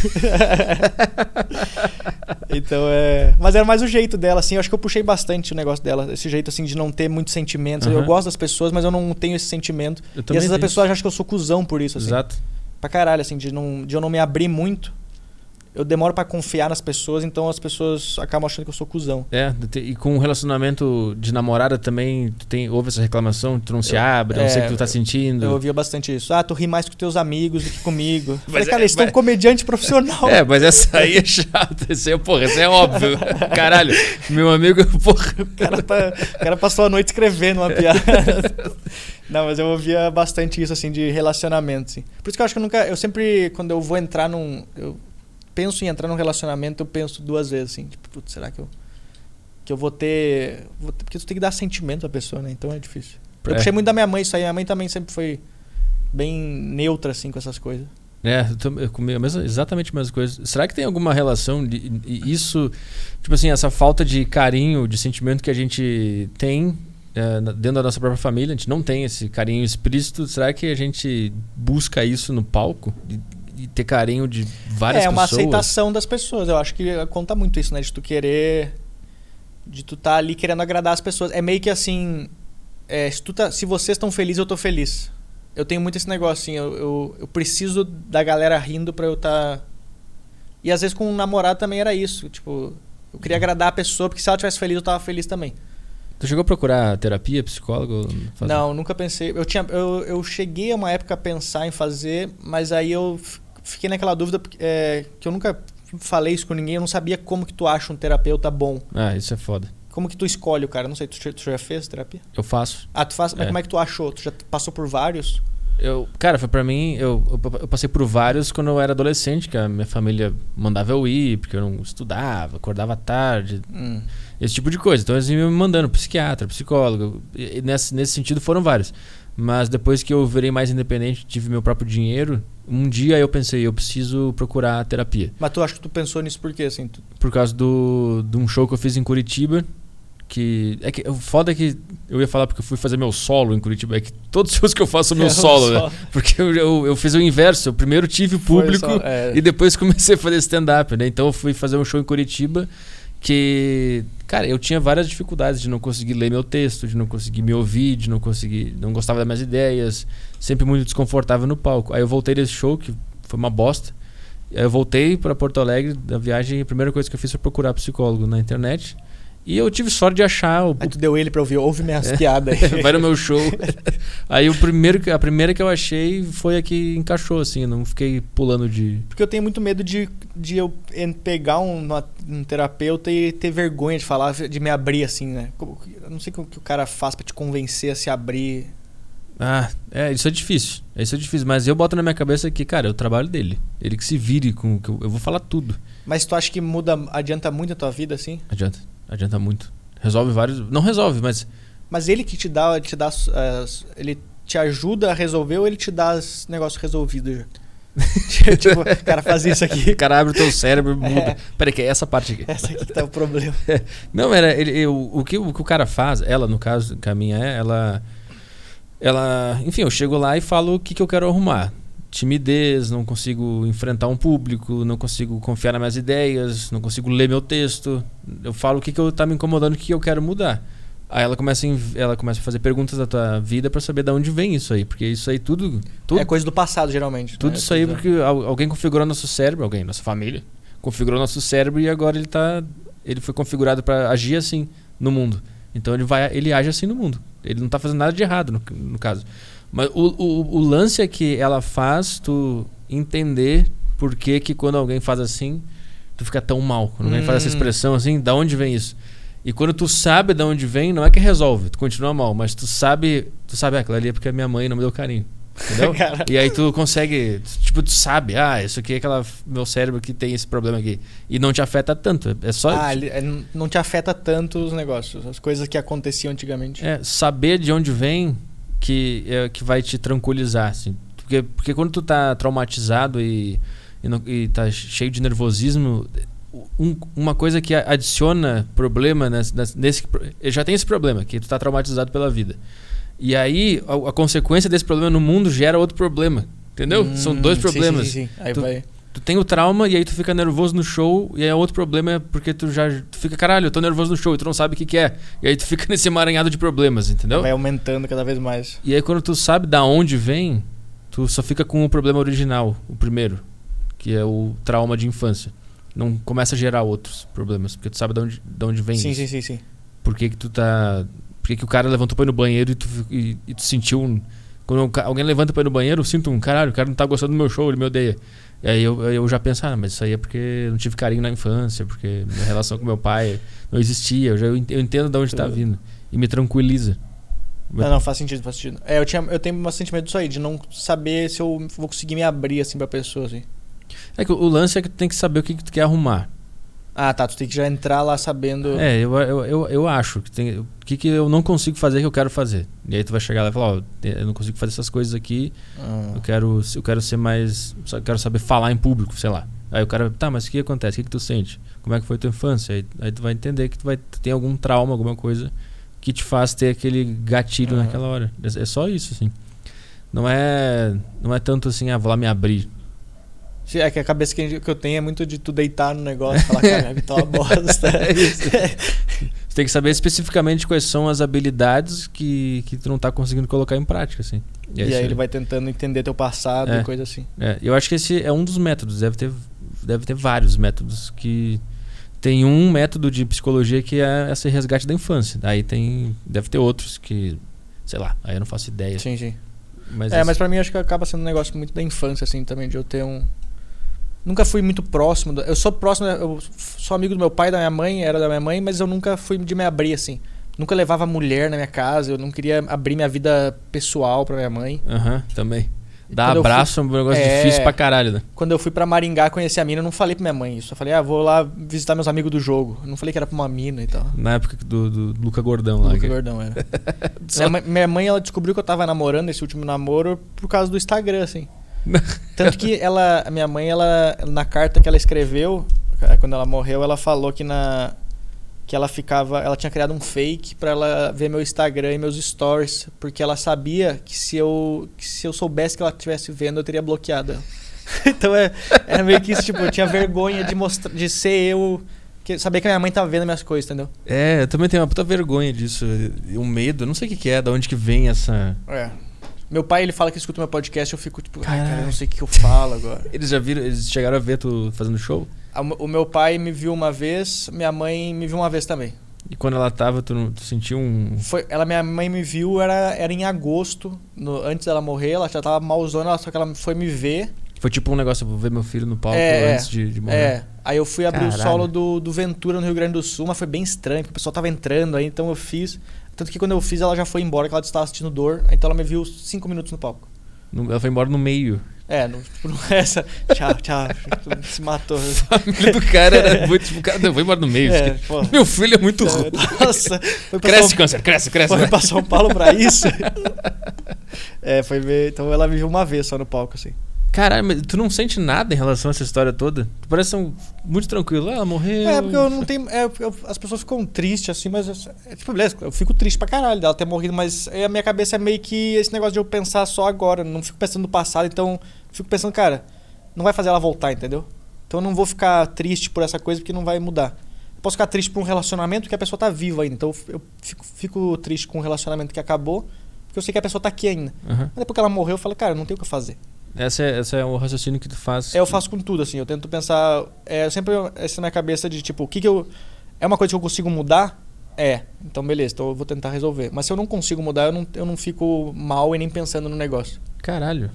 então é. Mas era mais o jeito dela, assim. Eu acho que eu puxei bastante o negócio dela. Esse jeito, assim, de não ter muitos sentimentos. Eu Aham. gosto das pessoas, mas eu não tenho esse sentimento. Eu E às vezes a pessoa acha que eu sou cuzão por isso, assim. Exato. Pra caralho, assim, de, não, de eu não me abrir muito. Eu demoro pra confiar nas pessoas, então as pessoas acabam achando que eu sou cuzão. É, e com o relacionamento de namorada também, tu tem, houve essa reclamação, tu não se Eu- abre, eu não sei o é, que tu tá sentindo. Eu ouvia bastante isso. Ah, tu ri mais com teus amigos do que comigo. [LAUGHS] Mas Falei, é- cara, eles estão mas- comediante profissional. É, mas essa aí é chata. Esse é, porra, esse é óbvio. [LAUGHS] Caralho, meu amigo, [LAUGHS] porra. O cara, tá- o cara passou a noite escrevendo uma piada. Não, mas eu ouvia bastante isso, assim, de relacionamento, assim. Por isso que eu acho que eu nunca... Eu sempre, quando eu vou entrar num... Eu penso em entrar num relacionamento, eu penso duas vezes, assim. Tipo, putz, será que eu... Que eu vou ter... Vou ter porque tu tem que dar sentimento à pessoa, né? Então é difícil. Eu É. puxei muito da minha mãe isso aí. Minha mãe também sempre foi bem neutra, assim, com essas coisas. É, eu comi a mesma- exatamente a mesma coisa. Será que tem alguma relação de e isso, tipo assim, essa falta de carinho, de sentimento que a gente tem é, dentro da nossa própria família, a gente não tem esse carinho explícito. Será que a gente busca isso no palco? E, ter carinho de várias é uma pessoas? aceitação das pessoas. Eu acho que conta muito isso, né? De tu querer. De tu tá ali querendo agradar as pessoas. É meio que assim. é, se, tu tá, se vocês estão felizes, eu tô feliz. Eu tenho muito esse negócio, assim. Eu, eu, eu preciso da galera rindo pra eu tá. E às vezes com um namorado também era isso. Tipo, eu queria agradar a pessoa, porque se ela tivesse feliz, eu tava feliz também. Tu chegou a procurar terapia, psicólogo? Fazer- Não, nunca pensei. Eu, tinha, eu, eu cheguei a uma época a pensar em fazer, mas aí eu fiquei naquela dúvida porque, é, que eu nunca falei isso com ninguém. Eu não sabia como que tu acha um terapeuta bom. Ah, isso é foda. Como que tu escolhe o cara? Não sei, tu, já- tu já fez terapia? Eu faço. Ah, tu faz? Mas É. como é que tu achou? Tu já passou por vários? Eu, cara, foi pra mim, eu, eu, eu passei por vários quando eu era adolescente, que a minha família mandava eu ir, porque eu não estudava, acordava tarde, Hum. esse tipo de coisa. Então eles iam me mandando psiquiatra, psicólogo. Nesse, nesse sentido foram vários. Mas depois que eu virei mais independente, tive meu próprio dinheiro, um dia eu pensei, eu preciso procurar terapia. Mas tu acha que tu pensou nisso por quê? Assim, tu- Por causa do, de um show que eu fiz em Curitiba. Que, é que o foda é que eu ia falar porque eu fui fazer meu solo em Curitiba. É que todos os shows que eu faço meu [LAUGHS] É, o solo, né? Porque eu, eu, eu fiz o inverso. Eu primeiro tive Foi público só- é. e depois [LAUGHS] comecei a fazer stand-up, né? Então eu fui fazer um show em Curitiba que, cara, eu tinha várias dificuldades de não conseguir ler meu texto, de não conseguir me ouvir, de não conseguir, não gostava das minhas ideias, sempre muito desconfortável no palco. Aí eu voltei desse show que foi uma bosta. Aí eu voltei para Porto Alegre da viagem e a primeira coisa que eu fiz foi procurar psicólogo na internet. E eu tive sorte de achar o Aí tu deu ele pra ouvir, ouve minhas piadas aí. [LAUGHS] vai no meu show. [LAUGHS] Aí o primeiro, a primeira que eu achei foi a que encaixou, assim, não fiquei pulando de. Porque eu tenho muito medo de, de eu pegar um, um terapeuta e ter vergonha de falar, de me abrir assim, né? Eu não sei o que o cara faz pra te convencer a se abrir. Ah, é, isso é difícil. Isso é difícil, mas eu boto na minha cabeça que, cara, é o trabalho dele. Ele que se vire com. que eu, eu vou falar tudo. Mas tu acha que muda, adianta muito a tua vida, assim? Adianta. Adianta muito. Resolve vários. Não resolve, mas. Mas ele que te dá, te dá as- ele te ajuda a resolver ou ele te dá os negócios resolvidos já? [LAUGHS] tipo, o cara faz isso aqui. O cara abre o teu cérebro e muda. Peraí, que é essa parte aqui. Essa aqui que tá o problema. [LAUGHS] Não, era. Ele, eu- o, que, o que o cara faz, ela, no caso, que a minha é, ela. Ela. Enfim, eu chego lá e falo o que, que eu quero arrumar. Timidez, não consigo enfrentar um público, não consigo confiar nas minhas ideias, não consigo ler meu texto. Eu falo o que, que eu, tá me incomodando, o que, que eu quero mudar. Aí ela começa, ela começa a fazer perguntas da tua vida pra saber de onde vem isso aí. Porque isso aí tudo. tudo É coisa do passado, geralmente. tudo né? isso aí porque al- alguém configurou nosso cérebro, alguém, nossa família, configurou nosso cérebro e agora ele tá ele foi configurado para agir assim no mundo. Então ele vai ele age assim no mundo. Ele não tá fazendo nada de errado no, no caso. Mas o, o, o lance é que ela faz tu entender por que que quando alguém faz assim, tu fica tão mal. Quando alguém faz essa Hum. expressão assim, da onde vem isso? E quando tu sabe de onde vem, não é que resolve, tu continua mal, mas tu sabe, tu sabe, ah, aquilo ali é porque a minha mãe não me deu carinho. Entendeu? [LAUGHS] E aí tu consegue, tipo, tu sabe, ah, isso aqui é aquela meu cérebro que tem esse problema aqui e não te afeta tanto, é só Ah, ele- é, não te afeta tanto os negócios, as coisas que aconteciam antigamente. é, saber de onde vem que é, que vai te tranquilizar, assim. Porque, porque quando tu tá traumatizado e, e, não- e tá cheio de nervosismo, um- uma coisa que adiciona problema nesse, nesse-. Já tem esse problema, que tu tá traumatizado pela vida. E aí, a, a consequência desse problema no mundo gera outro problema. Entendeu? São dois Hum, problemas. Sim, sim, sim. Aí Tu- vai. Tu tem o trauma e aí tu fica nervoso no show, e aí outro problema é porque tu já tu fica, caralho, eu tô nervoso no show e tu não sabe o que, que é. E aí tu fica [LAUGHS] nesse emaranhado de problemas, entendeu? Vai aumentando cada vez mais. E aí quando tu sabe da onde vem, tu só fica com o problema original, o primeiro, que é o trauma de infância. Não começa a gerar outros problemas, porque tu sabe de onde, de onde vem Sim, isso. sim, sim, sim. Por que, que tu tá. Por que, que o cara levantou pra ir no banheiro e tu, e, e tu sentiu um. Quando alguém levanta pra ir no banheiro, eu sinto um caralho, o cara não tá gostando do meu show, ele me odeia. E aí eu, eu já penso, ah, mas isso aí é porque não tive carinho na infância, porque minha relação com meu pai não existia. Eu, já, eu ent- eu entendo de onde tá vindo. E me tranquiliza. Não, não, faz sentido, faz sentido. É, eu, tinha, eu tenho bastante medo disso aí, de não saber se eu vou conseguir me abrir assim pra pessoa, assim. É que o lance é que tu tem que saber o que, que tu quer arrumar. Ah, tá, tu tem que já entrar lá sabendo. É, eu, eu, eu, eu acho que tem. O que, que eu não consigo fazer que eu quero fazer. E aí tu vai chegar lá e falar, ó, eu não consigo fazer essas coisas aqui, Ah. eu quero, eu quero ser mais. só quero saber falar em público, sei lá. Aí o cara, tá, mas o que acontece? O que, que tu sente? Como é que foi tua infância? Aí, aí tu vai entender que tu vai tem algum trauma, alguma coisa que te faz ter aquele gatilho Aham. naquela hora. É, é só isso, assim. Não é, não é tanto assim, ah, vou lá me abrir. É que a cabeça que eu tenho é muito de tu deitar no negócio e falar, cara, tá uma bosta. [LAUGHS] É isso. Você tem que saber especificamente quais são as habilidades que, que tu não tá conseguindo colocar em prática, assim. E, é isso aí ele vai tentando entender teu passado É. e coisa assim. É, eu acho que esse é um dos métodos. Deve ter, deve ter vários métodos que. Tem um método de psicologia que é esse resgate da infância. Aí tem. Deve ter outros que. Sei lá, aí eu não faço ideia. Sim, sim. Mas é, esse- mas pra mim acho que acaba sendo um negócio muito da infância, assim, também, de eu ter um. Nunca fui muito próximo. Eu sou próximo, eu sou amigo do meu pai, da minha mãe, era da minha mãe, mas eu nunca fui de me abrir, assim. Nunca levava mulher na minha casa, eu não queria abrir minha vida pessoal pra minha mãe. Aham, também. Dar abraço é um negócio É. difícil pra caralho, né? Quando eu fui pra Maringá conhecer a mina, eu não falei pra minha mãe isso. Eu falei, ah, vou lá visitar meus amigos do jogo. Eu não falei que era pra uma mina e tal. Na época do, do Luca Gordão lá. Luca que- Gordão era. [LAUGHS] minha, mãe, minha mãe, ela descobriu que eu tava namorando esse último namoro por causa do Instagram, assim. [LAUGHS] Tanto que ela, a minha mãe, ela na carta que ela escreveu, eh, quando ela morreu, ela falou que na que ela ficava, ela tinha criado um fake pra ela ver meu Instagram e meus stories, porque ela sabia que se eu que se eu soubesse que ela estivesse vendo, eu teria bloqueado ela. [LAUGHS] então é, era meio que isso, tipo, eu tinha vergonha de mostrar de ser eu que saber que a minha mãe tava vendo minhas coisas, entendeu? É, eu também tenho uma puta vergonha disso. Um medo, eu não sei o que, que é, da onde que vem essa. É. Meu pai, ele fala que escuta meu podcast, eu fico tipo, ai, cara, eu não sei o que eu falo agora. Eles já viram, eles chegaram a ver tu fazendo show? O meu pai me viu uma vez, minha mãe me viu uma vez também. E quando ela tava, tu, não- tu sentiu um. Foi, ela, minha mãe me viu, era, era em agosto, no- antes dela morrer, ela já tava malzona, ela- só que ela foi me ver. Foi tipo um negócio, vou ver meu filho no palco É, antes de, de morrer. É, aí eu fui abrir o Caralho. solo do, do Ventura no Rio Grande do Sul, mas foi bem estranho, porque o pessoal tava entrando aí, então eu fiz. Tanto que quando eu fiz, ela já foi embora, que ela estava assistindo dor, então ela me viu cinco minutos no palco. No- Ela foi embora no meio. É, não, tipo, é [LAUGHS] essa. Tchau, tchau. Se matou. A [LAUGHS] família do cara era muito. Tipo, cara, não, vou embora no meio. É, pô. Meu filho é muito ruim. Nossa, Cresce, São- câncer, cresce, cresce. Foi pra São Paulo pra isso? [LAUGHS] é, foi ver. Então ela me viu uma vez só no palco, assim. Caralho, mas tu não sente nada em relação a essa história toda? Tu parece um, muito tranquilo. Ah, ela morreu. É, porque eu não tenho. é, eu- as pessoas ficam tristes, assim, mas. É, tipo, beleza, eu fico triste pra caralho dela ter morrido, mas aí a minha cabeça é meio que esse negócio de eu pensar só agora. Não fico pensando no passado, então. Fico pensando, cara, não vai fazer ela voltar, entendeu? Então eu não vou ficar triste por essa coisa porque não vai mudar. Eu posso ficar triste por um relacionamento que a pessoa tá viva ainda. Então eu fico, fico triste com um relacionamento que acabou, porque eu sei que a pessoa tá aqui ainda. Aham. Mas depois que ela morreu, eu falo, cara, não tem o que fazer. Essa, é, essa é o raciocínio que tu faz. É, eu faço com tudo, assim. Eu tento pensar. É sempre essa na minha cabeça de tipo, o que, que eu. É uma coisa que eu consigo mudar? É. Então, beleza, então eu vou tentar resolver. Mas se eu não consigo mudar, eu não, eu não fico mal e nem pensando no negócio. Caralho.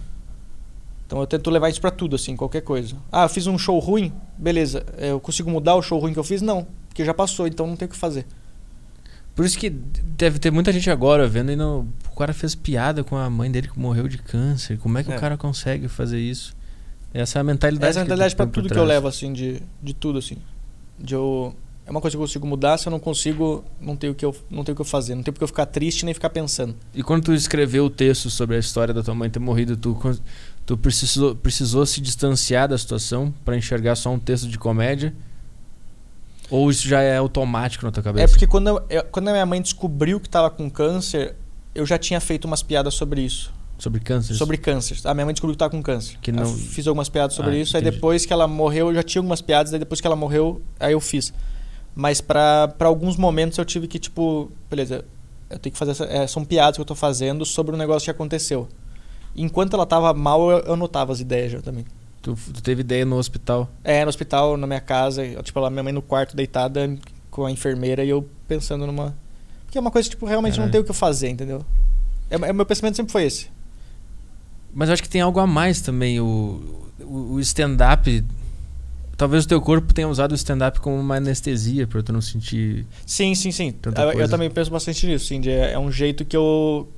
Então eu tento levar isso pra tudo, assim, qualquer coisa. Ah, eu fiz um show ruim? Beleza. É, Eu consigo mudar o show ruim que eu fiz? Não. Porque já passou, então não tem o que fazer. Por isso que deve ter muita gente agora vendo e não. O cara fez piada com a mãe dele que morreu de câncer. Como é que É. o cara consegue fazer isso? Essa é a mentalidade. Essa é a mentalidade por tudo que eu levo, assim, de, de tudo, assim. De eu. É uma coisa que eu consigo mudar, se eu não consigo, não tenho o que eu, não tenho o que eu fazer. Não tenho porque eu ficar triste nem ficar pensando. E quando tu escreveu o texto sobre a história da tua mãe ter morrido, tu, tu precisou, precisou se distanciar da situação pra enxergar só um texto de comédia? Ou isso já é automático na tua cabeça? É porque quando, eu- quando a minha mãe descobriu que tava com câncer, eu já tinha feito umas piadas sobre isso. Sobre câncer? Sobre câncer. A minha mãe descobriu que tava com câncer. Que Aí eu não- fiz algumas piadas sobre Ah, isso. Aí entendi. depois que ela morreu, eu já tinha algumas piadas. Aí depois que ela morreu, aí eu fiz. Mas pra alguns momentos eu tive que, tipo, beleza, eu tenho que fazer. Essa, é, são piadas que eu tô fazendo sobre um negócio que aconteceu. Enquanto ela tava mal, eu, eu anotava as ideias já também. Tu, tu teve ideia no hospital. É, no hospital, na minha casa, eu, tipo, ela, minha mãe no quarto deitada com a enfermeira e eu pensando numa. Porque é uma coisa, tipo, realmente não Caralho. tem o que eu fazer, entendeu? É, é, meu pensamento sempre foi esse. Mas eu acho que tem algo a mais também. O, o, o stand-up. Talvez o teu corpo tenha usado o stand-up como uma anestesia pra tu não sentir. Sim, sim, sim. Eu, eu também penso bastante nisso, sim. é, é um jeito que eu.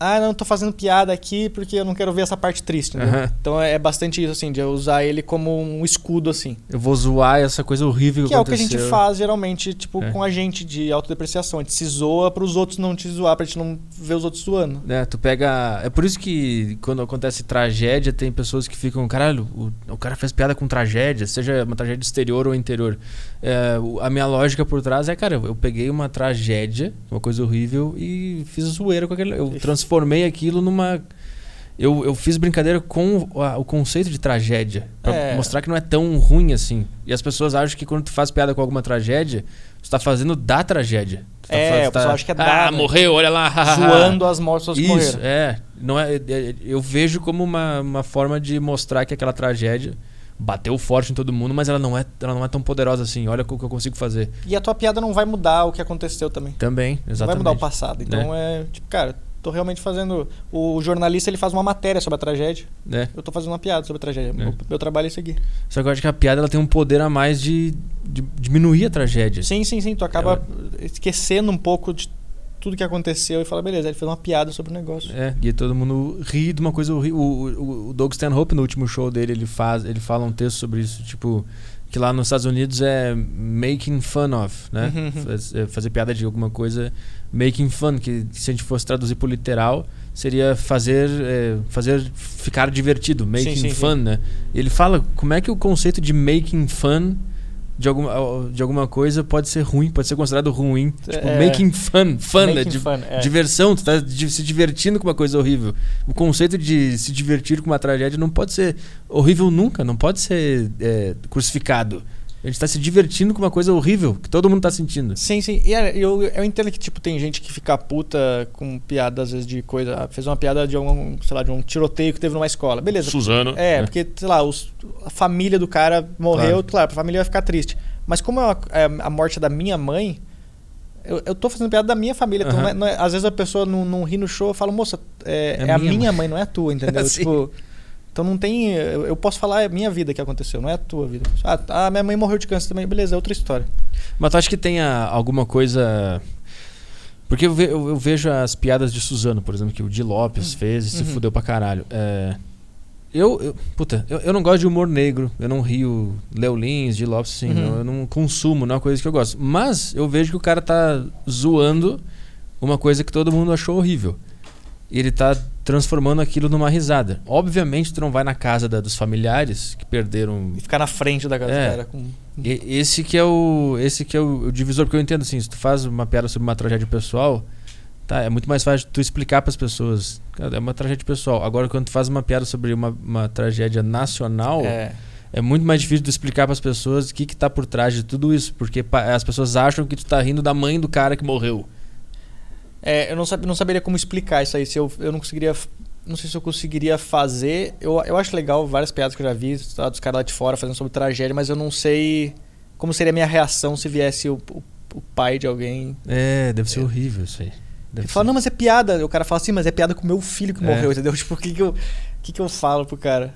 Ah, não, tô fazendo piada aqui porque eu não quero ver essa parte triste, entendeu? Aham. Então é bastante isso, assim, de eu usar ele como um escudo, assim. Eu vou zoar essa coisa horrível que, Que é o que a aconteceu. gente faz geralmente, tipo, É. com a gente de autodepreciação. A gente se zoa pros outros não te zoar, pra gente não ver os outros zoando. É, tu pega. É por isso que quando acontece tragédia, tem pessoas que ficam, caralho, o, o cara fez piada com tragédia, seja uma tragédia exterior ou interior. É, a minha lógica por trás é, cara, eu, peguei uma tragédia, uma coisa horrível, e fiz zoeira com aquele. Eu transformei aquilo numa. Eu, eu fiz brincadeira com o, a- o conceito de tragédia. Pra É. mostrar que não é tão ruim assim. E as pessoas acham que quando tu faz piada com alguma tragédia, tu tá fazendo da tragédia. Tu tá É, faz- o pessoal acha que é Ah, da, né? morreu, olha lá. [LAUGHS] Zoando as mortes Isso, morreram. é. Não é, é- Eu vejo como uma, uma forma de mostrar que aquela tragédia bateu forte em todo mundo, mas ela não é, ela não é tão poderosa assim. Olha o que eu consigo fazer. E a tua piada não vai mudar o que aconteceu também. Também, Não vai exatamente. mudar o passado. Então é, tipo, cara, tô realmente fazendo. O jornalista ele faz uma matéria sobre a tragédia. É. Eu tô fazendo uma piada sobre a tragédia. Meu, meu trabalho é isso aqui. Só que eu acho que a piada ela tem um poder a mais de, de diminuir a tragédia. Sim, sim, sim. Tu acaba esquecendo um pouco de tudo que aconteceu e fala, beleza, ele fez uma piada sobre o negócio. É, e todo mundo ri de uma coisa horrível. O, o, o Doug Stanhope, no último show dele, ele, faz, ele fala um texto sobre isso, tipo, que lá nos Estados Unidos é making fun of, né? Uhum. É, fazer piada de alguma coisa, making fun, que se a gente fosse traduzir por literal, seria fazer, é, fazer ficar divertido, making sim, fun, sim. né? Ele fala como é que o conceito de making fun de alguma, de alguma coisa pode ser ruim, pode ser considerado ruim. Tipo, É. making fun, fun, né? Making De- fun, é. Diversão, tu tá se divertindo com uma coisa horrível. O conceito de se divertir com uma tragédia não pode ser horrível nunca, não pode ser é, crucificado. A gente tá se divertindo com uma coisa horrível que todo mundo tá sentindo. Sim, sim. E é, eu, eu entendo que, tipo, tem gente que fica puta com piada, às vezes, de coisa. Fez uma piada de um, sei lá, de um tiroteio que teve numa escola. Beleza. Suzano. É, porque, sei lá, os- a família do cara morreu, Claro. claro, a família vai ficar triste. Mas como é a, é a morte da minha mãe, eu, eu tô fazendo piada da minha família. Então Aham. não é- não é- às vezes a pessoa não, não ri no show, eu falo, moça, é, É é a minha minha mãe, não é a tua, [LAUGHS] entendeu? Tipo, então não tem. Eu, eu posso falar é a minha vida que aconteceu, não é a tua vida. Ah, a minha mãe morreu de câncer também, beleza, é outra história. Mas tu acha que tenha alguma coisa. Porque eu, ve- eu- eu vejo as piadas de Suzano, por exemplo, que o Di Lopes fez e se Uhum. fudeu pra caralho. É, eu, eu- puta, eu, eu não gosto de humor negro, eu não rio Léo Lins, Di Lopes, assim, Uhum. não- eu não consumo, não é uma coisa que eu gosto. Mas eu vejo que o cara tá zoando uma coisa que todo mundo achou horrível. E ele tá transformando aquilo numa risada. Obviamente tu não vai na casa da- dos familiares que perderam E ficar na frente da casa É. com. e- Esse que é o esse que é o, o divisor porque eu entendo assim, se tu faz uma piada sobre uma tragédia pessoal, tá, é muito mais fácil tu explicar para as pessoas, cara, é uma tragédia pessoal. Agora quando tu faz uma piada sobre uma, uma tragédia nacional, é. É. muito mais difícil tu explicar para as pessoas o que que tá por trás de tudo isso, porque as pessoas acham que tu tá rindo da mãe do cara que morreu. É, eu não, sab, não saberia como explicar isso aí. Se eu, eu não conseguiria. Não sei se eu conseguiria fazer. Eu, eu acho legal várias piadas que eu já vi tá, dos caras lá de fora fazendo sobre tragédia, mas eu não sei como seria a minha reação se viesse o, o, o pai de alguém. É, deve ser horrível isso aí. Deve Ele fala, não, mas é piada. O cara fala assim, mas é piada com meu filho que É. morreu, entendeu? [LAUGHS] Tipo, o que, que, eu, o que, que eu falo pro cara?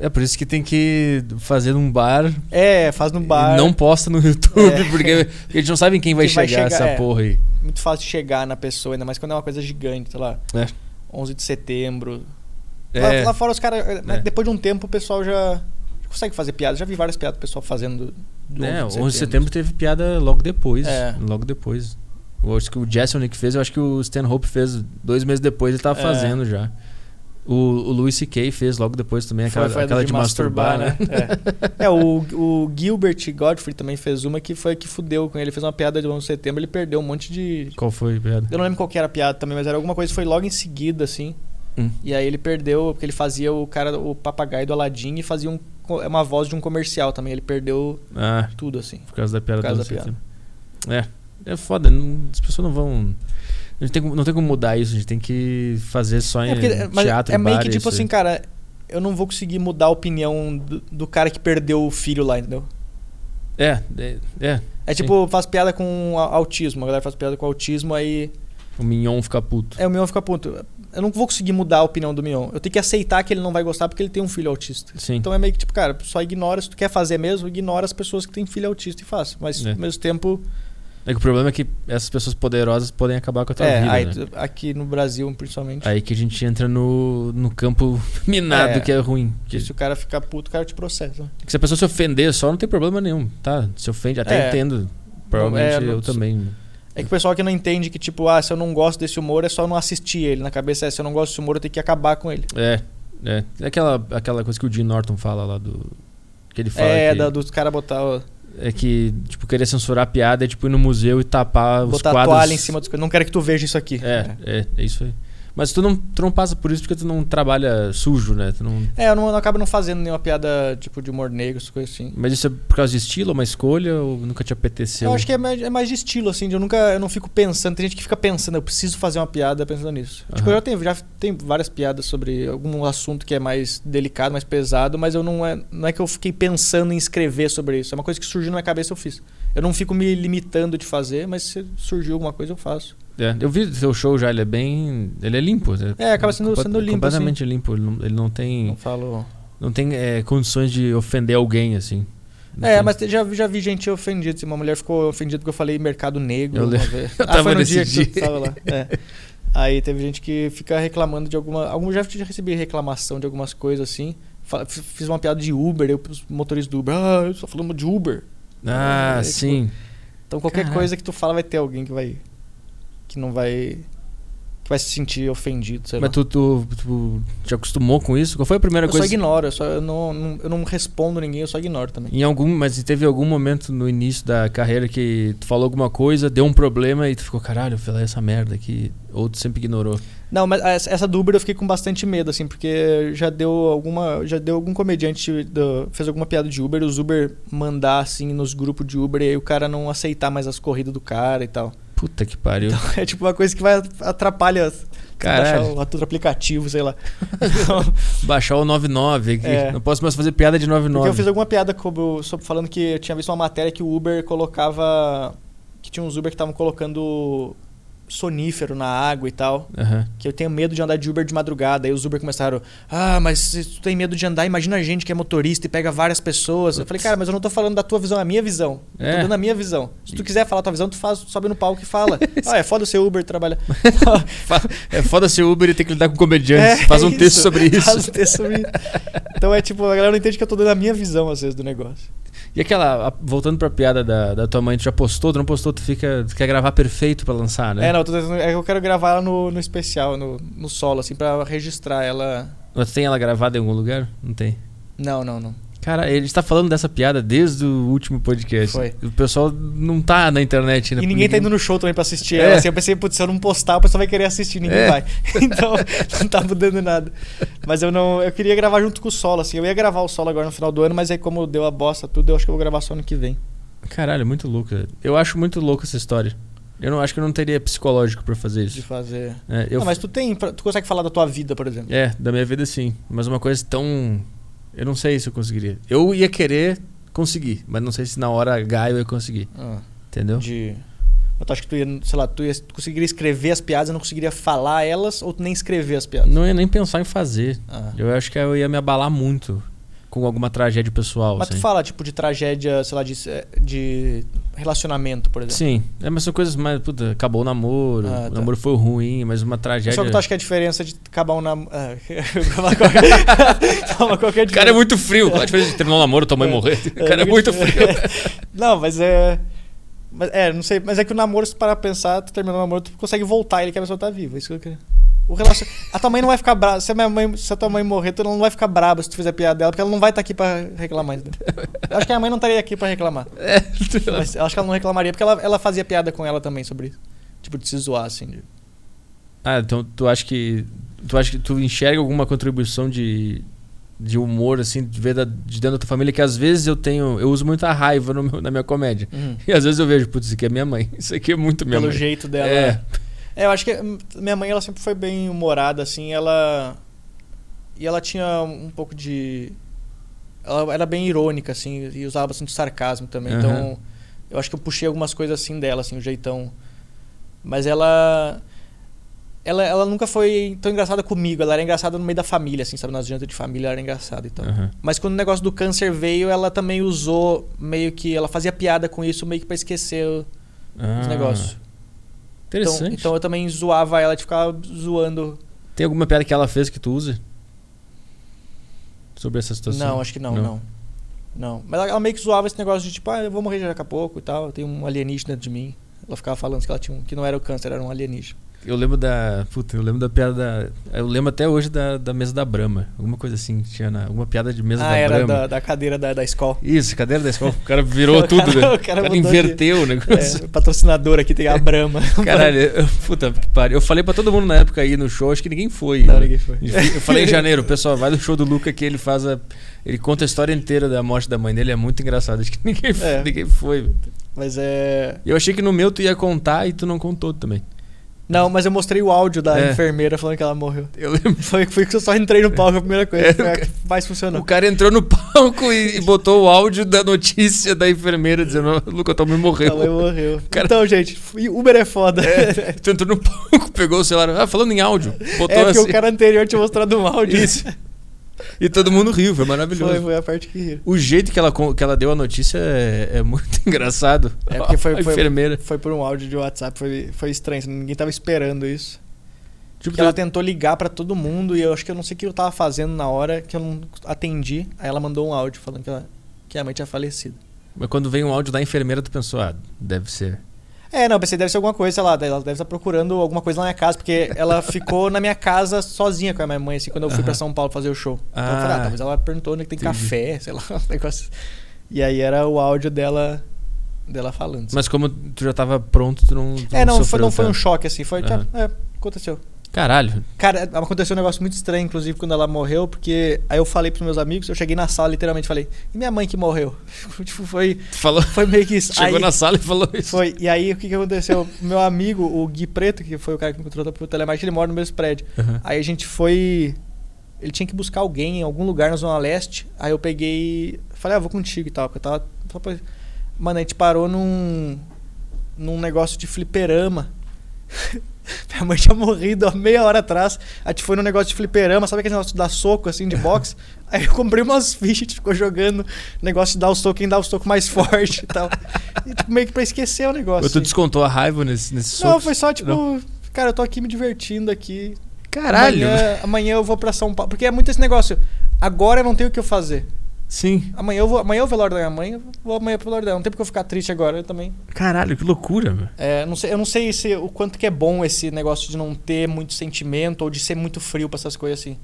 É por isso que tem que fazer num bar. É, faz no bar. Não posta no YouTube, É. porque, porque a gente não sabe quem vai Quem vai chegar, chegar, essa é. porra aí. Muito fácil de chegar na pessoa, ainda mais quando é uma coisa gigante, sei lá. É. 11 de setembro. É. Lá, lá fora os caras. É. Depois de um tempo o pessoal já, consegue fazer piada. Já vi várias piadas do pessoal fazendo. Do, do É, 11 de setembro teve piada logo depois. É. Logo depois. Eu acho que o Jason que fez, eu acho que o Stan Hope fez dois meses depois, ele tava É. fazendo já. O, o Louis C.K. fez logo depois também, aquela, Foi- foi a aquela de, masturbar, né? É, [LAUGHS] É, o, o Gilbert Godfrey também fez uma que foi a que fudeu com ele. Ele fez uma piada de 11 de setembro, ele perdeu um monte de. Qual foi a piada? Eu não lembro qual que era a piada também, mas era alguma coisa que foi logo em seguida, assim. Hum. E aí ele perdeu, porque ele fazia o cara, o papagaio do Aladdin e fazia um, co- uma voz de um comercial também. Ele perdeu Ah, tudo, assim. por causa da piada Por causa do da piada. setembro. É. É foda, não- as pessoas não vão. A gente tem, não tem como mudar isso, a gente tem que fazer só em É, porque, teatro é meio que tipo assim, cara, eu não vou conseguir mudar a opinião do, do cara que perdeu o filho lá, entendeu? É, é, é. É tipo, faz piada com autismo, a galera faz piada com autismo, aí O Mignon fica puto. é, o Mion fica puto. Eu não vou conseguir mudar a opinião do Mion. Eu tenho que aceitar que ele não vai gostar porque ele tem um filho autista. Sim. Então é meio que tipo, cara, só ignora, se tu quer fazer mesmo, ignora as pessoas que têm filho autista e faz. Mas É. ao mesmo tempo, É que o problema é que essas pessoas poderosas podem acabar com a tua é, vida. aí né? aqui no Brasil, principalmente, Aí que a gente entra no, no campo [LAUGHS] minado É. que é ruim. Que, se o cara ficar puto, o cara te processa. né? que se a pessoa se ofender só, não tem problema nenhum, tá? Se ofende, até É. entendo. Provavelmente É, eu também. É que o pessoal que não entende que, tipo, ah, se eu não gosto desse humor, é só não assistir ele. Na cabeça é, se eu não gosto desse humor, eu tenho que acabar com ele. É, é. É aquela, aquela coisa que o Jim Norton fala lá do. Que ele fala é, que, da, dos caras botar, o- é que, tipo, querer censurar a piada é tipo ir no museu e tapar os botar a quadros. toalha em cima dos coisas. Não quero que tu veja isso aqui. É, é, é isso aí. Mas tu não, tu não passa por isso porque tu não trabalha sujo, né? Tu não... É, eu não, eu acabo não fazendo nenhuma piada, tipo, de humor negro, essas coisas assim. Mas isso é por causa de estilo, uma escolha ou nunca te apeteceu? Eu acho que é mais, é mais de estilo, assim, de eu nunca eu não fico pensando. Tem gente que fica pensando, eu preciso fazer uma piada pensando nisso. Tipo, Aham. eu já tenho, já tenho várias piadas sobre algum assunto que é mais delicado, mais pesado, mas eu não é, não é que eu fiquei pensando em escrever sobre isso. É uma coisa que surgiu na minha cabeça eu fiz. Eu não fico me limitando de fazer, mas se surgiu alguma coisa eu faço. É, eu vi o seu show já, ele é bem. Ele é limpo. É, acaba sendo- compa- sendo limpo, Completamente limpo. Ele não, ele não tem. Não falo. Não tem é, condições de ofender alguém, assim. É, tem. mas já, já vi gente ofendida. assim, Uma mulher ficou ofendida porque eu falei mercado negro. Eu uma vez. [LAUGHS] Eu ah, tava foi no nesse dia, que dia. tu tava lá. É. Aí teve gente que fica reclamando de alguma. Algum já recebi reclamação de algumas coisas assim. Fiz uma piada de Uber, eu os motoristas do Uber. Ah, eu só falando de Uber. Ah, É, tipo, sim. Então qualquer Caraca. coisa que tu fala vai ter alguém que vai. Que não vai. Que vai se sentir ofendido, sei lá. Mas tu, tu, tu te acostumou com isso? Qual foi a primeira eu só coisa? ignoro, eu, só, eu, não, não- eu não respondo ninguém, eu só ignoro também. Em algum, mas teve algum momento no início da carreira que tu falou alguma coisa, deu um problema e tu ficou, caralho, eu falei essa merda aqui. Ou tu sempre ignorou. Não, mas essa Uber eu fiquei com bastante medo, assim, porque já deu alguma. Já deu algum comediante do- fez alguma piada de Uber, os Uber mandar assim nos grupos de Uber e aí o cara não aceitar mais as corridas do cara e tal. Puta que pariu. [LAUGHS] É tipo uma coisa que vai atrapalha baixar Caralho. o outro aplicativo, sei lá. Então, Baixar o 99 aqui. É. Não posso mais fazer piada de 99. porque eu fiz alguma piada como, sobre, falando que eu tinha visto uma matéria que o Uber colocava. Que tinha uns Uber que estavam colocando sonífero na água e tal. Aham. que eu tenho medo de andar de Uber de madrugada. Aí os Uber começaram, ah, mas se tu tem medo de andar, imagina a gente que é motorista e pega várias pessoas. Eu falei, cara, mas eu não tô falando da tua visão, é a minha visão. Eu É. tô dando a minha visão. Se tu quiser falar a tua visão, tu faz, sobe no palco e fala. [LAUGHS] ah, é foda ser Uber trabalhar. [LAUGHS] É foda ser Uber e ter que lidar com comediantes. Faz um é texto isso. sobre [LAUGHS] isso. Faz um texto sobre isso. Então é tipo, a galera não entende que eu tô dando a minha visão, às vezes, do negócio. E aquela, a- voltando pra piada da, da tua mãe, tu já postou, tu não postou, tu fica. Tu quer gravar perfeito pra lançar, né? É, não, eu tô tentando- é que eu quero gravar ela no, no especial, no, no solo, assim, pra registrar ela. Mas tem ela gravada em algum lugar? Não tem. Não, não, não. Cara, ele está falando dessa piada desde o último podcast. Foi. O pessoal não tá na internet ainda. E ninguém tá indo no show também pra assistir É. ela. Assim, eu pensei, putz, se eu não postar, o pessoal vai querer assistir, ninguém É. vai. [LAUGHS] Então, não tá mudando nada. Mas eu não. Eu queria gravar junto com o solo, assim. Eu ia gravar o solo agora no final do ano, mas aí como deu a bosta tudo, eu acho que eu vou gravar só ano que vem. Caralho, é muito louco. Eu acho muito louco essa história. Eu não acho que eu não teria psicológico pra fazer De isso. fazer. É, eu Não, mas tu tem. Tu consegue falar da tua vida, por exemplo. É, da minha vida sim. Mas uma coisa tão. Eu não sei se eu conseguiria. Eu ia querer conseguir, mas não sei se na hora H eu ia conseguir. Ah, Entendeu? de. Eu acho que tu ia, sei lá, tu, ia, tu conseguiria escrever as piadas não conseguiria falar elas ou tu nem escrever as piadas. Não ia nem pensar em fazer. Ah. Eu acho que eu ia me abalar muito. Com alguma tragédia pessoal. Mas assim. tu fala, tipo, de tragédia, sei lá, de, de relacionamento, por exemplo. Sim, é, mas são coisas mais. Puta, acabou o namoro, Ah, o tá. namoro foi ruim, mas uma tragédia. Só que tu acha que a diferença de acabar um namoro. Ah, [LAUGHS] qualquer- [LAUGHS] qualquer O cara é muito frio. A diferença de terminar um namoro e tua mãe É. morrer? O É, cara é muito muito- frio. [LAUGHS] Não, mas é. Mas, é, não sei. Mas é que o namoro, se parar pra pensar, tu terminou o namoro, tu consegue voltar ele quer a pessoa tá viva. Isso que eu queria. O relacion... A tua mãe não vai ficar brava. Se a, minha mãe, se a tua mãe morrer, tu não vai ficar brava se tu fizer piada dela, porque ela não vai estar aqui pra reclamar. Eu acho que a minha mãe não estaria aqui pra reclamar. [LAUGHS] É. Mas eu acho que ela não reclamaria, porque ela, ela fazia piada com ela também sobre isso. Tipo, de se zoar, assim. de- Ah, então tu acha que. Tu acha que tu enxerga alguma contribuição de, de humor, assim, de, ver da- de dentro da tua família, que às vezes eu tenho. Eu uso muita raiva meu- na minha comédia. E às vezes eu vejo, putz, isso aqui é minha mãe. [LAUGHS] Isso aqui é muito minha Pelo mãe. jeito dela. É. É, eu acho que hum, minha mãe ela sempre foi bem humorada, assim, ela. E ela tinha um pouco de. Ela era bem irônica, assim, e usava bastante sarcasmo também. Aham. Então, eu acho que eu puxei algumas coisas assim dela, assim, o jeitão. Mas ela. Ela, ela nunca foi tão engraçada comigo, ela era engraçada no meio da família, assim, sabe? Nas jantas de família ela era engraçada e tal. Aham. Mas quando o negócio do câncer veio, ela também usou meio que. Ela fazia piada com isso, meio que pra esquecer os Ah, negócios. Então, Interessante. então eu também zoava ela de ficar zoando. Tem alguma piada que ela fez que tu usa? Sobre essa situação? Não, acho que não, não, não. Mas ela, ela meio que zoava esse negócio de tipo, ah, eu vou morrer já daqui a pouco e tal. Tem um alienígena dentro de mim. Ela ficava falando que ela tinha um, que não era o câncer, era um alienígena. Eu lembro da. Puta, eu lembro da piada da. Eu lembro até hoje da, da mesa da Brahma. Alguma coisa assim tinha na. Alguma piada de mesa ah, da era Brahma. da, da cadeira da, da escola. Isso, cadeira da escola. O cara virou [LAUGHS] O tudo, cara- né? o O cara cara, mudou de- inverteu o negócio. É, patrocinador aqui tem a [LAUGHS] Brahma. Caralho, eu, puta que pariu. Eu falei pra todo mundo na época aí no show, acho que ninguém foi. Não, né? ninguém foi. Eu falei em janeiro, pessoal, vai no show do Luca que ele faz a. Ele conta a história inteira da morte da mãe dele, é muito engraçado. Acho que [LAUGHS] ninguém, É. ninguém foi. Mas é. Eu achei que no meu tu ia contar e tu não contou também. Não, mas eu mostrei o áudio da É. enfermeira falando que ela morreu. Eu lembro. [LAUGHS] Foi, foi que eu só entrei no palco a primeira coisa. É, foi a o que mais funcionou. O cara entrou no [LAUGHS] palco e, e botou o áudio da notícia da enfermeira dizendo: "Ó, Luca, mãe morreu. A mãe morreu. Cara- Então, gente, Uber é foda. É, tu entrou no palco, pegou o celular, ah, falando em áudio, botou É porque assim. o cara anterior tinha mostrado um áudio. Isso. [LAUGHS] E todo mundo riu, foi maravilhoso. Foi, foi a parte que riu. O jeito que ela, que ela deu a notícia é, é muito [LAUGHS] engraçado. É porque foi- foi- enfermeira. Foi por um áudio de WhatsApp, foi, foi estranho. Ninguém tava esperando isso. Tipo, Porque ela tentou ligar pra todo mundo e eu acho que eu não sei o que eu tava fazendo na hora que eu não atendi. Aí ela mandou um áudio falando que, ela, que a mãe tinha falecido. Mas quando vem um áudio da enfermeira, tu pensou, ah, deve ser. É, não, eu pensei, deve ser alguma coisa, sei lá, ela deve estar procurando alguma coisa na minha casa, porque ela ficou na minha casa sozinha com a minha mãe, assim, quando eu fui Aham. pra São Paulo fazer o show. Então eu falei, Ah, ah, talvez ela perguntou onde é que tem entendi. café, sei lá, [LAUGHS] um negócio. E aí era o áudio dela, dela falando. assim. Mas como tu já tava pronto, tu não. tu é, não, foi, sofreu não foi um choque, assim, foi, é, aconteceu. Caralho. Cara, aconteceu um negócio muito estranho, inclusive, quando ela morreu, porque aí eu falei pros meus amigos, eu cheguei na sala, literalmente falei, e minha mãe que morreu? [LAUGHS] tipo, foi, falou. foi meio que isso. Chegou Aí- na sala e falou isso. Foi, e aí o que, que aconteceu? Meu amigo, o Gui Preto, que foi o cara que me contratou pro telemarketing, ele mora no mesmo prédio. Aham. Aí a gente foi. Ele tinha que buscar alguém em algum lugar na Zona Leste. Aí eu peguei. Falei, ah, vou contigo e tal. Porque eu tava. Mano, a gente parou num. num negócio de fliperama. [LAUGHS] [LAUGHS] Minha mãe tinha morrido há meia hora atrás. A gente foi num negócio de fliperama, sabe aquele negócio de dar soco assim de boxe? [LAUGHS] Aí eu comprei umas fichas, a gente ficou jogando negócio de dar o soco, quem dá o soco mais [LAUGHS] forte e tal. E, tipo, meio que pra esquecer o negócio. Ou tu assim. descontou a raiva nesse, nesse Não, soco? foi só tipo, cara, eu tô aqui me divertindo aqui. Caralho. Amanhã, amanhã eu vou pra São Paulo. Porque é muito esse negócio. Agora eu não tenho o que eu fazer. Sim. Amanhã eu vou, amanhã eu vou velório da minha mãe, eu vou amanhã pro velório dela. Não tem porque eu ficar triste agora eu também. Caralho, que loucura, meu. É, não sei, eu não sei se, o quanto que é bom esse negócio de não ter muito sentimento ou de ser muito frio pra essas coisas assim.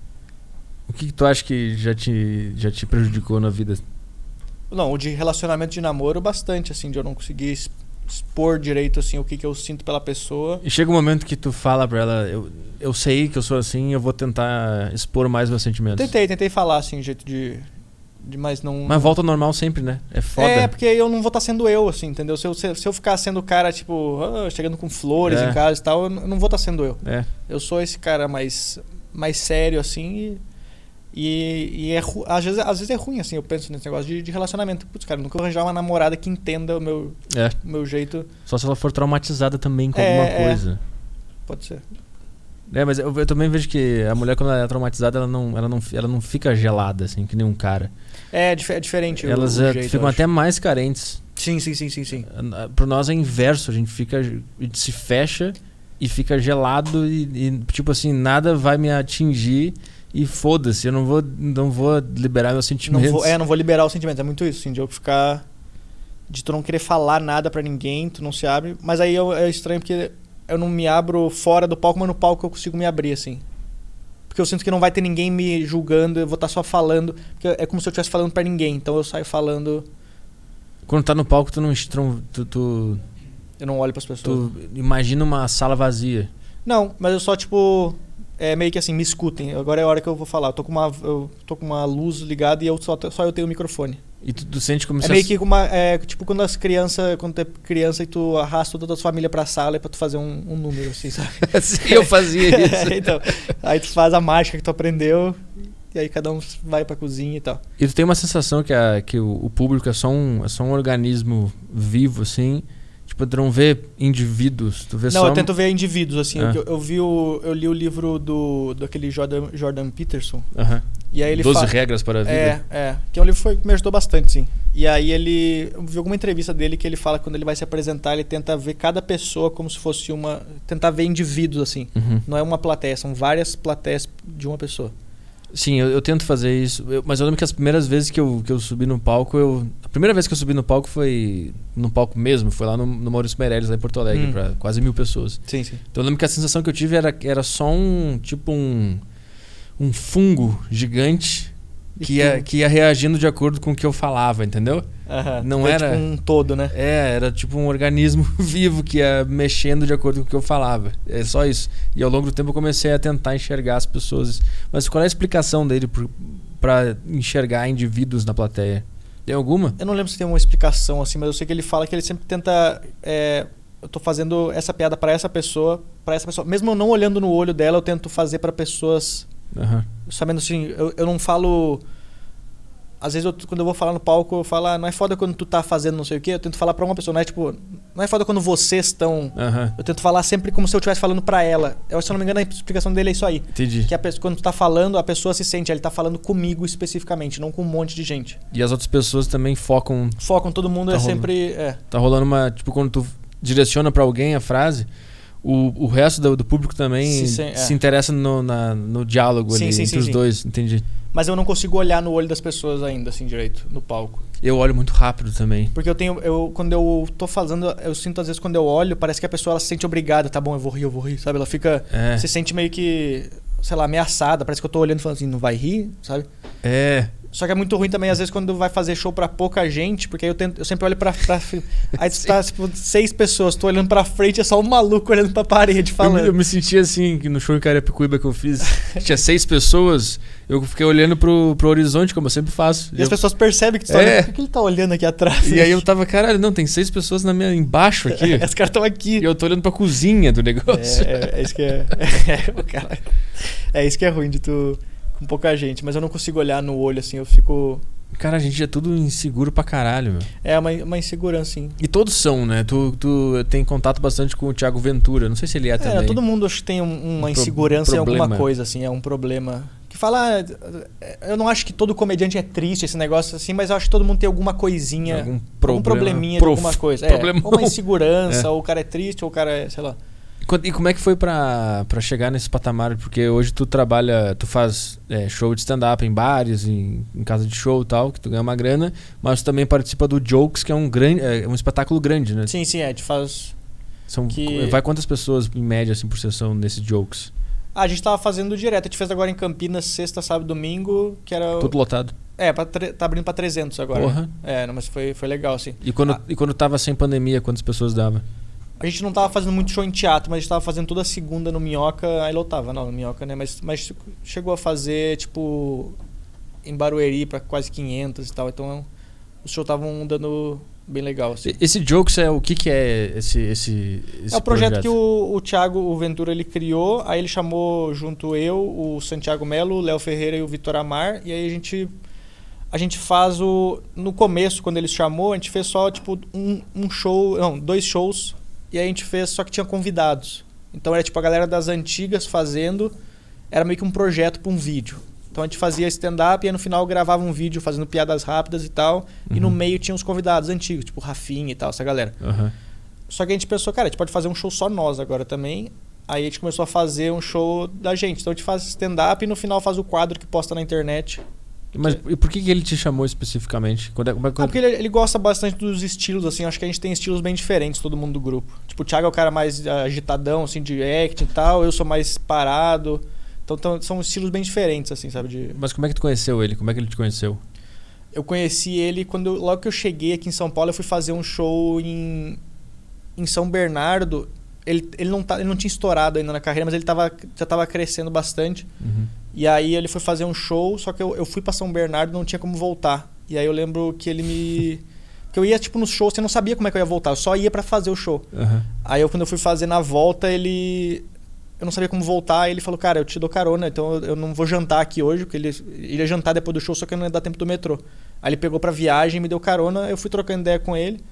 O que, que tu acha que já te, já te prejudicou na vida? Não, o de relacionamento de namoro, bastante, assim, de eu não conseguir expor direito, assim, o que, que eu sinto pela pessoa. E chega um momento que tu fala pra ela, eu, eu sei que eu sou assim, eu vou tentar expor mais meus sentimentos. Tentei, tentei falar, assim, jeito de. Mas não. Mas volta ao normal sempre, né? É foda. É, porque eu não vou estar sendo eu, assim, entendeu? Se eu, se, se eu ficar sendo o cara, tipo, ah, chegando com flores É. em casa e tal, eu não vou estar sendo eu. É. Eu sou esse cara mais, mais sério, assim, e, e, e é às, vezes, às vezes é ruim, assim, eu penso nesse negócio de, de relacionamento. Putz, cara, eu nunca vou arranjar uma namorada que entenda o meu, É. o meu jeito. Só se ela for traumatizada também com É, alguma é. coisa. Pode ser. É, mas eu, eu também vejo que a mulher, quando ela é traumatizada, ela não, ela não, ela não fica gelada, assim, que nem um cara. É, dif- é diferente. o- Elas o é, jeito, ficam até mais carentes. Sim, sim, sim, sim, sim. Pro nós é inverso, a gente fica. A gente se fecha e fica gelado e, e, tipo assim, nada vai me atingir e foda-se, eu não vou, não vou liberar meus Não sentimentos. vou, é, não vou liberar os sentimentos. É muito isso, assim, de eu ficar. De tu não querer falar nada pra ninguém, tu não se abre. Mas aí eu- é estranho porque eu não me abro fora do palco, mas no palco eu consigo me abrir, assim. Porque eu sinto que não vai ter ninguém me julgando, eu vou estar só falando. Porque é como se eu estivesse falando pra ninguém. Então eu saio falando, Quando tá no palco, tu não. Tu, tu, eu não olho pras pessoas. tu imagina uma sala vazia. Não, mas eu só, tipo. É meio que assim, me escutem. Agora é a hora que eu vou falar. Eu tô com uma, eu tô com uma luz ligada e eu só, só eu tenho o microfone. E tu, tu sente como É se meio que uma. É, tipo quando as crianças. Quando tu é criança e tu arrasta toda a tua família pra sala pra tu fazer um, um número, assim, sabe? [LAUGHS] Sim, eu fazia [LAUGHS] isso. então, aí tu faz a mágica que tu aprendeu. E aí cada um vai pra cozinha e tal. E tu tem uma sensação que, a, que o, o público é só, um, é só um organismo vivo, assim. Tipo, tu não vê indivíduos, tu vê Não, só. eu tento ver indivíduos, assim. Ah. Eu, eu vi o, eu li o livro do daquele Jordan, Jordan Peterson. Aham. E aí ele 12 fala. regras para a vida. É, é. Que é um livro que foi- que me ajudou bastante, sim. E aí ele. Eu vi alguma entrevista dele que ele fala que quando ele vai se apresentar, ele tenta ver cada pessoa como se fosse uma. Tentar ver indivíduos, assim. Uhum. Não é uma plateia, são várias plateias de uma pessoa. Sim, eu, eu tento fazer isso. Eu- mas eu lembro que as primeiras vezes que eu, que eu subi no palco, eu. A primeira vez que eu subi no palco foi. No palco mesmo, foi lá no, no Maurício Meirelles, lá em Porto Alegre, Hum. pra quase mil pessoas. Sim, sim. Então eu lembro que a sensação que eu tive era, era só um. Tipo um. Um fungo gigante que ia, que ia reagindo de acordo com o que eu falava, entendeu? não Foi era- Tipo um todo, né? É, era tipo um organismo [LAUGHS] vivo que ia mexendo de acordo com o que eu falava. É só isso. E ao longo do tempo eu comecei a tentar enxergar as pessoas. Mas qual é a explicação dele pra enxergar indivíduos na plateia? Tem alguma? Eu não lembro se tem uma explicação assim, mas eu sei que ele fala que ele sempre tenta. é, eu tô fazendo essa piada pra essa pessoa, para essa pessoa. Mesmo eu não olhando no olho dela, eu tento fazer pra pessoas. Aham. Sabendo assim, eu, eu não falo. Às vezes, eu, quando eu vou falar no palco, eu falo, ah, não é foda quando tu tá fazendo não sei o quê. Eu tento falar pra uma pessoa, não é tipo. Não é foda quando vocês estão. Aham. Eu tento falar sempre como se eu estivesse falando pra ela. Eu, se eu não me engano, a explicação dele é isso aí. Entendi. Que a pessoa, quando tu tá falando, a pessoa se sente, ele tá falando comigo especificamente, não com um monte de gente. E as outras pessoas também focam. Focam todo mundo, Tá é rolando. sempre. É. Tá rolando uma. Tipo, quando tu direciona pra alguém a frase. O, o resto do, do público também Se se, sen- é. interessa no, na- no diálogo Sim, ali sim, entre sim, os dois, entendi. Mas eu não consigo olhar no olho das pessoas ainda, assim, direito, no palco. Eu olho muito rápido também. Porque eu tenho. Eu, quando eu tô fazendo, eu sinto às vezes quando eu olho, parece que a pessoa ela se sente obrigada, tá bom, eu vou rir, eu vou rir, sabe? Ela fica. É. Se sente meio que, sei lá, ameaçada. Parece que eu tô olhando e falando assim, não vai rir, sabe? É. Só que é muito ruim também, às vezes, quando vai fazer show pra pouca gente, porque aí eu, tento, eu sempre olho pra. pra [LAUGHS] aí tu tá, tipo, seis pessoas, tô olhando pra frente, é só um maluco olhando pra parede Eu, falando. eu me senti assim, que no show em Carapicuíba que eu fiz, tinha seis pessoas, eu fiquei olhando pro, pro horizonte, como eu sempre faço. E as Eu- pessoas percebem que tu tá É. olhando. Por que ele tá olhando aqui atrás? e aí eu tava, caralho, não, tem seis pessoas na minha, embaixo aqui. [LAUGHS] Os caras estão aqui. e eu tô olhando pra cozinha do negócio. É, é, é isso que é. [LAUGHS] É, o cara- é isso que é ruim de tu. Com pouca gente. Mas eu não consigo olhar no olho assim, eu fico. Cara, a gente é tudo inseguro pra caralho, meu. É uma, uma insegurança, sim. E todos são, né? Tu, tu tem contato bastante com o Thiago Ventura. Não sei se ele é, É, também. todo mundo acho que tem um- uma Um pro- insegurança em alguma coisa, assim, é um problema. Que fala. ah, Eu não acho que todo comediante é triste, esse negócio assim, mas eu acho que todo mundo tem alguma coisinha. Algum Algum problema. probleminha prof- de alguma coisa. É, ou uma insegurança, [LAUGHS] É. ou o cara é triste, ou o cara é, sei lá. E como é que foi pra, pra chegar nesse patamar? Porque hoje tu trabalha, tu faz é, show de stand-up em bares, em, em casa de show e tal, que tu ganha uma grana, mas tu também participa do Jokes, que é um, grande, é um espetáculo grande, né? Sim, sim, é, te faz. São, que- Vai quantas pessoas em média assim, por sessão nesse Jokes? Ah, a gente tava fazendo direto. A gente fez agora em Campinas, sexta, sábado, domingo, que era. Tudo lotado. É, pra tá abrindo pra 300 agora. Porra. É, não, mas foi, foi legal, assim. E quando, Ah. e quando tava sem pandemia, quantas pessoas dava? A gente não tava fazendo muito show em teatro, mas a gente tava fazendo toda segunda no Minhoca, aí lotava, não, no Minhoca, né? Mas, mas chegou a fazer, tipo, em Barueri pra quase 500 e tal, então os shows estavam dando bem legal, assim. Esse Jokes é o que que é esse esse, esse É o projeto, que o, o Thiago o Ventura ele criou, aí ele chamou junto eu, o Santiago Melo, o Léo Ferreira e o Vitor Amar, e aí a gente a gente faz o no começo quando ele chamou, a gente fez só tipo um, um show, não, dois shows, e aí a gente fez só que tinha convidados. Então era tipo a galera das antigas fazendo, era meio que um projeto para um vídeo. Então a gente fazia stand-up e aí no final gravava um vídeo fazendo piadas rápidas e tal. E no Uhum. meio tinha os convidados antigos, tipo Rafinha e tal, essa galera. Aham. Só que a gente pensou, cara, a gente pode fazer um show só nós agora também. Aí a gente começou a fazer um show da gente. Então a gente faz stand-up e no final faz o quadro que posta na internet. Mas e por que, que ele te chamou especificamente? Quando é, como é, Ah, quando... porque ele, ele gosta bastante dos estilos, assim. Acho que a gente tem estilos bem diferentes, todo mundo do grupo. Tipo, o Thiago é o cara mais ah, agitadão, assim, de act e tal. Eu sou mais parado. Então tão- são estilos bem diferentes, assim, sabe? De... Mas como é que tu conheceu ele? Como é que ele te conheceu? Eu conheci ele quando... eu- logo que eu cheguei aqui em São Paulo, eu fui fazer um show em, em São Bernardo. Ele, ele, não tá, ele não tinha estourado ainda na carreira, mas ele tava, já tava crescendo bastante. Uhum. E aí ele foi fazer um show, só que eu, eu fui pra São Bernardo não tinha como voltar. E aí eu lembro que ele me. [LAUGHS] Que eu ia, tipo, nos shows, você não sabia como é que eu ia voltar, eu só ia pra fazer o show. Aham. Aí eu, quando eu fui fazer na volta, ele. Eu não sabia como voltar, ele falou, cara, eu te dou carona, então eu, eu não vou jantar aqui hoje, porque ele, ele ia jantar depois do show, só que não ia dar tempo do metrô. Aí ele pegou pra viagem, me deu carona, eu fui trocando ideia com ele.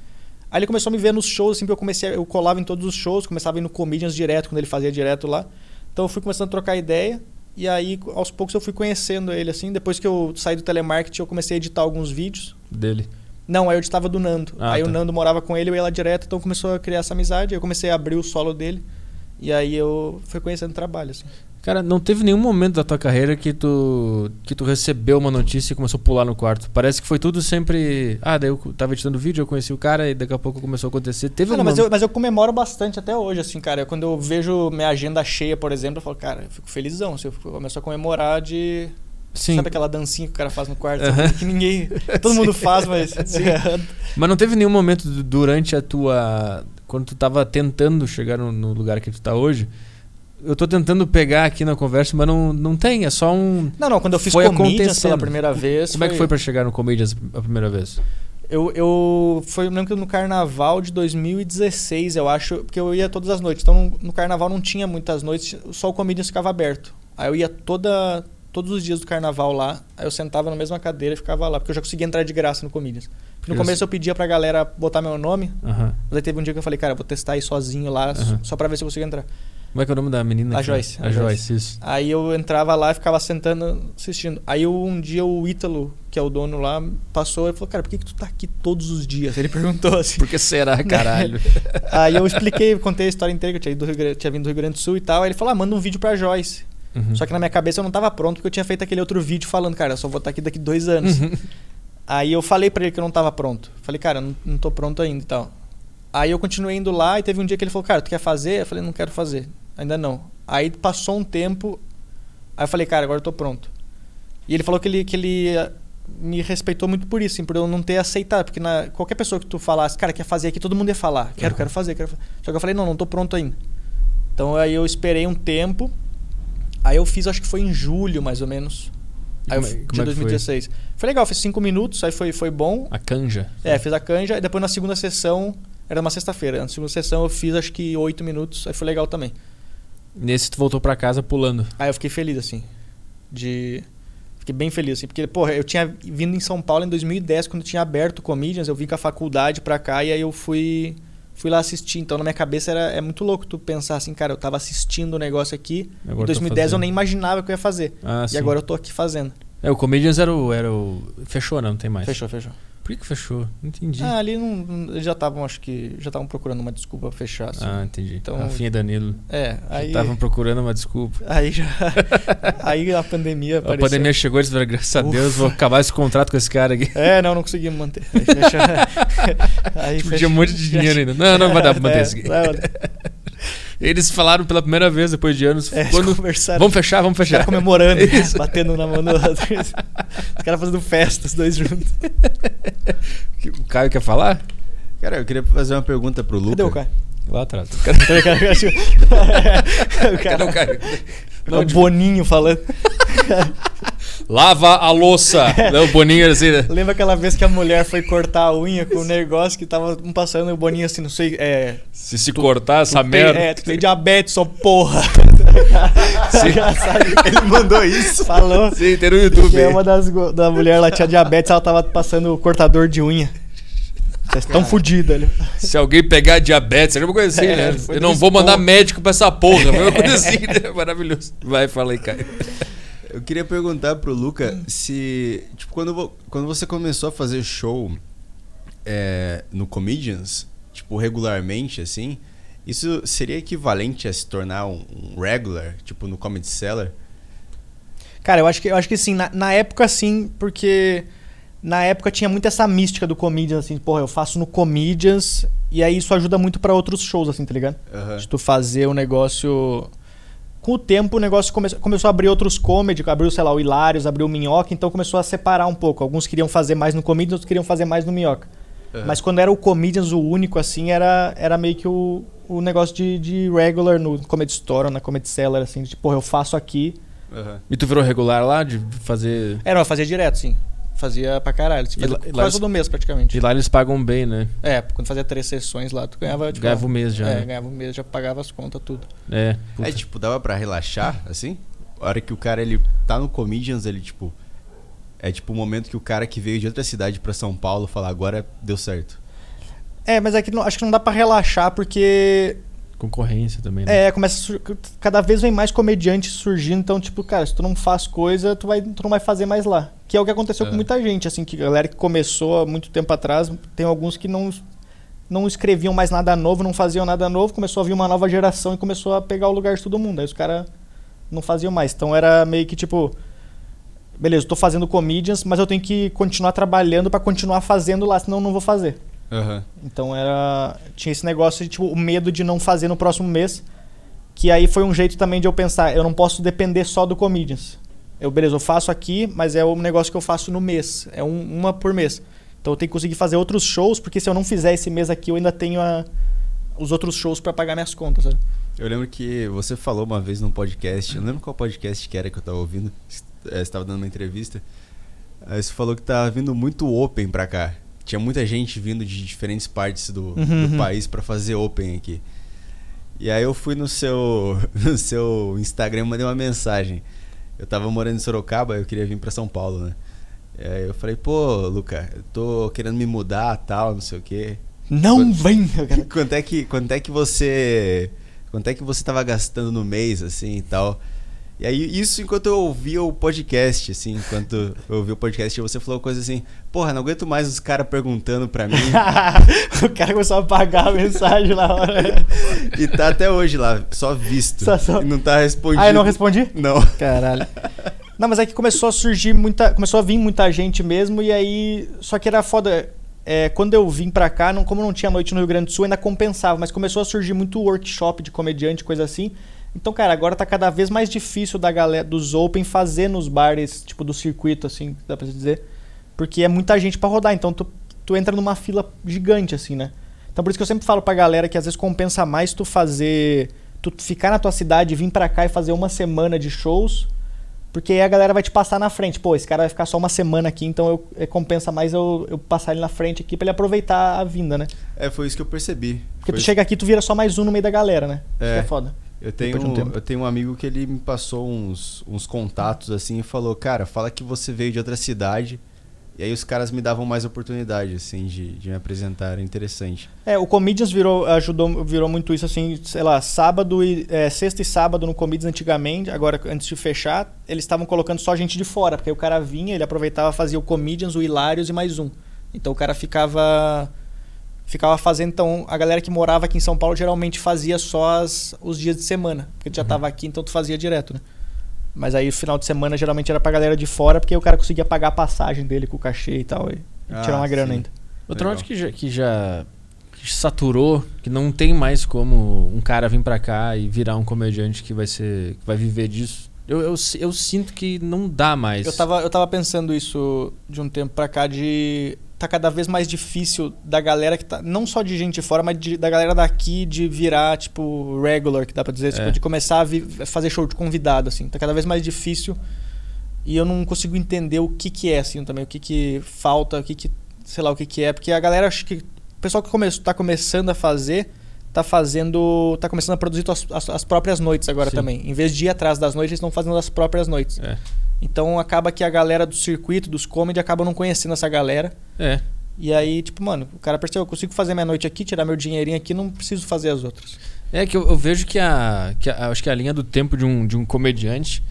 Aí ele começou a me ver nos shows, assim, eu comecei, eu colava em todos os shows, começava a ir no Comedians direto, quando ele fazia direto lá. Então eu fui começando a trocar ideia, e aí aos poucos eu fui conhecendo ele, assim. Depois que eu saí do telemarketing, eu comecei a editar alguns vídeos. Dele. Não, aí eu editava do Nando. Ah, aí tá. o Nando morava com ele, eu ia lá direto, então começou a criar essa amizade. aí Eu comecei a abrir o solo dele. E aí eu fui conhecendo o trabalho, assim. Cara, não teve nenhum momento da tua carreira que tu que tu recebeu uma notícia e começou a pular no quarto. Parece que foi tudo sempre. Ah, daí eu tava editando vídeo, eu conheci o cara e daqui a pouco começou a acontecer. Teve Ah, não, mas, eu, mas eu comemoro bastante até hoje, assim, cara. Quando eu vejo minha agenda cheia, por exemplo, eu falo, cara, eu fico felizão. Assim, eu eu começo a comemorar de. Sim. Sabe aquela dancinha que o cara faz no quarto? Aham. Que ninguém. Todo mundo [LAUGHS] faz, mas. [LAUGHS] Mas não teve nenhum momento du- durante a tua. Quando tu tava tentando chegar no, no lugar que tu tá hoje. Eu tô tentando pegar aqui na conversa, mas não, não tem, é só um. Não, não, quando eu fiz Foi Comedians pela primeira vez. Como é que foi pra chegar no Comedians a primeira vez? Eu, eu foi eu lembro que no carnaval de 2016, eu acho, porque eu ia todas as noites. Então no, carnaval não tinha muitas noites, só o Comedians ficava aberto. Aí eu ia toda todos os dias do carnaval lá, aí eu sentava na mesma cadeira e ficava lá, porque eu já conseguia entrar de graça no Comedians. No começo eu pedia pra galera botar meu nome, Aham. mas aí teve um dia que eu falei, cara, eu vou testar aí sozinho lá, Aham. só pra ver se eu consigo entrar. Como é que é o nome da menina? A que- Joyce, A, a Joyce, isso. Aí eu entrava lá e ficava sentando, assistindo. Aí um dia o Ítalo, que é o dono lá, passou e falou, cara, por que, que tu tá aqui todos os dias? Ele perguntou assim. Por que será, [LAUGHS] caralho? Aí eu expliquei, contei a história inteira que eu tinha, Grande- tinha vindo do Rio Grande do Sul e tal. Aí ele falou: ah, manda um vídeo pra Joyce. Uhum. Só que na minha cabeça eu não tava pronto porque eu tinha feito aquele outro vídeo falando, cara, eu só vou estar aqui daqui dois anos. Uhum. Aí eu falei pra ele que eu não tava pronto. Falei, cara, eu não, não tô pronto ainda e tal. Aí eu continuei indo lá e teve um dia que ele falou, cara, tu quer fazer? Eu falei, não quero fazer. Ainda não. Aí passou um tempo. Aí eu falei, cara, agora eu tô pronto. E ele falou que ele, que ele eh, me respeitou muito por isso, assim, por eu não ter aceitado. Porque na, qualquer pessoa que tu falasse, cara, quer fazer aqui, todo mundo ia falar. Quero, Uhum. quero fazer, quero fazer. Só que eu falei, não, não tô pronto ainda. Então aí eu esperei um tempo. Aí eu fiz, acho que foi em julho, mais ou menos. Aí eu, como é- fi- como de é que foi? 2016. Foi? legal, fiz cinco minutos, aí foi, foi bom. A canja. É, fiz a canja, e depois na segunda sessão, era uma sexta-feira. Na segunda sessão eu fiz acho que oito minutos, aí foi legal também. Nesse tu voltou pra casa pulando. Aí eu fiquei feliz, assim. De. Fiquei bem feliz, assim. Porque, porra, eu tinha vindo em São Paulo em 2010, quando tinha aberto o Comedians, eu vim com a faculdade pra cá e aí eu fui. Fui lá assistir. Então, na minha cabeça era, é muito louco tu pensar assim, cara, eu tava assistindo o negócio aqui. Agora em tô 2010 eu nem imaginava que eu ia fazer. Ah, e sim. agora eu tô aqui fazendo. É, o Comedians era o, era o. Fechou, né? Não tem mais. Fechou, fechou. Por que, que fechou? Não entendi. Ah, ali não, eles já estavam, acho que. Já estavam procurando uma desculpa pra fechar. Assim. Ah, entendi. Então- Rafinha e Danilo. é, aí. Estavam procurando uma desculpa. Aí já. [LAUGHS] aí a pandemia A apareceu. pandemia chegou e eles falaram, graças a Ufa. Deus, vou acabar esse contrato com esse cara aqui. É, não, não conseguimos manter. Aí fecha. [LAUGHS] aí Tipo, tinha um monte de dinheiro ainda. Não, não vai dar pra manter É, isso aqui. Eles falaram pela primeira vez depois de anos. é, quando... conversaram. Vamos fechar, vamos Os fechar. comemorando, Isso. batendo na mão do outro. Os caras fazendo festa, os dois juntos. O Caio quer falar? Cara, eu queria fazer uma pergunta pro Luca. Cadê o cara? Lá atrás. O [LAUGHS] cara? O [LAUGHS] cara- o Caio? É o Boninho falando. [LAUGHS] Lava a louça. Não, o Boninho era assim, né? Lembra aquela vez que a mulher foi cortar a unha com um negócio que tava passando e o Boninho assim, não sei, é. Se se cortar essa tu tem- merda. É, tu tem diabetes, só porra. Sim. Ele mandou isso. Falou. Sim, tem no YouTube. Que é uma das da mulher lá tinha diabetes, ela tava passando o cortador de unha. Vocês estão fodidos ali. Se alguém pegar diabetes, alguma coisa assim, É, né? Eu não vou mandar médico pra essa porra. Uma coisa assim, né? [LAUGHS] Maravilhoso. Vai, fala aí, Caio. Eu queria perguntar pro Luca se, tipo, quando, quando você começou a fazer show é, no Comedians, tipo, regularmente, assim, isso seria equivalente a se tornar um, um regular, tipo, no Comedy Cellar? Cara, eu acho que, eu acho que sim. Na, na época, sim, porque na época tinha muito essa mística do Comedians, assim, porra, eu faço no Comedians, e aí isso ajuda muito pra outros shows, assim, tá ligado? Aham. De tu fazer o negócio. Com o tempo, o negócio come... começou a abrir outros comedy, abriu, sei lá, o Hilários, abriu o Minhoca, então começou a separar um pouco. Alguns queriam fazer mais no Comedians, outros queriam fazer mais no Minhoca. Aham. Mas quando era o Comedians o único, assim, era, era meio que o, o negócio de, de regular no Comedy Store ou na Comedy Cellar, assim, de, porra, eu faço aqui. Aham. E tu virou regular lá de fazer. Era, eu fazia direto, sim. Fazia pra caralho. Fazia lá- e lá quase eles- todo mês, praticamente. E lá eles pagam bem, né? É, quando fazia três sessões lá, tu ganhava, tipo... Ganhava o mês já. É, né? ganhava o mês, já pagava as contas, tudo. É. puta. É, tipo, dava pra relaxar, assim? A hora que o cara, ele tá no Comedians, ele, tipo... É tipo o momento que o cara que veio de outra cidade pra São Paulo fala, agora deu certo. É, mas é que não- acho que não dá pra relaxar, porque... Concorrência também, né? É, começa a sur- cada vez vem mais comediantes surgindo, então tipo, cara, se tu não faz coisa, tu vai tu não vai fazer mais lá. Que é o que aconteceu É. com muita gente, assim, que galera que começou há muito tempo atrás, tem alguns que não não escreviam mais nada novo, não faziam nada novo, começou a vir uma nova geração e começou a pegar o lugar de todo mundo. Aí os caras não faziam mais. Então era meio que tipo, beleza, tô fazendo comedians, mas eu tenho que continuar trabalhando pra continuar fazendo lá, senão eu não vou fazer. Aham. Então era. Tinha esse negócio de tipo, o medo de não fazer no próximo mês. Que aí foi um jeito também de eu pensar, eu não posso depender só do Comedians. Eu, beleza, eu faço aqui, mas é um negócio que eu faço no mês. É um- uma por mês. Então eu tenho que conseguir fazer outros shows, porque se eu não fizer esse mês aqui, eu ainda tenho a- os outros shows pra pagar minhas contas, sabe? Eu lembro que você falou uma vez num podcast, eu não lembro qual podcast que era que eu tava ouvindo, você estava dando uma entrevista. Aí você falou que tava vindo muito open pra cá. Tinha muita gente vindo de diferentes partes do, Uhum, do uhum. país pra fazer open aqui. E aí eu fui no seu, [LAUGHS] no seu Instagram e mandei uma mensagem. Eu tava morando em Sorocaba, eu queria vir pra São Paulo, né? E aí eu falei, pô, Luca, eu tô querendo me mudar tal, não sei o quê. Não Quando- vem! [LAUGHS] quero- Quanto é que, quanto é que você. Quanto é que você tava gastando no mês, assim e tal? E aí, isso enquanto eu ouvia o podcast, assim, enquanto eu ouvia o podcast, você falou coisa assim, porra, não aguento mais os caras perguntando pra mim. [LAUGHS] o cara começou a apagar a mensagem na hora. [LAUGHS] e tá até hoje lá, só visto. Só- só- E não tá respondido. Ah, eu não respondi? Não. Caralho. Não, mas é que começou a surgir muita. Começou a vir muita gente mesmo, e aí. Só que era foda. É, quando eu vim pra cá, não, como não tinha noite no Rio Grande do Sul, ainda compensava, mas começou a surgir muito workshop de comediante, coisa assim. Então, cara, agora tá cada vez mais difícil da galera dos Open fazer nos bares, tipo, do circuito, assim, dá pra dizer. Porque é muita gente pra rodar, então tu, tu entra numa fila gigante, assim, né? Então por isso que eu sempre falo pra galera que às vezes compensa mais tu fazer. Tu ficar na tua cidade, vir pra cá e fazer uma semana de shows. Porque aí a galera vai te passar na frente. Pô, esse cara vai ficar só uma semana aqui, então eu, é, compensa mais eu, eu passar ele na frente aqui pra ele aproveitar a vinda, né? É, foi isso que eu percebi. Porque Foi tu chega aqui tu vira só mais um no meio da galera, né? Isso É. que é foda. Eu tenho, de um eu tenho um amigo que ele me passou uns, uns contatos assim e falou, cara, fala que você veio de outra cidade. E aí os caras me davam mais oportunidade, assim, de, de me apresentar. Era interessante. É, o Comedians virou, ajudou, virou muito isso, assim, sei lá, sábado e. é, sexta e sábado no Comedians antigamente, agora antes de fechar, eles estavam colocando só gente de fora, porque aí o cara vinha, ele aproveitava, fazia o Comedians, o Hilários e mais um. Então o cara ficava. Ficava fazendo, então, a galera que morava aqui em São Paulo geralmente fazia só as- os dias de semana, porque tu já tava aqui, então tu fazia direto, né? Mas aí o final de semana geralmente era pra galera de fora, porque o cara conseguia pagar a passagem dele com o cachê e tal, e, e Ah, tirar uma grana sim. ainda. Outra Legal. onde que já, que já saturou, que não tem mais como um cara vir pra cá e virar um comediante que vai ser. que vai viver disso. Eu, eu, eu sinto que não dá mais. Eu tava, eu tava pensando isso de um tempo pra cá, de. Tá cada vez mais difícil da galera que tá. Não só de gente de fora, mas de- da galera daqui de virar, tipo, regular, que dá pra dizer, tipo, É. de começar a vi- fazer show de convidado, assim. Tá cada vez mais difícil. E eu não consigo entender o que que é, assim, também. O que que falta, o que que. Sei lá o que que é. Porque a galera, acho que. O pessoal que come, tá começando a fazer. Tá fazendo. Tá começando a produzir as, as- as próprias noites agora Sim. também. Em vez de ir atrás das noites, eles estão fazendo as próprias noites. É. Então acaba que a galera do circuito, dos comedy, acaba não conhecendo essa galera. É. E aí, tipo, mano, o cara percebeu, eu consigo fazer minha noite aqui, tirar meu dinheirinho aqui, não preciso fazer as outras. É que eu, eu vejo que a, que a- Acho que a linha do tempo de um, de um comediante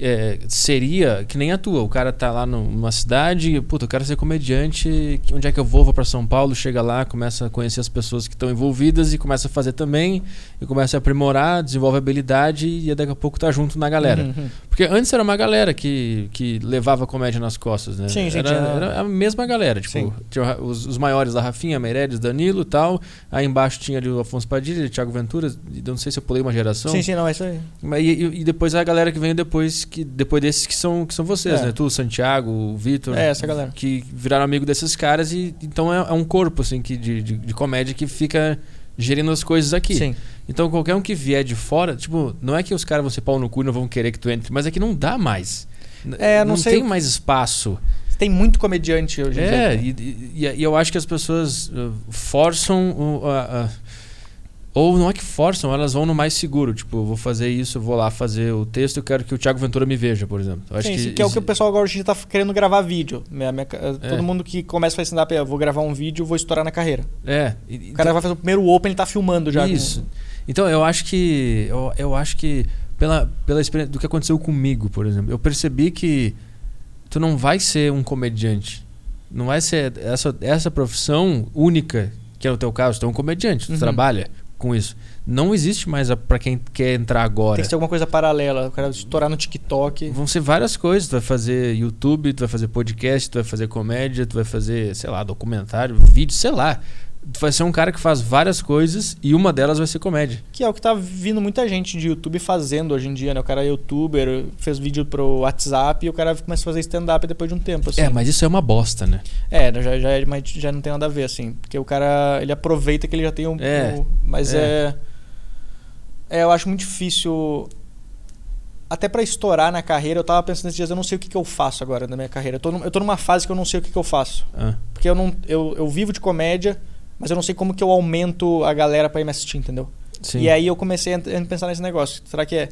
é, seria que nem a tua. O cara tá lá num- numa cidade, puta, eu quero ser comediante. Onde é que eu vou? Vou pra São Paulo, chega lá, começa a conhecer as pessoas que estão envolvidas e começa a fazer também. E começa a aprimorar, desenvolve habilidade e daqui a pouco tá junto na galera. Uhum, uhum. Porque antes era uma galera que, que levava comédia nas costas, né? Sim, sim, era, era a mesma galera. Tipo, os, os maiores da Rafinha, Meirelles, Danilo e tal. Aí embaixo tinha ali o Afonso Padilha, o Thiago Ventura. eu Não sei se eu pulei uma geração. Sim, sim, não, é isso aí. Mas, e, e- e depois a galera que veio depois, que, depois desses que são, que são vocês, É. né? Tu, Santiago, o Vitor. É, essa galera. Que viraram amigo desses caras e então é, é um corpo, assim, que, de, de, de comédia que fica gerindo as coisas aqui. Sim. Então qualquer um que vier de fora, tipo, não é que os caras vão ser pau no cu e não vão querer que tu entre, mas é que não dá mais. É, não não sei tem mais espaço. Tem muito comediante hoje em É, dia. e, e- e eu acho que as pessoas uh, forçam o- a- a- ou não é que forçam, elas vão no mais seguro. Tipo, eu vou fazer isso, eu vou lá fazer o texto, eu quero que o Thiago Ventura me veja, por exemplo. Eu acho Sim, que, que é o que o pessoal agora hoje em dia tá querendo gravar vídeo. Minha- minha- É. Todo mundo que começa a fazer stand-up, eu vou gravar um vídeo, vou estourar na carreira. É. e- O cara vai fazer o primeiro open, ele tá filmando já. com- Isso. Então eu acho que eu, eu acho que pela pela experiência do que aconteceu comigo, por exemplo, eu percebi que tu não vai ser um comediante. Não vai ser essa essa profissão única, que é o teu caso, tu é um comediante, tu Uhum. trabalha com isso. Não existe mais a- pra quem quer entrar agora. Tem que ter alguma coisa paralela. O cara estourar no TikTok. Vão ser várias coisas. Tu vai fazer YouTube, tu vai fazer podcast, tu vai fazer comédia, tu vai fazer, sei lá, documentário, vídeo, sei lá. Tu vai ser um cara que faz várias coisas e uma delas vai ser comédia. Que é o que tá vindo muita gente de YouTube fazendo hoje em dia, né? O cara é youtuber, fez vídeo pro WhatsApp e o cara começa a fazer stand-up depois de um tempo, assim. É, mas isso é uma bosta, né? É, já, já, é- mas já não tem nada a ver, assim. Porque o cara, ele aproveita que ele já tem um... É, um- mas é. é... é... eu acho muito difícil... Até pra estourar na carreira, eu tava pensando esses dias, eu não sei o que, que eu faço agora na minha carreira. Eu tô, num- eu tô numa fase que eu não sei o que, que eu faço. Ah, Porque eu não eu, eu vivo de comédia, mas eu não sei como que eu aumento a galera pra ir me assistir, entendeu? sim. E aí eu comecei a pensar nesse negócio. Será que é.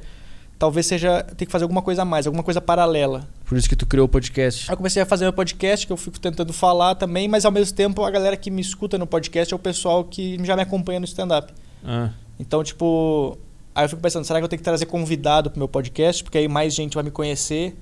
Talvez seja. Tem que fazer alguma coisa a mais, alguma coisa paralela. Por isso que tu criou o podcast. Aí eu comecei a fazer meu podcast, que eu fico tentando falar também, mas ao mesmo tempo a galera que me escuta no podcast é o pessoal que já me acompanha no stand-up. Ah, Então, tipo. Aí eu fico pensando, será que eu tenho que trazer convidado pro meu podcast? Porque aí mais gente vai me conhecer.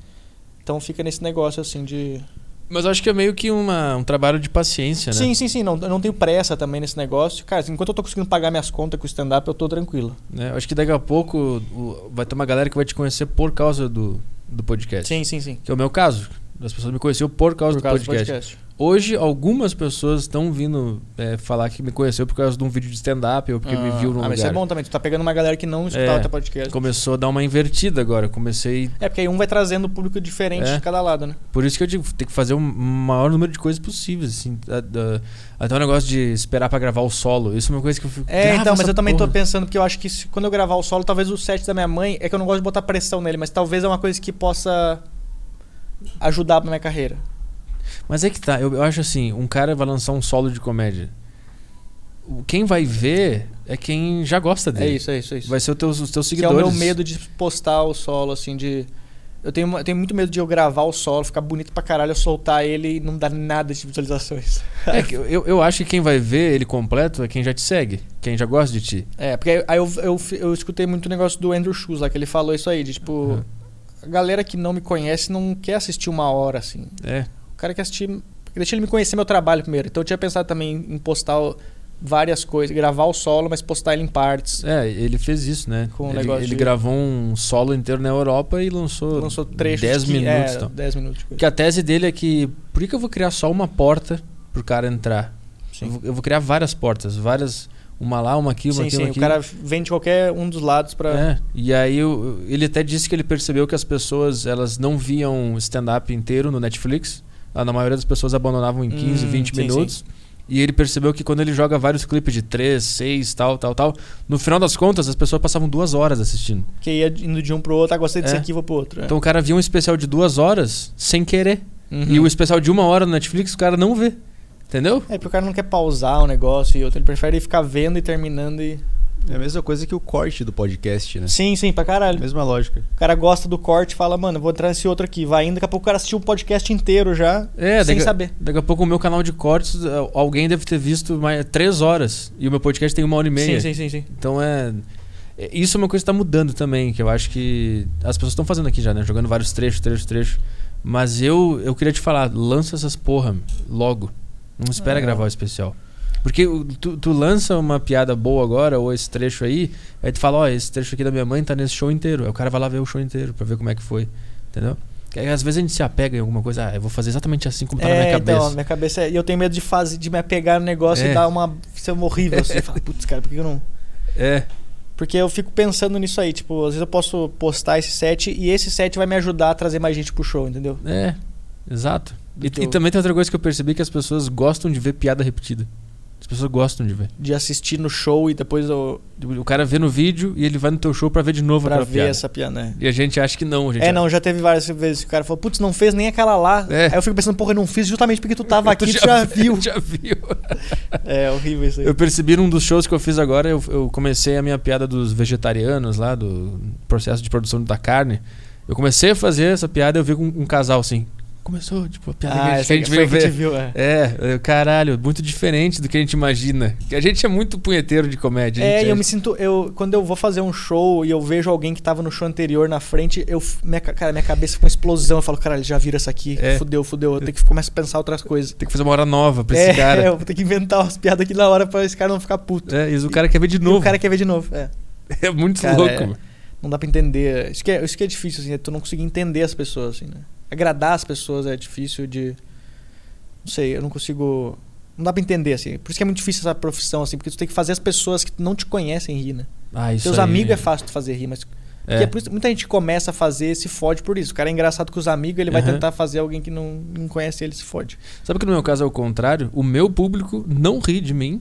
Então fica nesse negócio assim de. Mas acho que é meio que uma, um trabalho de paciência, né? Sim, sim, sim. Não, eu não tenho pressa também nesse negócio. Cara, enquanto eu tô conseguindo pagar minhas contas com o stand-up, eu tô tranquilo. Eu acho que daqui a pouco o- vai ter uma galera que vai te conhecer por causa do, do podcast. Sim, sim, sim. Que é o meu caso. As pessoas me conheceram por causa, Por causa do, podcast. do podcast. Hoje, algumas pessoas estão vindo é, falar que me conheceu por causa de um vídeo de stand-up ou porque me viu num ah, lugar. mas isso é bom também. Tu tá pegando uma galera que não escutava É, teu podcast. Começou a dar uma invertida agora. Comecei. É, porque aí um vai trazendo público diferente É. de cada lado, né? Por isso que eu digo, tem que fazer o maior número de coisas possíveis. Assim, até o negócio de esperar pra gravar o solo. Isso é uma coisa que eu fico. É, "Grava então, mas eu também tô porra." pensando que eu acho que se- quando eu gravar o solo, talvez o set da minha mãe, é que eu não gosto de botar pressão nele, mas talvez é uma coisa que possa ajudar na minha carreira. Mas é que tá, eu, eu acho assim, um cara vai lançar um solo de comédia. Quem vai ver é quem já gosta É dele. isso, é isso, é isso. Vai ser os teus, os teus que é o seguidores. meu medo de postar o solo, assim, de. Eu tenho, eu tenho muito medo de eu gravar o solo, ficar bonito pra caralho, eu soltar ele e não dar nada de visualizações. [LAUGHS] É que eu, eu acho que quem vai ver ele completo é quem já te segue, quem já gosta de ti. É, porque aí eu, eu, eu escutei muito o negócio do Andrew Schultz lá, que ele falou isso aí, de tipo. Uhum. A galera que não me conhece não quer assistir uma hora, assim. É. O cara quer assistir. Deixa ele me conhecer meu trabalho primeiro. Então eu tinha pensado também em postar várias coisas, gravar o solo, mas postar ele em partes. É, ele fez isso, né? Com o ele negócio ele de- gravou um solo inteiro na Europa e lançou, Lançou trechos 10 que- minutos. É, então. 10 minutos. de. Porque a tese dele é que por que, que eu vou criar só uma porta pro cara entrar? Sim. Eu vou, eu vou criar várias portas, várias. Uma lá, uma aqui, uma Sim, aqui, sim, uma o aqui. cara vem de qualquer um dos lados pra. É, e aí ele até disse que ele percebeu que as pessoas elas não viam stand-up inteiro no Netflix. A na maioria das pessoas abandonavam em 15, Hum, 20 sim, minutos. E ele percebeu que quando ele joga vários clipes de 3, 6, tal, tal, tal, no final das contas as pessoas passavam duas horas assistindo. Que ia indo de um pro outro, ah, gostei desse É. aqui, vou pro outro. é. Então o cara via um especial de duas horas sem querer. Uhum. E o especial de uma hora no Netflix o cara não vê. Entendeu? É, porque o cara não quer pausar o negócio e outro. Ele prefere ficar vendo e terminando e. É a mesma coisa que o corte do podcast, né? Sim, sim, pra caralho. Mesma lógica. O cara gosta do corte e fala, mano, vou entrar nesse outro aqui. Vai indo, daqui a pouco o cara assistiu o podcast inteiro já, É, sem daqui, saber. daqui a pouco o meu canal de cortes, eh, alguém deve ter visto mais três horas. E o meu podcast tem uma hora e meia. Sim, sim, sim, sim. Então é. é- Isso é uma coisa que tá mudando também, que eu acho que as pessoas estão fazendo aqui já, né? Jogando vários trechos, trechos, trechos. Mas eu, eu queria te falar, lança essas porra logo. Não espera É. gravar o especial. Porque tu, tu lança uma piada boa agora, ou esse trecho aí, aí tu fala, ó, esse trecho aqui da minha mãe tá nesse show inteiro. Aí o cara vai lá ver o show inteiro pra ver como é que foi. Entendeu? Porque às vezes a gente se apega em alguma coisa, ah, eu vou fazer exatamente assim como tá na minha É, cabeça. então, minha cabeça é. E eu tenho medo de fazer, de me apegar no negócio É. e dar uma. ser horrível assim. [LAUGHS] Falar, putz, cara, por que eu não. É. Porque eu fico pensando nisso aí, tipo, às vezes eu posso postar esse set e esse set vai me ajudar a trazer mais gente pro show, entendeu? É, exato. E, Do e teu- também tem outra coisa que eu percebi que as pessoas gostam de ver piada repetida. As pessoas gostam de ver. De assistir no show e depois eu. O cara vê no vídeo e ele vai no teu show pra ver de novo pra ver piada. essa piada, né? E a gente acha que não, É, acha- não, já teve várias vezes que o cara falou, putz, não fez nem aquela lá. É. Aí eu fico pensando, porra, eu não fiz justamente porque tu tava aqui, Tu tu já [LAUGHS] viu. já viu. [LAUGHS] É horrível isso aí. Eu percebi num dos shows que eu fiz agora, eu, eu comecei a minha piada dos vegetarianos lá, do processo de produção da carne. Eu comecei a fazer essa piada e eu vi com um casal assim. Começou, tipo, a piada que a Ah, gente, que a gente veio que a ver. gente viu, é. É, eu- caralho, muito diferente do que a gente imagina. Que a gente é muito punheteiro de comédia. É, e eu me sinto. Eu, quando eu vou fazer um show e eu vejo alguém que tava no show anterior na frente, eu, minha, ca- cara, minha cabeça fica uma explosão. Eu falo, caralho, já viram essa aqui. É. Fudeu, fudeu. Eu tenho que começar a pensar outras coisas. Tem que fazer uma hora nova pra É, esse cara. [LAUGHS] eu vou ter que inventar umas piadas aqui na hora pra esse cara não ficar puto. É, e o cara quer ver de E novo. o cara quer ver de novo. É. [LAUGHS] É muito Cara, louco. é. mano. Não dá pra entender. Isso que é, isso que é difícil, assim, é tu não conseguir entender as pessoas, assim, né? Agradar as pessoas é difícil de. Não sei, eu não consigo. Não dá pra entender, assim. Por isso que é muito difícil essa profissão, assim, porque tu tem que fazer as pessoas que não te conhecem rir, né? Ah, isso Teus aí- amigos é fácil tu fazer rir, mas. É. É isso muita gente começa a fazer se fode por isso. O cara é engraçado com os amigos, ele vai Aham. tentar fazer alguém que não, não conhece ele se fode. Sabe que no meu caso é o contrário? O meu público não ri de mim.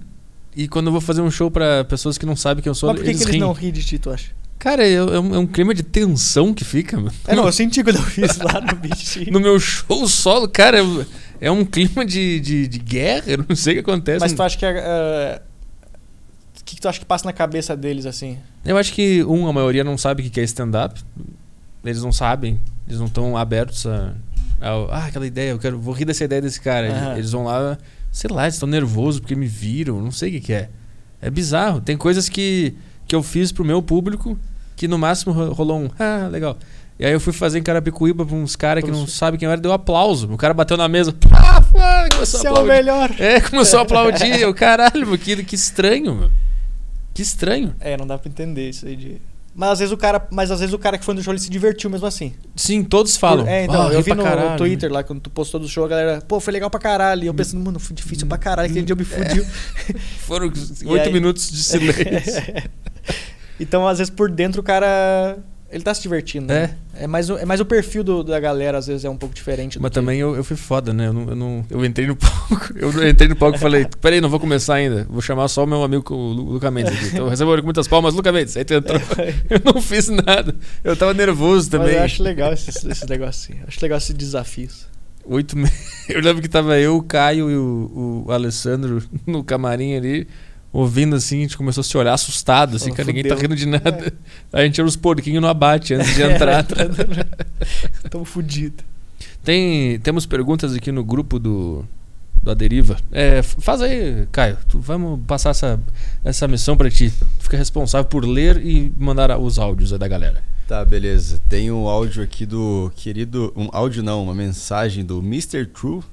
E quando eu vou fazer um show pra pessoas que não sabem quem eu sou, mas por que, eles que eles riem. não riem de ti, tu acha? Cara, é, é um, é um clima de tensão que fica, mano. É, não, eu [LAUGHS] senti quando eu fiz lá no beat. No meu show solo, cara, é- é um clima de, de, de guerra, eu não sei o que acontece. Mas tu acha que. é, O que, que tu acha que passa na cabeça deles, assim? Eu acho que, um, a maioria não sabe o que é stand-up. Eles não sabem, eles não estão abertos a, ao- Ah, aquela ideia, eu quero, vou rir dessa ideia desse cara. Eles- Aham. Eles vão lá, sei lá, eles estão nervosos porque me viram, não sei o que, que é. É bizarro. Tem coisas que, que eu fiz pro meu público que no máximo ro- rolou um. Ah, legal. E aí eu fui fazer em Carapicuíba pra uns caras que não sabem quem eu era, deu aplauso. O cara bateu na mesa. [LAUGHS] Ah, foi, começou Você a é o aplaudir. melhor! É, começou a aplaudir. [LAUGHS] Eu, caralho, meu, que, que estranho, meu. Que estranho. É, não dá pra entender isso aí de. Mas às vezes o cara, mas às vezes o cara que foi no show ele se divertiu mesmo assim. Sim, todos falam. É, então, "Ah, eu vi no caralho." Twitter lá, quando tu postou do show, a galera, pô, foi legal pra caralho. E eu pensando, mano, foi difícil pra caralho, aquele dia eu me [LAUGHS] fudiu. Foram E oito minutos de silêncio. Então, às vezes, por dentro, o cara. Ele tá se divertindo. É. né? É mais, o- é mais o perfil do- da galera, às vezes, é um pouco diferente. do Mas que- também eu, eu fui foda, né? Eu, não, eu, não- eu entrei no palco. Eu entrei no palco e falei: peraí, não vou começar ainda. Vou chamar só o meu amigo, o Lu- Luca Mendes aqui. Então receba com muitas palmas, Luca Mendes. Aí tu entrou. [LAUGHS] Eu não fiz nada. Eu tava nervoso É. Mas também. eu acho legal esses, esses negocinhos. Acho legal esses desafios. Oito me... [LAUGHS] Eu lembro que tava eu, o Caio e o, o Alessandro no camarim ali, ouvindo assim, a gente começou a se olhar assustado, assim, que ninguém tá rindo de nada. [LAUGHS] A gente era os porquinhos no abate antes de [LAUGHS] entrar. [LAUGHS] tá? Tamo fudido. Tem, temos perguntas aqui no grupo do, do Aderiva. É, faz aí, Caio. Tu, vamos passar essa, essa missão pra ti. Tu fica responsável por ler e mandar os áudios aí da galera. Tá, beleza. Tem um áudio aqui do querido. Um áudio não, uma mensagem do Mr. True.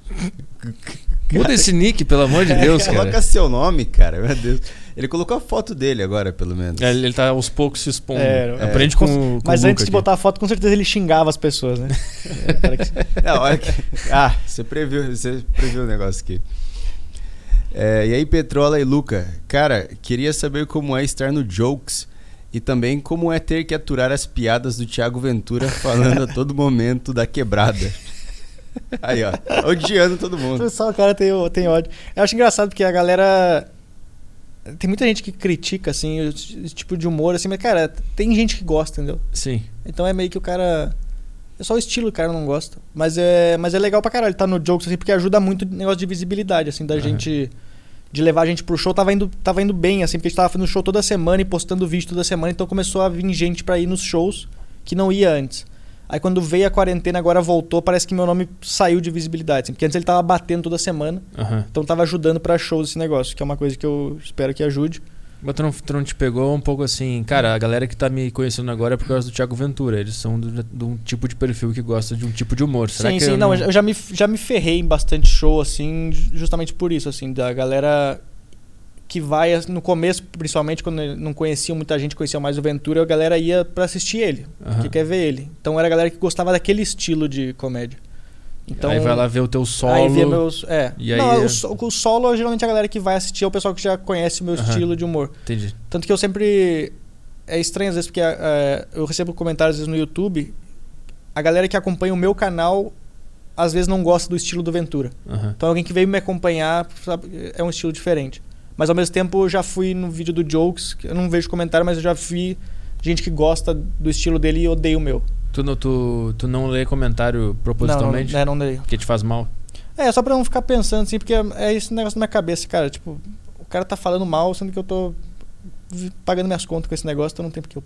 Muda esse nick, pelo amor de Deus, Coloca cara. seu nome, cara. Meu Deus. Ele colocou a foto dele agora, pelo menos. É, Ele, tá aos poucos se expondo. É, Aprende é. com, com Mas o antes Luca de aqui. botar a foto, com certeza ele xingava as pessoas, né? [LAUGHS] É, Não, olha que- Ah, você previu, você previu o negócio aqui. É, e aí, Petrola e Luca, cara, queria saber como é estar no Jokes e também como é ter que aturar as piadas do Thiago Ventura falando a todo momento da quebrada. [LAUGHS] Aí, ó, odiando todo mundo. Só o cara tem, tem ódio. Eu acho engraçado porque a galera. Tem muita gente que critica, assim, esse tipo de humor, assim, mas, cara, tem gente que gosta, entendeu? Sim. Então é meio que o cara. É só o estilo que o cara não gosta. Mas é, mas é legal pra caralho tá no jokes, assim, porque ajuda muito o negócio de visibilidade, assim, da Aham. gente de levar a gente pro show tava indo, tava indo bem, assim, porque a gente tava fazendo show toda semana e postando vídeo toda semana, então começou a vir gente pra ir nos shows que não ia antes. Aí quando veio a quarentena, agora voltou, parece que meu nome saiu de visibilidade, assim, porque antes ele tava batendo toda semana, Aham. então tava ajudando pra shows esse negócio, que é uma coisa que eu espero que ajude. Mas tu não, tu não te pegou um pouco assim, cara, a galera que tá me conhecendo agora é por causa do Thiago Ventura. Eles são de um tipo de perfil que gosta de um tipo de humor. Será sim, que sim, eu não, eu já me, já me ferrei em bastante show, assim, ju- justamente por isso, assim, da galera que vai, no começo, principalmente, quando não conheciam muita gente, conhecia mais o Ventura, a galera ia pra assistir ele, Aham. que quer ver ele. Então era a galera que gostava daquele estilo de comédia. Então, Aí vai lá ver o teu solo. Aí via meus. É. E não, é- o, o solo, geralmente a galera que vai assistir é o pessoal que já conhece o meu Aham. estilo de humor. Entendi. Tanto que eu sempre. É estranho às vezes, porque é, eu recebo comentários vezes no YouTube. A galera que acompanha o meu canal às vezes não gosta do estilo do Ventura. Aham. Então alguém que veio me acompanhar sabe, é um estilo diferente. Mas ao mesmo tempo eu já fui no vídeo do Jokes, que eu não vejo comentário, mas eu já vi gente que gosta do estilo dele e odeia o meu. Tu, não- tu, tu não lê comentário propositalmente? Não, não, é, não odeio. Porque te faz mal? É, só pra não ficar pensando assim, porque é esse negócio na minha cabeça, cara. Tipo, o cara tá falando mal, sendo que eu tô pagando minhas contas com esse negócio, então não tem porque eu.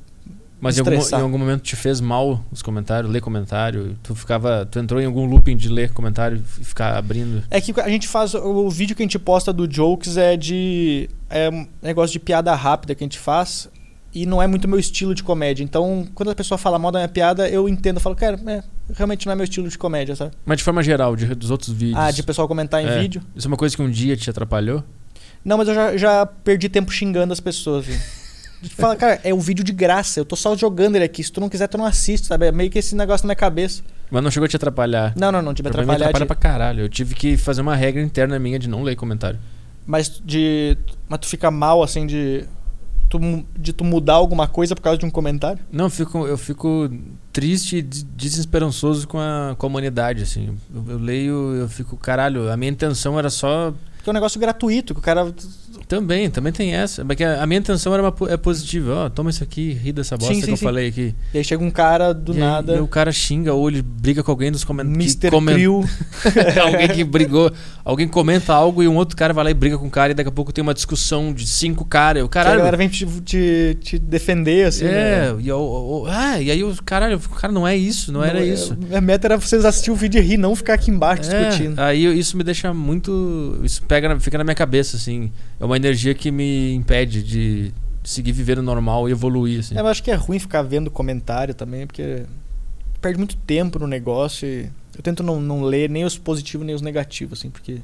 Mas em algum, em algum momento te fez mal os comentários, ler comentário? Tu ficava. Tu entrou em algum looping de ler comentário e ficar abrindo? É que a gente faz. O vídeo que a gente posta do Jokes é de. É um negócio de piada rápida que a gente faz. E não é muito meu estilo de comédia. Então, quando a pessoa fala mal da minha piada, eu entendo. Eu falo, cara, é, realmente não é meu estilo de comédia, sabe? Mas de forma geral, de, dos outros vídeos. Ah, de pessoal comentar em É. vídeo. Isso é uma coisa que um dia te atrapalhou? Não, mas eu já, já perdi tempo xingando as pessoas. Assim. Fala, cara, é um vídeo de graça. Eu tô só jogando ele aqui. Se tu não quiser, tu não assiste, sabe? É meio que esse negócio na minha cabeça. Mas não chegou a te atrapalhar? Não, não, não. Me Pra mim, me atrapalhar. atrapalha de- pra caralho. Eu tive que fazer uma regra interna minha de não ler comentário. Mas de. Mas tu fica mal, assim, de. Tu, de tu mudar alguma coisa por causa de um comentário? Não, eu fico, eu fico triste e des- desesperançoso com a, com a humanidade, assim. Eu, eu leio, eu fico, caralho, a minha intenção era só. Porque é um negócio gratuito, que o cara. Também, também tem essa. Porque a, a minha intenção era uma, é positiva. Ó, toma isso aqui, ri dessa bosta Sim, que sim, eu sim. falei aqui. E aí chega um cara do E aí, nada. e o cara xinga ou ele briga com alguém dos comentários. [LAUGHS] Mr. Alguém que brigou. Alguém comenta algo e um outro cara vai lá e briga com o cara e daqui a pouco tem uma discussão de cinco caras. O Que a caralho. galera vem te, te, te defender, assim. é, né? e, eu- eu- ah, e aí o caralho, cara não é isso, não, era é- isso. Minha meta era vocês assistirem o vídeo e rir, não ficar aqui embaixo É, discutindo. aí eu- isso me deixa muito. Isso pega, fica na minha cabeça, assim. É uma energia que me impede de seguir vivendo normal e evoluir, assim. É, eu acho que é ruim ficar vendo comentário também, porque perde muito tempo no negócio e eu tento não, não ler nem os positivos nem os negativos, assim, porque.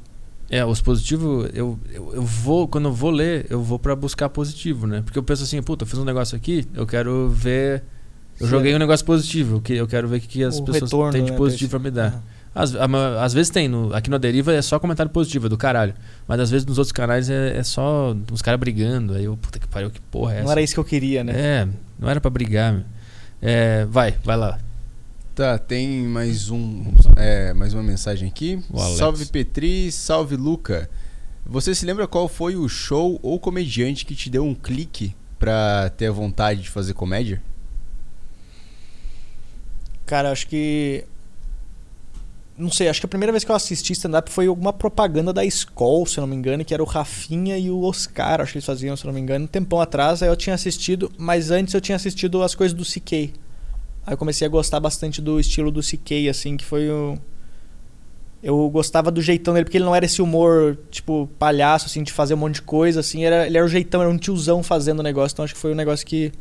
É, os positivos, eu, eu, eu vou, quando eu vou ler, eu vou pra buscar positivo, né? Porque eu penso assim, puta, eu fiz um negócio aqui, eu quero ver. Eu Se joguei um negócio positivo, que eu quero ver o que, as o pessoas retorno, têm de né, positivo pra me dar. Às, às vezes tem, no, aqui no Deriva é só comentário positivo, é do caralho. Mas às vezes nos outros canais é, é só uns caras brigando. Aí eu, puta que pariu, que porra é essa? Não era isso que eu queria, né? É, não era pra brigar, meu. É, vai, vai lá. Tá, tem mais um, é, mais uma mensagem aqui. Salve Petri, salve Luca. Você se lembra qual foi o show ou comediante que te deu um clique pra ter a vontade de fazer comédia? Cara, acho que. Não sei, acho que a primeira vez que eu assisti stand-up foi alguma propaganda da Skoll, se não me engano, que era o Rafinha e o Oscar, acho que eles faziam, se não me engano, um tempão atrás. Aí eu tinha assistido, mas antes eu tinha assistido as coisas do CK. Aí eu comecei a gostar bastante do estilo do CK, assim, que foi o. Eu gostava do jeitão dele, porque ele não era esse humor, tipo, palhaço, assim, de fazer um monte de coisa, assim. Era, ele era o jeitão, era um tiozão fazendo o negócio. Então acho que foi um negócio que.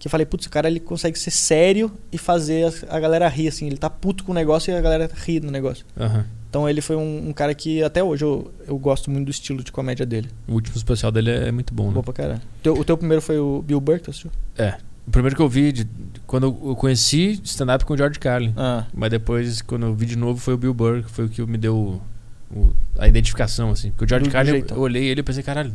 Que eu falei, putz, o cara ele consegue ser sério e fazer a, a galera rir, assim. Ele tá puto com o negócio e a galera ri no negócio. Aham. Então ele foi um, um cara que até hoje eu, eu gosto muito do estilo de comédia dele. O último especial dele é muito bom, né? Boa pra caralho. Teu- o teu primeiro foi o Bill Burr, tu assistiu? É. O primeiro que eu vi, de- quando eu conheci stand-up com o George Carlin. Ah. Mas depois, quando eu vi de novo, foi o Bill Burr, que foi o que me deu o- a identificação, assim. Porque o George Do- Carlin, eu, olhei ele e pensei, caralho,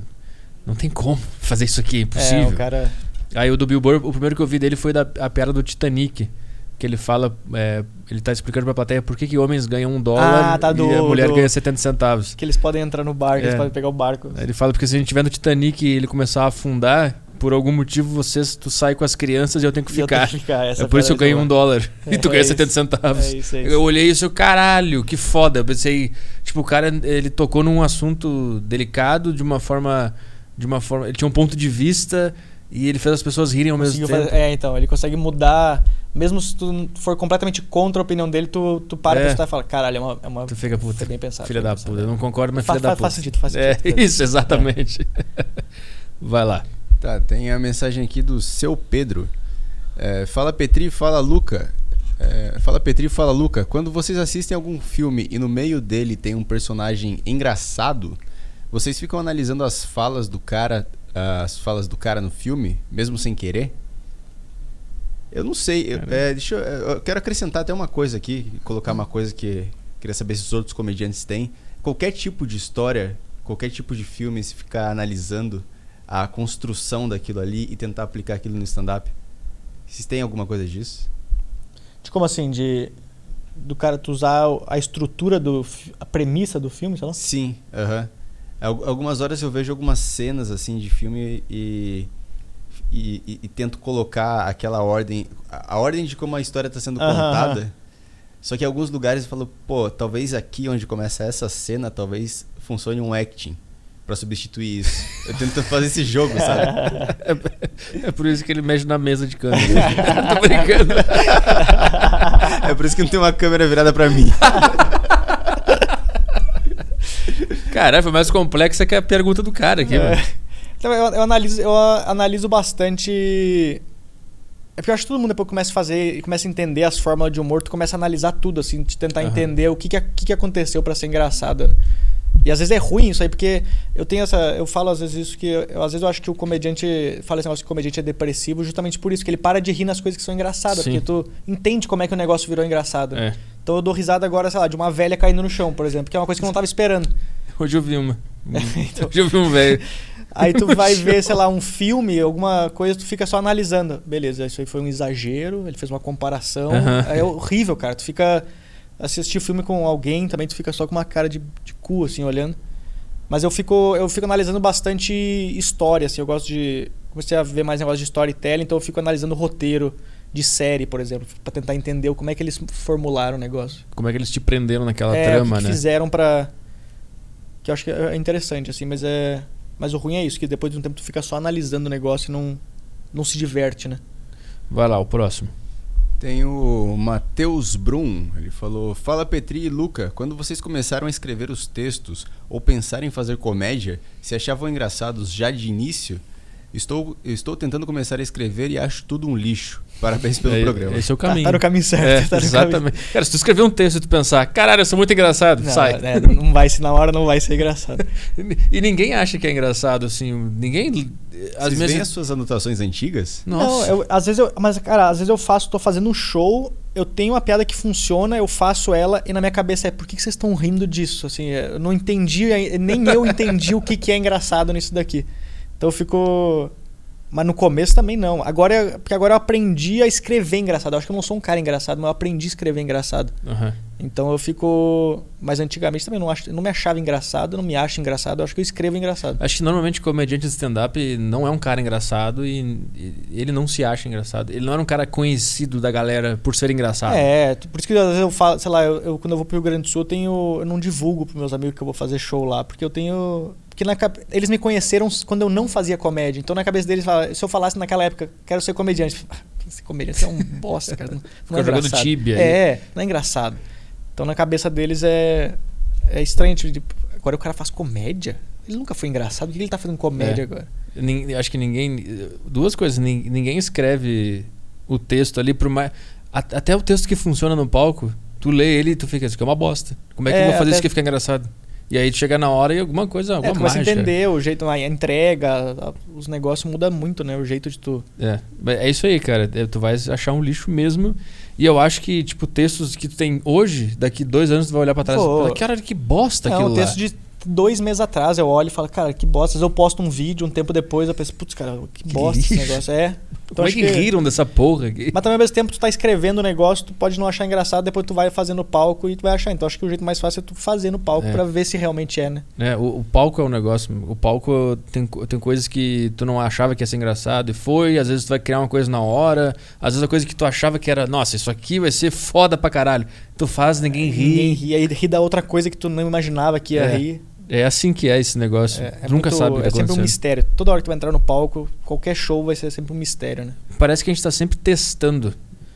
não tem como [LAUGHS] fazer isso aqui, é É, impossível. o cara. Aí o do Bill Burr, o primeiro que eu vi dele foi da a piada do Titanic. Que ele fala, é, ele tá explicando pra plateia por que, que homens ganham um dólar Ah, tá, do- e a mulher do- ganha 70 centavos. Que eles podem entrar no barco, eles É. podem pegar o barco. Aí Ele fala porque se a gente tiver no Titanic e ele começar a afundar, por algum motivo vocês, tu sai com as crianças e eu tenho que ficar. tenho que ficar, é por isso que eu ganhei um dólar. [LAUGHS] e tu É ganha isso. 70 centavos. É isso, é isso. Eu olhei isso, caralho, que foda. Eu pensei, tipo, o cara, ele tocou num assunto delicado de uma forma. De uma forma. Ele tinha um ponto de vista e ele fez as pessoas rirem ao mesmo tempo. fazer- é, então, ele consegue mudar. Mesmo se tu for completamente contra a opinião dele, tu, tu para É. pra estudar e fala, caralho, é uma. É uma Tu fica, puta, foi bem pensado. filha bem da pensado." puta. Eu não concordo, mas Faz- filha da faz- puta. faz sentido, faz É, sentido. isso, exatamente. [LAUGHS] Vai lá. Tá, tem a mensagem aqui do seu Pedro. É, fala Petri, fala Luca. É, fala Petri, fala Luca. Quando vocês assistem algum filme e no meio dele tem um personagem engraçado, vocês ficam analisando as falas do cara, as falas do cara no filme, mesmo sem querer? Eu não sei. Eu, é, deixa eu, eu quero acrescentar até uma coisa aqui, colocar uma coisa que queria saber se os outros comediantes têm. Qualquer tipo de história, qualquer tipo de filme, se ficar analisando a construção daquilo ali e tentar aplicar aquilo no stand-up. Vocês têm alguma coisa disso? De como assim? De. Do cara tu usar a estrutura do. a premissa do filme, sei lá? Sim, aham. Al- Algumas horas eu vejo algumas cenas assim de filme e, e, e- e tento colocar aquela ordem, a ordem de como a história está sendo contada. Só que em alguns lugares eu falo, pô, talvez aqui onde começa essa cena, talvez funcione um acting pra substituir isso. Eu tento fazer esse jogo, sabe? [LAUGHS] É por isso que ele mexe na mesa de câmera. [LAUGHS] Tô brincando. É por isso que não tem uma câmera virada pra mim. [LAUGHS] Caralho, foi mais complexa que a pergunta do cara aqui, É. Então, eu, eu analiso, eu analiso bastante. É porque eu acho que todo mundo depois começa a fazer e começa a entender as fórmulas de humor, tu começa a analisar tudo, assim, de tentar Aham. entender o que, que, que, que aconteceu pra ser engraçado. né? E às vezes é ruim isso aí, porque eu tenho essa. Eu falo às vezes isso que. Eu, às vezes eu acho que o comediante. Fala esse negócio que o comediante é depressivo justamente por isso, que ele para de rir nas coisas que são engraçadas. Sim. Porque tu entende como é que o negócio virou engraçado. É. Então eu dou risada agora, sei lá, de uma velha caindo no chão, por exemplo, que é uma coisa que eu não tava esperando. Hoje eu vi uma. [LAUGHS] Então- Hoje eu vi um velho. Aí tu vai ver, sei lá, um filme, alguma coisa, tu fica só analisando. Beleza, isso aí foi um exagero, ele fez uma comparação. Aham. É horrível, cara. Tu fica. Assistir filme com alguém também, tu fica só com uma cara de, de cu, assim, olhando. Mas eu fico, eu fico analisando bastante história, assim. Eu gosto de. Comecei a ver mais negócio de storytelling, então eu fico analisando roteiro de série, por exemplo, pra tentar entender como é que eles formularam o negócio. Como é que eles te prenderam naquela é, trama, o que que né? fizeram pra. Que eu acho que é interessante, assim, mas é. Mas o ruim é isso, que depois de um tempo tu fica só analisando o negócio e não, não se diverte, né? Vai lá, o próximo. Tem o Matheus Brum, ele falou: Fala Petri e Luca, quando vocês começaram a escrever os textos ou pensar em fazer comédia, se achavam engraçados já de início? Estou, eu estou tentando começar a escrever e acho tudo um lixo. Parabéns pelo É- programa. Esse é o Tá, caminho. tá no caminho certo. É, tá no exatamente. Cara, se tu escrever um texto e tu pensar, caralho, eu sou muito engraçado, caminho. sai. Não, é, não vai ser na hora, não vai ser engraçado. [LAUGHS] E ninguém acha que é engraçado, assim. Ninguém. Às Vocês vezes. veem as suas anotações antigas? Nossa. Não, eu, às vezes eu. Mas, cara, às vezes eu faço, tô fazendo um show, eu tenho uma piada que funciona, eu faço ela e na minha cabeça é por que, que vocês estão rindo disso? Assim, eu não entendi, nem eu entendi o que, que é engraçado nisso daqui. Então eu fico. Mas no começo também não. Agora, é- porque agora eu aprendi a escrever engraçado. Eu acho que eu não sou um cara engraçado, mas eu aprendi a escrever engraçado. Aham. Então eu fico. Mas antigamente também não, acho, não me achava engraçado, não me acho engraçado. Eu acho que eu escrevo engraçado. Acho que normalmente comediante de stand-up não é um cara engraçado e, e ele não se acha engraçado. Ele não era um cara conhecido da galera por ser engraçado. É, por isso que às vezes eu falo, sei lá, eu, eu- quando eu vou pro Rio Grande do Sul, eu tenho. Eu não divulgo pros meus amigos que eu vou fazer show lá, porque eu tenho. Porque na, eles me conheceram quando eu não fazia comédia. Então na cabeça deles, se eu falasse naquela época, quero ser comediante. [LAUGHS] Ser comediante é um bosta, cara. Não, [LAUGHS] não é jogando engraçado. tíbia aí. É, não é engraçado. Então na cabeça deles é. É estranho. Tipo, agora o cara faz comédia? Ele nunca foi engraçado, por que ele tá fazendo comédia É. agora? Nin- acho que ninguém. Duas coisas. nin- Ninguém escreve o texto ali por mais. Até o texto que funciona no palco, tu lê ele e tu fica, isso aqui é uma bosta. Como é que É, eu vou fazer até- isso que fica engraçado? E aí chega na hora e alguma coisa, É, alguma tu começa a mágica. entender o jeito, a entrega, a- os negócios mudam muito, né? O jeito de tu. É, é isso aí, cara. É, Tu vais achar um lixo mesmo. E eu acho que, tipo, textos que tu tem hoje, daqui dois anos tu vai olhar pra trás Pô. e falar, cara, que bosta É aquilo um lá. texto de dois meses atrás, eu olho e falo, cara, que bosta. Às vezes eu posto um vídeo, um tempo depois eu penso, putz, cara, que Que bosta esse negócio. É. Então, Como é acho que, riram dessa porra aqui? Mas também ao mesmo tempo tu tá escrevendo o negócio, tu pode não achar engraçado, depois tu vai fazer no palco e tu vai achar. Então acho que o jeito mais fácil é tu fazer no palco É. pra ver se realmente é, né? É, o, o palco é um negócio. O palco tem, tem coisas que tu não achava que ia ser engraçado e foi. Às vezes tu vai criar uma coisa na hora. Às vezes a coisa que tu achava que era, nossa, isso aqui vai ser foda pra caralho. Tu faz, ninguém ri. Ninguém ri, aí ri da outra coisa que tu não imaginava que ia É. rir. É assim que é esse negócio. É, é Nunca muito- sabe o que É tá sempre um mistério. Toda hora que tu vai entrar no palco, qualquer show vai ser sempre um mistério, né? Parece que a gente tá sempre testando.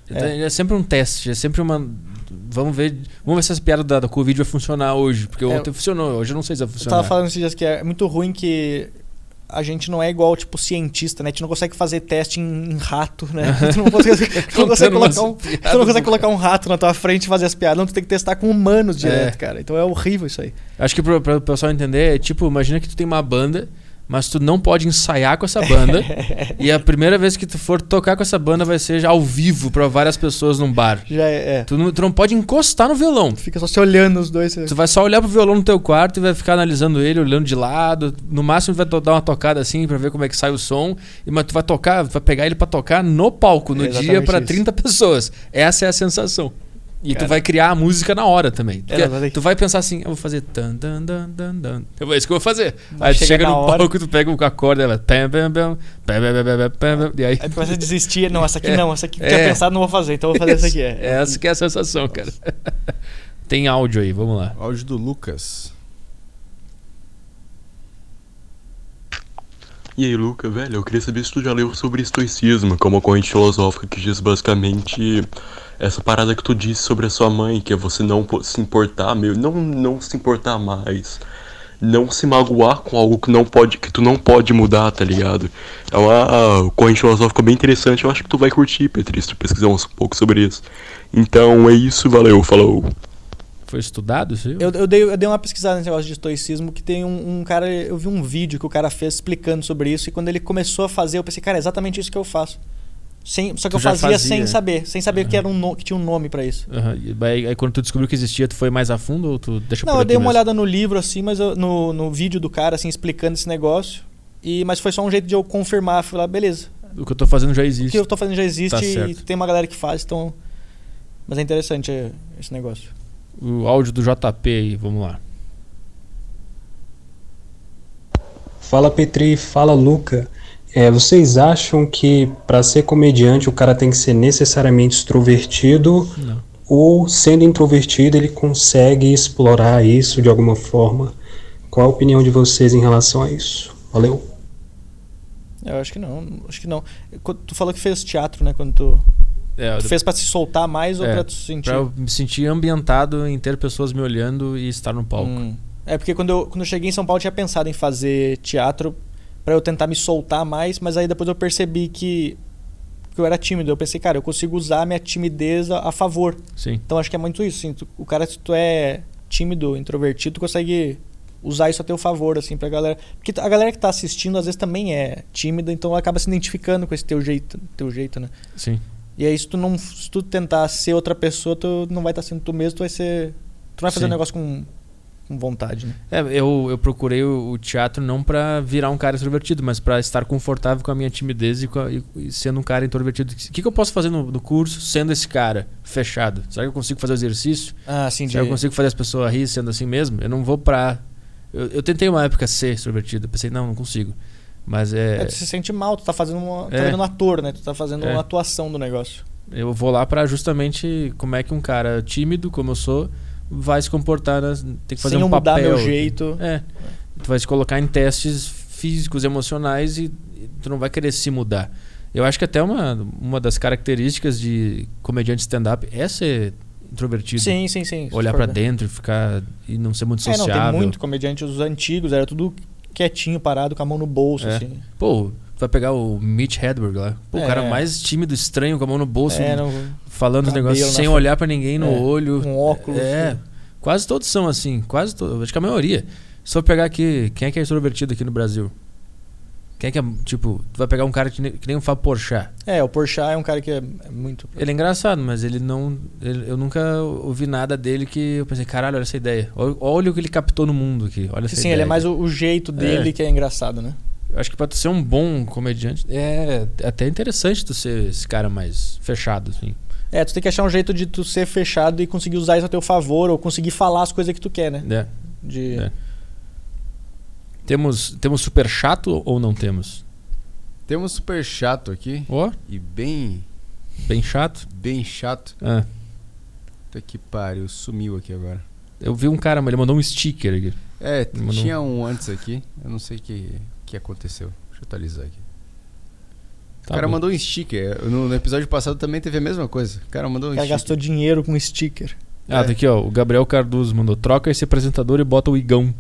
É. É, sempre um teste, é sempre uma. Vamos ver, vamos ver se essa piada da, da Covid vai funcionar hoje. Porque É. ontem funcionou, hoje eu não sei se vai Eu funcionar. tava falando esses dias que é muito ruim que a gente não é igual, tipo, cientista, né? A gente não consegue fazer teste em, em rato, né? [LAUGHS] Tu não consegue, tu não consegue colocar um, tu não consegue colocar um rato na tua frente e fazer as piadas. Não, tu tem que testar com humanos direto, É. cara. Então é horrível isso aí. Acho que pra o pessoal entender, é tipo, imagina que tu tem uma banda, mas tu não pode ensaiar com essa banda. [LAUGHS] e a primeira vez que tu for tocar com essa banda vai ser já ao vivo pra várias pessoas num bar. Já é. é. Tu não, tu não pode encostar no violão. Tu fica só se olhando os dois. Tu vai só olhar pro violão no teu quarto e vai ficar analisando ele, olhando de lado. No máximo tu vai dar uma tocada assim pra ver como é que sai o som. E, mas tu vai tocar, vai pegar ele pra tocar no palco, no É dia isso. 30 pessoas. Essa é a sensação. E Cara. tu vai criar a música na hora também. É, tu vai pensar assim, eu vou fazer tan dan dan dan dan Eu vou, é isso que eu vou fazer. Aí tu chega no hora. palco, tu pega a acorde, ela pam pam pam pam pam pam e aí aí tu começa a desistir, não, essa aqui é, não, essa aqui é, tinha pensado, não vou fazer, então vou fazer isso, essa aqui. [LAUGHS] É. Essa que é a sensação, Nossa. cara. [LAUGHS] Tem áudio aí, vamos lá. Áudio do Lucas. E aí, Luca, velho, eu queria saber se tu já leu sobre estoicismo, que é uma corrente filosófica que diz basicamente essa parada que tu disse sobre a sua mãe, que é você não se importar, meu, não, não se importar mais, não se magoar com algo que não pode, que tu não pode mudar, tá ligado? É uma corrente filosófica bem interessante, eu acho que tu vai curtir, Petri, se tu pesquisar um pouco sobre isso. Então é isso, valeu, falou. Foi estudado isso aí? Eu, eu, dei, eu dei uma pesquisada nesse negócio de estoicismo que tem um, um cara. Eu vi um vídeo que o cara fez explicando sobre isso, e quando ele começou a fazer, eu pensei, cara, é exatamente isso que eu faço. Sem, só que Tu eu fazia, fazia. sem saber, sem saber que, Aham. era um no- que tinha um nome pra isso. E Aí, aí quando tu descobriu que existia, tu foi mais a fundo ou tu deixa Não, por eu dei uma mesmo? olhada no livro, assim, mas eu- no, no vídeo do cara, assim, explicando esse negócio. E, mas foi só um jeito de eu confirmar. Falar, beleza, O que eu tô fazendo já o existe. que eu tô fazendo já existe Tá e certo. tem uma galera que faz, então. Mas é interessante é, esse negócio. O áudio do JP aí, vamos lá. Fala Petri, fala Luca. É, vocês acham que para ser comediante o cara tem que ser necessariamente extrovertido Não. ou sendo introvertido ele consegue explorar isso de alguma forma? Qual a opinião de vocês em relação a isso? Valeu. Eu acho que não, acho que não. Quando Tu falou que fez teatro, né? Quando tu, É, tu fez pra se soltar mais ou É, pra tu se sentir? pra eu me sentir ambientado em ter pessoas me olhando e estar no palco. Hum. É porque quando eu, quando eu cheguei em São Paulo eu tinha pensado em fazer teatro pra eu tentar me soltar mais, mas aí depois eu percebi que, que eu era tímido. Eu pensei, cara, eu consigo usar a minha timidez a, a favor. Sim. Então acho que é muito isso. Assim, tu- o cara, se tu é tímido, introvertido, tu consegue usar isso a teu favor, assim, pra galera. Porque a galera que tá assistindo às vezes também é tímida, então acaba se identificando com esse teu jeito, teu jeito, né? Sim. E aí se tu não se tu tentar ser outra pessoa, tu não vai estar sendo tu mesmo, tu vai ser. Tu não vai fazer Sim. um negócio com, com vontade, né? É, eu, eu procurei o, o teatro não pra virar um cara extrovertido, mas pra estar confortável com a minha timidez e, a- e- e sendo um cara introvertido. O que, que eu posso fazer no, no curso sendo esse cara fechado? Será que eu consigo fazer o exercício? Ah, sim, de... Será que eu consigo fazer as pessoas rir sendo assim mesmo? Eu não vou pra. Eu, eu tentei uma época ser extrovertido, pensei, não, não consigo. Mas É, é. tu se sente mal, tu tá fazendo uma. Tu É. tá vendo um ator, né? Tu tá fazendo É. uma atuação do negócio. Eu vou lá pra justamente como é que um cara tímido, como eu sou, vai se comportar. nas- Tem que fazer Sem um eu mudar papel. meu jeito. É. Tu vai se colocar em testes físicos, emocionais e, e tu não vai querer se mudar. Eu acho que até uma, uma das características de comediante stand-up é ser introvertido. Sim, sim, sim. Olhar ver. dentro e ficar. e não ser muito É, não, sociável. tem muito comediante, os antigos, era tudo quietinho, parado, com a mão no bolso, É. assim. Pô, tu vai pegar o Mitch Hedberg lá. Pô, o É. cara mais tímido, estranho, com a mão no bolso, É, não, falando os negócios sem olhar pra ninguém no É, olho. com óculos. É. assim. Quase todos são assim. Quase todos. Acho que a maioria. Se eu pegar aqui, quem é que é extrovertido aqui no Brasil? Quem é que é, tipo, tu vai pegar um cara que nem, que nem o Fábio Porchat. É, o Porchat é um cara que é, é muito... Ele é engraçado, mas ele não. ele- eu nunca ouvi nada dele que eu pensei, caralho, olha essa ideia. Olha, olha o que ele captou no mundo aqui. Olha essa Sim, ideia. ele é mais o, o jeito dele É. que é engraçado, né? Acho que pra tu ser um bom comediante, é até interessante tu ser esse cara mais fechado, assim. É, tu tem que achar um jeito de tu ser fechado e conseguir usar isso a teu favor, ou conseguir falar as coisas que tu quer, né? É. De... É. Temos, temos super chato ou não temos? Temos super chato aqui. Ó, E bem, bem chato. bem chato. Ah, Puta que pariu, sumiu aqui agora. eu vi um cara, mas ele mandou um sticker aqui. É, Mandou- tinha um antes aqui. Eu não sei o que, que aconteceu. Deixa eu atualizar aqui. Tá o cara bom. mandou um sticker. No, no episódio passado também teve a mesma coisa. O cara mandou um O cara sticker. gastou dinheiro com sticker. Ah, tá aqui, ó. O Gabriel Cardoso mandou. Troca esse apresentador e bota o Igão.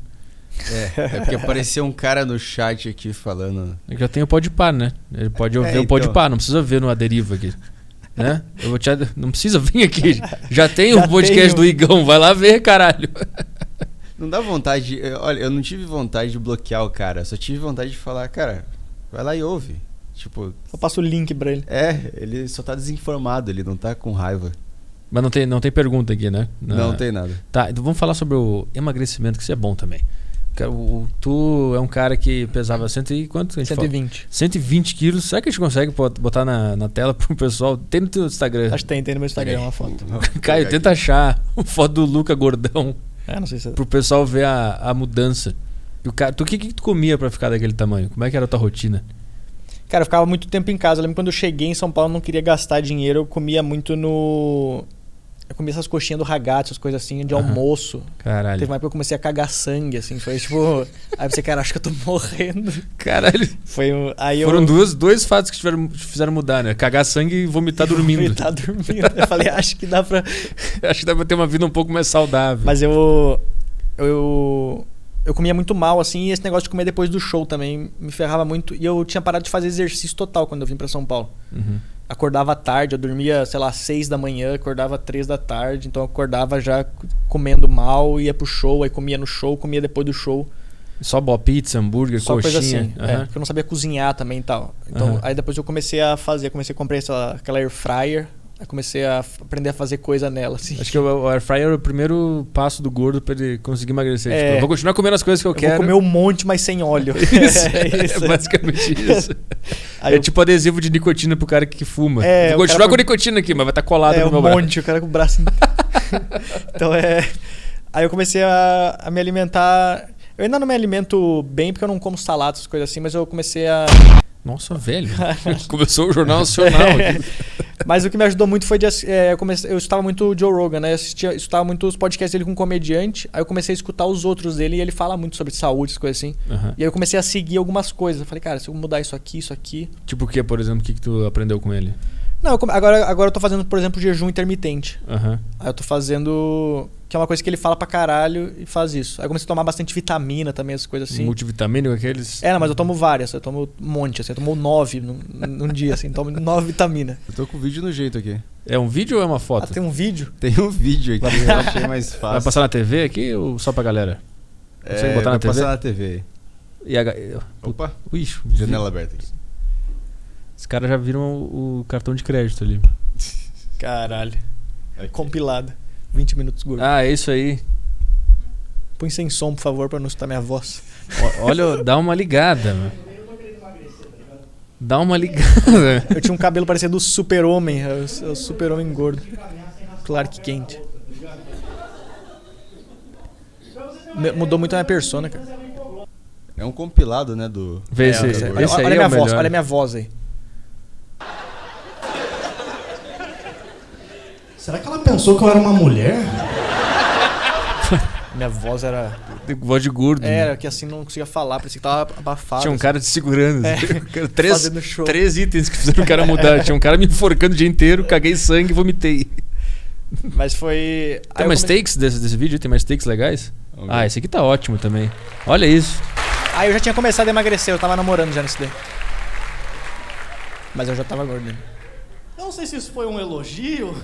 É, é porque apareceu um cara no chat aqui falando. Ele já tem o Podpah, né? Ele pode ouvir É, o então. Podpah, não precisa ver no Aderiva aqui. Né? Eu vou te Não precisa vir aqui. [LAUGHS] Já tem Já o podcast tem o- do Igão. Vai lá ver, caralho. Não dá vontade. Olha, eu não tive vontade de bloquear o cara. Só tive vontade de falar, cara, vai lá e ouve. Tipo, Eu passo o link pra ele. é, ele só tá desinformado, ele não tá com raiva. Mas não tem, não tem pergunta aqui, né? Não, tem nada. Tá, então vamos falar sobre o emagrecimento, que isso é bom também. O- tu é um cara que pesava cento e quanto? que a gente fala? 120. 120 quilos. Será que a gente consegue bot- botar na, na tela pro pessoal? Tem no teu Instagram. Acho que tem, tem no meu Instagram uma foto. Caio, tenta achar uma foto do Luca gordão É, não sei se é. pro pessoal ver a, a mudança. E o cara, tu o que, que tu comia pra ficar daquele tamanho? Como é que era a tua rotina? Cara, eu ficava muito tempo em casa. Eu lembro quando eu cheguei em São Paulo, eu não queria gastar dinheiro. Eu comia muito no. Eu comia essas coxinhas do ragazzo, essas coisas assim, de Aham. almoço. Caralho. Teve uma época que eu comecei a cagar sangue, assim. Foi tipo. Aí eu pensei, cara, acho que eu tô [LAUGHS] morrendo. Caralho. Foi um. Aí Foram eu. duas, dois fatos que tiveram, te fizeram mudar, né? Cagar sangue e vomitar [LAUGHS] dormindo. Tá dormindo. Eu falei, acho que dá pra. [LAUGHS] Acho que dá pra ter uma vida um pouco mais saudável. Mas eu. Eu. Eu comia muito mal, assim, e esse negócio de comer depois do show também me ferrava muito. E eu tinha parado de fazer exercício total quando eu vim pra São Paulo. Uhum. Acordava tarde, eu dormia, sei lá, seis da manhã, acordava três da tarde, então eu acordava já comendo mal, ia pro show, aí comia no show, comia depois do show. Só boa pizza, hambúrguer, Só coxinha. coisa assim. É, Aham. porque eu não sabia cozinhar também e tal. Então, Aham. aí depois eu comecei a fazer, comecei a comprar essa, aquela air fryer, aí comecei a aprender a fazer coisa nela, assim. Acho que o air fryer é o primeiro passo do gordo pra ele conseguir emagrecer. É. Tipo, eu vou continuar comendo as coisas que eu, eu quero. vou comer um monte, mas sem óleo. [LAUGHS] Isso, é isso. é [LAUGHS] basicamente [LAUGHS] isso. Aí é eu- tipo adesivo de nicotina pro cara que fuma. É, vou continuar com com- nicotina aqui, mas vai estar colado É, no um meu braço. monte, o cara com o braço. então é. Aí eu comecei a, a me alimentar. Eu ainda não me alimento bem porque eu não como salada, essas coisas assim, mas eu comecei a. Nossa, velho. Começou o Jornal Nacional aqui. Mas o que me ajudou muito foi de. é, eu, comecei, eu escutava muito o Joe Rogan, né? Eu assistia, escutava muito os podcasts dele com comediante. Aí eu comecei a escutar os outros dele e ele fala muito sobre saúde, essas coisas assim. Aham. E aí eu comecei a seguir algumas coisas. Eu falei, cara, se eu mudar isso aqui, isso aqui. Tipo o que, por exemplo, o que, que tu aprendeu com ele? Não, eu agora, agora eu tô fazendo, por exemplo, jejum intermitente. Aham. Aí eu tô fazendo. Que é uma coisa que ele fala pra caralho e faz isso. Aí eu comecei a tomar bastante vitamina também, essas coisas assim. Multivitamínico, aqueles. É, não, mas eu tomo várias, eu tomo um monte, assim, eu tomo nove num, num dia, assim, tomo nove vitaminas. Eu tô com o vídeo no jeito aqui. É um vídeo ou é uma Ah, foto? tem um vídeo? Tem um vídeo aqui, eu [LAUGHS] achei mais fácil. Vai passar na TV aqui ou só pra galera? Consegue é, botar na vai TV? passar na TV. E a... Opa, Ixi, janela aberta aqui. Os caras já viram o, o cartão de crédito ali. Caralho. Aqui. Compilada. 20 minutos gordo. Ah, é isso aí. Põe sem som, por favor, pra não escutar minha voz. O- Olha, dá uma ligada, mano. Dá uma ligada. Eu tinha um cabelo parecendo o super-homem, é o, é o super-homem gordo. Clark Kent. Mudou muito a minha persona, cara. É um compilado, né, do... Vê É, esse, do- esse Olha, aí olha é minha voz, olha minha voz aí. Será que ela pensou que eu era uma mulher? [LAUGHS] Minha voz era. Voz de gordo. né? Era que assim não conseguia falar, parecia que tava abafado. Tinha um assim. cara te segurando. É. assim. [LAUGHS] Cara, três, três itens que fizeram o cara mudar. Tinha um cara me enforcando o dia inteiro, caguei sangue e vomitei. Mas foi. Tem mais come- takes desse, desse vídeo? Tem mais takes legais? Vamos Ah, esse aqui tá ótimo também. Olha isso. Aí eu já tinha começado a emagrecer, eu tava namorando já nesse daí. Mas eu já tava gordo. né? Eu não sei se isso foi um elogio,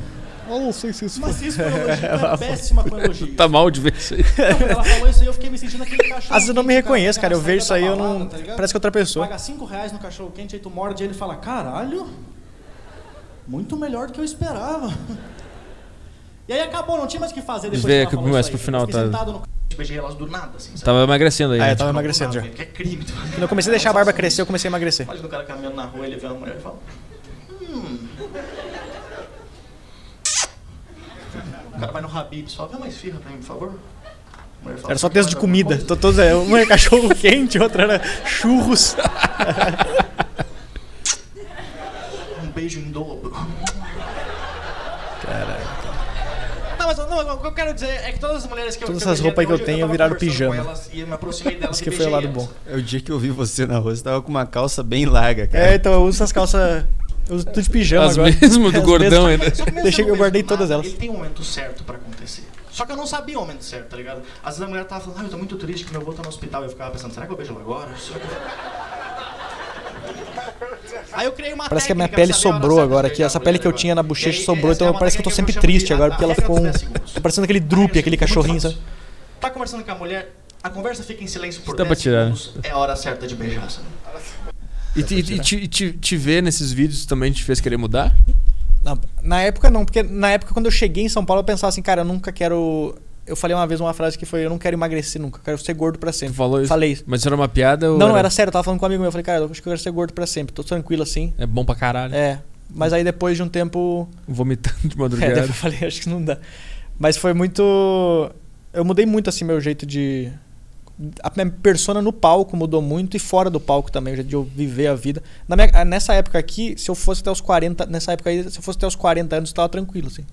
Eu não sei se isso mas se isso foi um elogio, ela é péssima com elogio. Tá mal de ver isso aí. Não, ela falou isso aí, eu fiquei me sentindo aquele cachorro. Às vezes eu não me reconheço, cara. Eu vejo isso aí, eu não. tá? Parece que é outra pessoa. Paga 5 reais no cachorro quente, aí tu morde ele e fala, caralho, muito melhor do que eu esperava. E aí acabou, não tinha mais o que fazer depois Vê que ela falou mais isso pro final, tá? sentado no beijei elas do nada, assim, sabe? Tava emagrecendo aí. Ah, né? eu tava Não, emagrecendo já. Que é crime. tu. Quando eu comecei a deixar a barba crescer, eu comecei a emagrecer. Imagina o cara caminhando na rua, ele vê uma mulher e fala... Hum... O cara vai no Habib's e fala, vê mais firra pra mim, por favor. Fala, Era só "Você texto de comida. todos, é, uma era cachorro [LAUGHS] quente, outra era churros. [LAUGHS] Um beijo em dobro. Não, mas não, o que eu quero dizer é que todas as mulheres que eu Todas eu essas beijei roupas que eu tenho tava viraram pijama. elas E eu me aproximei [LAUGHS] delas e que foi o lado bom. elas. É o dia que eu vi você na rua, você tava com uma calça bem larga, cara. É, então eu uso essas calças. Eu tudo de pijama As agora. mesmo do As gordão mesmas. ainda. Só que Deixei- eu guardei todas elas. Ele tem um momento certo pra acontecer. Só que eu não sabia o momento certo, tá ligado? Às vezes a mulher tava falando, ah, eu tô muito triste que meu avô tá no hospital. Eu ficava pensando, será que eu beijo ela agora? Será que eu- Aí eu criei uma Parece que a minha pele sobrou agora aqui. Essa pele que eu agora. tinha na E bochecha aí, sobrou, é então parece que eu tô sempre triste agora, porque ela ficou dos um. 10 segundos. Tô parecendo aquele Aí, aquele cachorrinho, sabe? Tá conversando com a mulher, a conversa fica em silêncio por Dá 10 pra tirar, né? segundos, é a hora certa de beijar, sabe? E, te, e te, te, te ver nesses vídeos também te fez querer mudar? Não, na época não, porque na época quando eu cheguei em São Paulo eu pensava assim, cara, eu nunca quero. Eu falei uma vez uma frase que foi: eu não quero emagrecer nunca, eu quero ser gordo pra Tu sempre. falou isso? Falei isso. Mas isso era uma piada Não, não, era sério, eu tava falando com um amigo meu. Eu falei, cara, eu acho que eu quero ser gordo pra sempre, tô tranquilo assim. É bom pra caralho. É. Mas aí depois de um tempo. Vomitando de [LAUGHS] É, madrugada. depois eu falei, acho que não dá. Mas foi muito. Eu mudei muito assim meu jeito de. A minha persona no palco mudou muito e fora do palco também, de eu viver a vida. Na minha- nessa época aqui, se eu fosse até os 40. Nessa época aí, se eu fosse até os 40 anos, eu tava tranquilo, assim.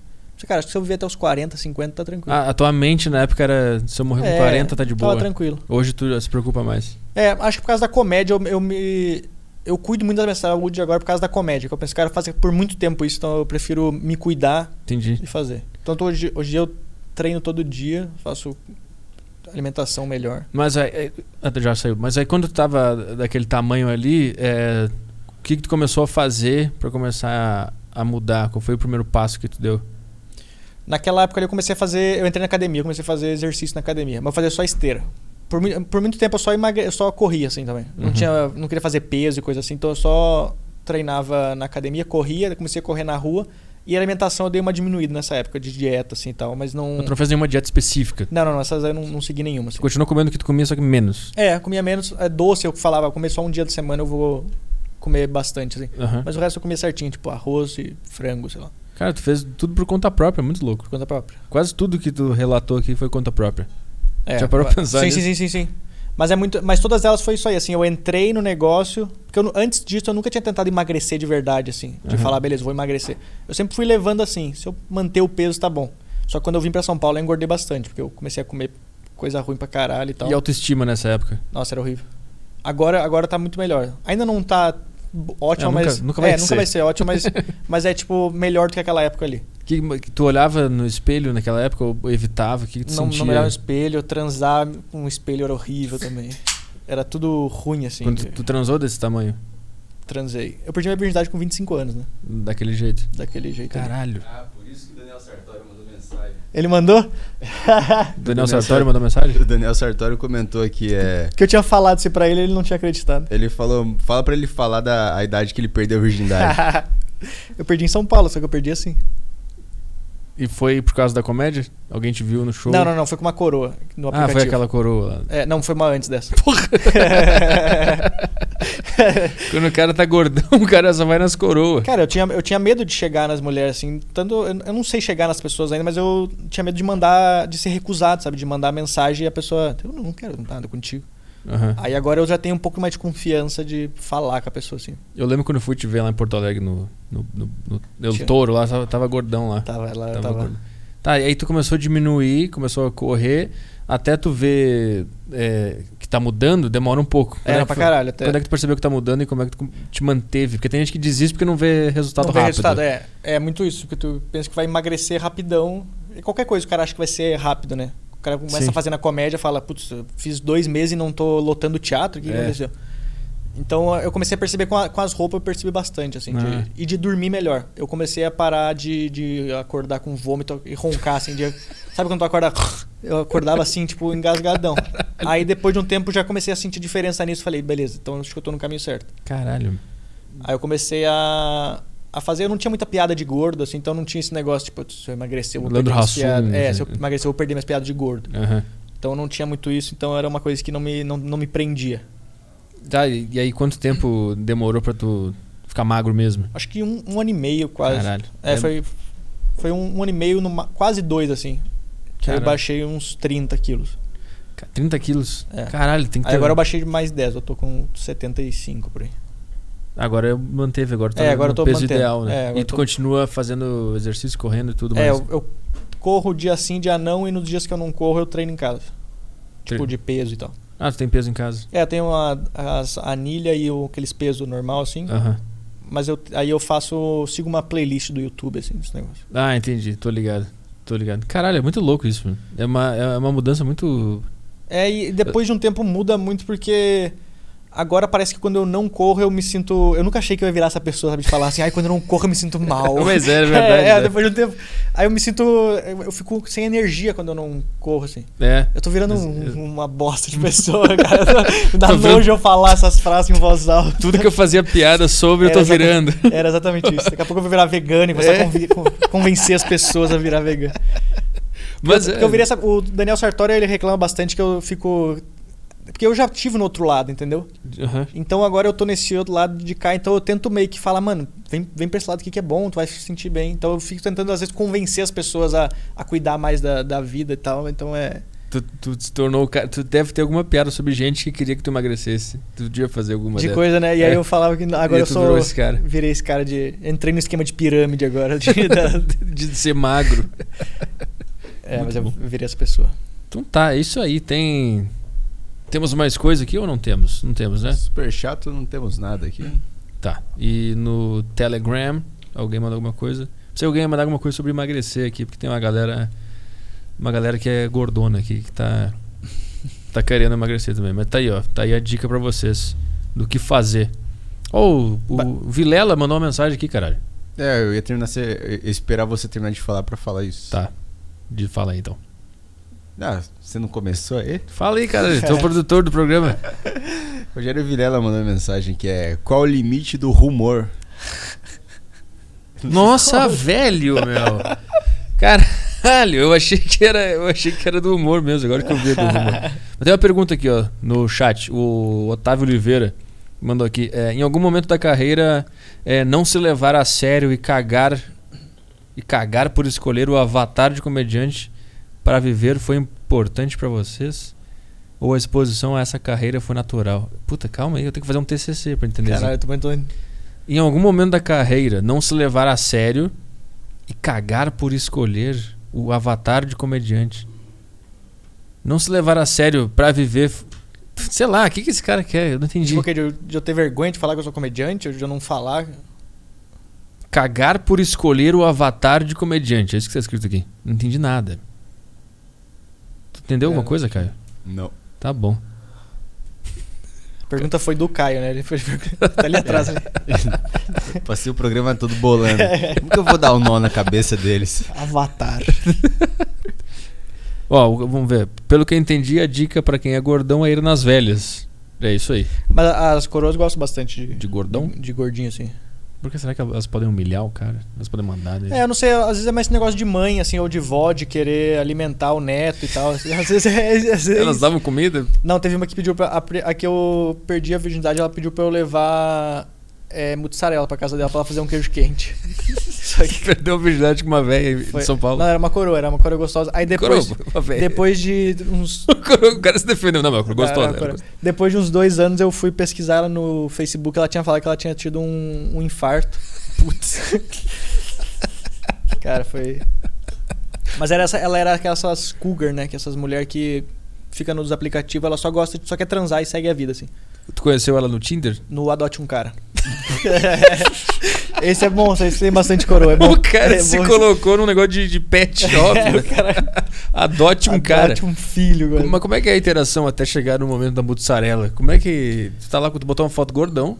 Cara, acho que se eu viver até os 40, 50, tá tranquilo. Ah, a tua mente na época era. Se eu morrer É, com 40, tá de boa. Tava tranquilo. Hoje tu se preocupa mais. É, acho que por causa da comédia eu, eu me. Eu cuido muito da minha saúde agora por causa da comédia. Que eu penso, cara, faço por muito tempo isso, então eu prefiro me cuidar Entendi. e fazer. Tanto hoje, hoje eu treino todo dia, faço alimentação melhor. Mas aí. é, ah, já saiu. Mas aí quando tu tava daquele tamanho ali, é, o que, que tu começou a fazer pra começar a, a mudar? Qual foi o primeiro passo que tu deu? Naquela época eu comecei a fazer. Eu entrei na academia, eu comecei a fazer exercício na academia, mas eu fazia só esteira. Por, por muito tempo eu só, emagre, eu só corria assim também. Não, Uhum. tinha, não queria fazer peso e coisa assim, então eu só treinava na academia, corria, comecei a correr na rua. E alimentação eu dei uma diminuída nessa época de dieta assim e tal, mas não. Tu não fez nenhuma dieta específica. Não, não, não, essas aí eu não, não segui nenhuma. Assim. Continuou comendo o que tu comia, só que menos. É, comia menos. É, doce, eu falava, comer só um dia da semana eu vou comer bastante, assim. Aham. Mas o resto eu comia certinho, tipo arroz e frango, sei lá, Cara, tu fez tudo por conta própria, muito louco. por conta própria. Quase tudo que tu relatou aqui foi conta própria. É, Já parou pra pensar sim, nisso? sim, sim, sim, sim. Mas é muito, mas todas elas foi isso aí, assim, eu entrei no negócio, porque eu antes disso eu nunca tinha tentado emagrecer de verdade assim, de Aham. falar, beleza, vou emagrecer. Eu sempre fui levando assim, se eu manter o peso tá bom. Só que quando eu vim pra São Paulo eu engordei bastante, porque eu comecei a comer coisa ruim pra caralho e tal. E autoestima nessa época? Nossa, era horrível. Agora, agora tá muito melhor. Ainda não tá ótimo, É, nunca- mas. nunca vai é, nunca ser. vai ser ótimo, mas, [LAUGHS] mas é tipo melhor do que aquela época ali. Que, que tu olhava no espelho naquela época ou evitava? O que, que tu Não, sentia? não olhava no espelho, transar com um espelho era horrível também. Era tudo ruim, assim. Quando tu, tu transou desse tamanho? Transei. Eu perdi minha virgindade com 25 anos, né? Daquele jeito? Daquele jeito. ali. Caralho. Ah, por isso que o Daniel Sartori mandou mensagem. Ele mandou? Daniel Daniel Sartori Sartori. mandou mensagem? O Daniel Sartori comentou aqui, é... que eu tinha falado isso pra ele ele não tinha acreditado. Ele falou, fala pra ele falar da a idade que ele perdeu a virgindade. [LAUGHS] eu perdi em São Paulo, só que eu perdi assim. E foi por causa da comédia? Alguém te viu no show? Não, não, não. Foi com uma coroa no Ah, aplicativo. foi aquela coroa lá. É, não, foi uma antes dessa. [LAUGHS] [LAUGHS] Quando o cara tá gordão, [LAUGHS] o cara só vai nas coroas. Cara, eu tinha, eu tinha medo de chegar nas mulheres, assim. Tanto, eu, eu não sei chegar nas pessoas ainda, mas eu tinha medo de mandar, de ser recusado, sabe? De mandar mensagem e a pessoa, eu não quero nada contigo. Aham. Aí agora eu já tenho um pouco mais de confiança de falar com a pessoa, assim. Eu lembro quando eu fui te ver lá em Porto Alegre no, no, no, no, Tinha- touro lá, tava, tava gordão lá. Tava, ela Tava tava. gordo. Tá, e aí tu começou a diminuir, começou a correr, até tu ver é, que tá mudando, demora um pouco. Quando Era que pra foi- caralho, até. Quando é que tu percebeu que tá mudando e como é que tu te manteve? Porque tem gente que desiste porque não vê resultado não vê rápido. resultado, é. É muito isso, que tu pensa que vai emagrecer rapidão. E qualquer coisa o cara acha que vai ser rápido, né? O cara começa Sim. a fazer na comédia fala, putz, eu fiz dois meses e não tô lotando teatro, o que, que É. aconteceu? Então eu comecei a perceber com, a- com as roupas, eu percebi bastante, assim, de- Ah. e de dormir melhor. Eu comecei a parar de, de acordar com vômito e roncar, assim, de, sabe quando tu acorda? Eu acordava assim, tipo, engasgadão. Aí depois de um tempo já comecei a sentir diferença nisso. Falei, beleza, então acho que eu tô no caminho certo. Caralho. Aí eu comecei a, a fazer. Eu não tinha muita piada de gordo, assim, então não tinha esse negócio, tipo, se eu emagrecer, eu vou Leandro perder Hassum, piadas. É, né? se eu emagrecer, eu vou perder minhas piadas de gordo. Aham. Então eu não tinha muito isso, então era uma coisa que não me, não, não me prendia. Tá, e, aí quanto tempo demorou pra tu ficar magro mesmo? Acho que um, um ano e meio quase. Caralho. É, foi, foi um, um ano e meio, numa- quase dois, assim. Que aí eu baixei uns 30 quilos. Ca- 30 quilos? É. Caralho, tem que ter... Aí agora eu baixei mais 10, eu tô com 75 por aí. Agora eu manteve, agora tá É, agora no eu tô peso mantendo. ideal, né? É, e tu tô- continua fazendo exercício, correndo e tudo É, mais. eu, eu corro dia sim, dia não, e nos dias que eu não corro eu treino em casa. Tipo, de peso e tal. Ah, tu tem peso em casa. É, eu tenho a, as anilha e o, aqueles pesos normal, assim. Aham. Mas eu, aí eu faço. sigo uma playlist do YouTube, assim, desse negócio. Ah, entendi. Tô ligado. Tô ligado. Caralho, é muito louco isso, mano. É uma, é uma mudança muito... É, e depois de um tempo muda muito porque. Agora parece que quando eu não corro eu me sinto. Eu nunca achei que eu ia virar essa pessoa, sabe? De falar assim, ai, quando eu não corro eu me sinto mal. [LAUGHS] Mas é, [LAUGHS] é verdade. É, é, depois de um tempo. Aí eu me sinto. Eu eu fico sem energia quando eu não corro, assim. É. Eu tô virando um- uma bosta de pessoa, [LAUGHS] cara. Me dá Tô nojo eu falar essas frases em voz alta. Tudo que eu fazia piada sobre, eu Era tô exatamente- virando. Era exatamente isso. Daqui a pouco eu vou virar vegano e começar É. a convencer as pessoas a virar vegano. Mas Porque é, eu virei essa- o Daniel Sartori ele reclama bastante que eu fico. Porque eu já tive no outro lado, entendeu? Aham. Então agora eu tô nesse outro lado de cá, então eu tento meio que falar, mano, vem, vem pra esse lado aqui que é bom, tu vai se sentir bem. Então eu fico tentando, às vezes, convencer as pessoas a, a cuidar mais da, da vida e tal. Então é. Tu, tu se tornou o cara. Tu deve ter alguma piada sobre gente que queria que tu emagrecesse. Tu podia fazer alguma de dessas. coisa, né? E aí É. eu falava que agora eu sou. virou esse cara. Virei esse cara de. Entrei no esquema de pirâmide agora. de- [LAUGHS] da- De ser magro. é, Muito mas eu bom. virei essa pessoa. Então tá, é isso aí. Tem. Temos mais coisa aqui ou não temos? Não temos, né? Super chato, não temos nada aqui. Tá. E no Telegram, alguém mandou alguma coisa? Se alguém mandar alguma coisa sobre emagrecer aqui, porque tem uma galera. Uma galera que é gordona aqui, que tá. Tá querendo emagrecer também. Mas tá aí, ó. Tá aí a dica pra vocês do que fazer. Ou o Vilela mandou uma mensagem aqui, caralho. É, eu ia terminar, eu ia esperar você terminar de falar pra falar isso. Tá. De fala aí então. Ah, você não começou aí? Fala aí, cara. O produtor do programa. [LAUGHS] Rogério Vilela mandou uma mensagem que é Qual o limite do rumor? [LAUGHS] Nossa, velho, meu. Caralho, eu achei que era, eu achei que era do humor mesmo, agora que eu vi do humor. Mas tem uma pergunta aqui, ó, no chat. O Otávio Oliveira mandou aqui. é, em algum momento da carreira, é, não se levar a sério e cagar e cagar por escolher o avatar de comediante para viver foi importante pra vocês? Ou a exposição a essa carreira foi natural? Puta, calma aí, eu tenho que fazer um TCC pra entender isso. Caralho, eu também tô. Em algum momento da carreira, não se levar a sério e cagar por escolher o avatar de comediante. Não se levar a sério pra viver. Sei lá, o que, que esse cara quer? Eu não entendi. Tipo, de, eu- eu ter vergonha de falar que eu sou comediante, de eu não falar. Cagar por escolher o avatar de comediante. É isso que tá escrito aqui. Não entendi nada. Entendeu É, alguma não coisa, Caio? Não. Tá bom. A pergunta foi do Caio, né? Ele foi, tá ali atrás. ali. [LAUGHS] Passei o programa todo bolando. Como que eu vou dar o nó na cabeça deles? Avatar. Ó, vamos ver. Pelo que eu entendi, a dica pra quem é gordão é ir nas velhas. É isso aí. Mas as coroas gostam bastante de, De gordão? de, de gordinho, assim. Por que será que elas podem humilhar o cara? Elas podem mandar dele? É, eu não sei, às vezes é mais esse negócio de mãe, assim, ou de vó, de querer alimentar o neto e tal. [LAUGHS] Às vezes é. Às vezes... Elas davam comida? Não, teve uma que pediu pra. A, a que eu perdi a virgindade, ela pediu pra eu levar é, mussarela pra casa dela pra ela fazer um queijo quente. [LAUGHS] Só que. Perdeu a virgindade com uma velha em Foi- São Paulo. Não, era uma coroa, era uma coroa gostosa. Aí depois. Coroa, uma velha. Depois de uns. [LAUGHS] o cara se defendeu. Não, mas gostosa. Era uma coroa. Depois de uns dois anos eu fui pesquisar ela no Facebook. Ela tinha falado que ela tinha tido um, um infarto. [LAUGHS] Putz. Cara, foi. Mas era essa, ela era aquelas cougar, né? Que essas mulheres que fica nos aplicativos, ela só gosta, de- só quer transar e segue a vida, assim. Tu conheceu ela no Tinder? No Adote um Cara. [LAUGHS] esse é bom, esse tem bastante coroa. É bom. O cara é se bom. colocou num negócio de, de pet [LAUGHS] shop. É, né? o cara Adote um cara. adote um filho, cara. Mas como é que é a interação até chegar no momento da mussarela? Como é que. Tu tá lá, tu botou uma foto gordão.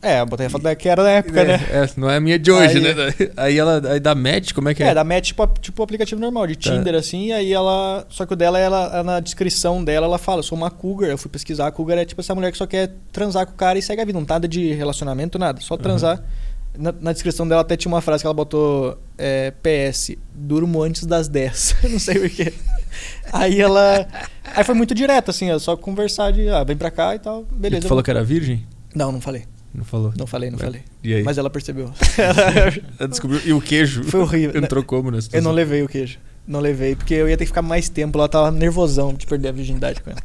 É, eu botei a foto da que era da época, né? É, não é a minha de hoje, Aí- né? Aí ela aí dá match, como é que é? É, da match tipo, tipo aplicativo normal, de Tá. Tinder, assim, e aí ela. Só que o dela, ela, na descrição dela, ela fala, eu sou uma cougar. Eu fui pesquisar, a cougar é tipo essa mulher que só quer transar com o cara e segue a vida. Não nada de relacionamento, nada. Só transar. Na, na descrição dela até tinha uma frase que ela botou é, PS, durmo antes das 10. [LAUGHS] Eu não sei porquê. Aí ela. Aí foi muito direto, assim, ó, só conversar de, ah, vem pra cá e tal. E Beleza. tu eu falou que era virgem? Não, não falei. Não falou. Não falei, não falei. E aí? Mas ela percebeu. [LAUGHS] Ela descobriu. E o queijo? Foi horrível. Entrou como nessa Eu situação? não levei o queijo. Não levei, porque eu ia ter que ficar mais tempo eu tava nervosão de perder a virgindade com ela.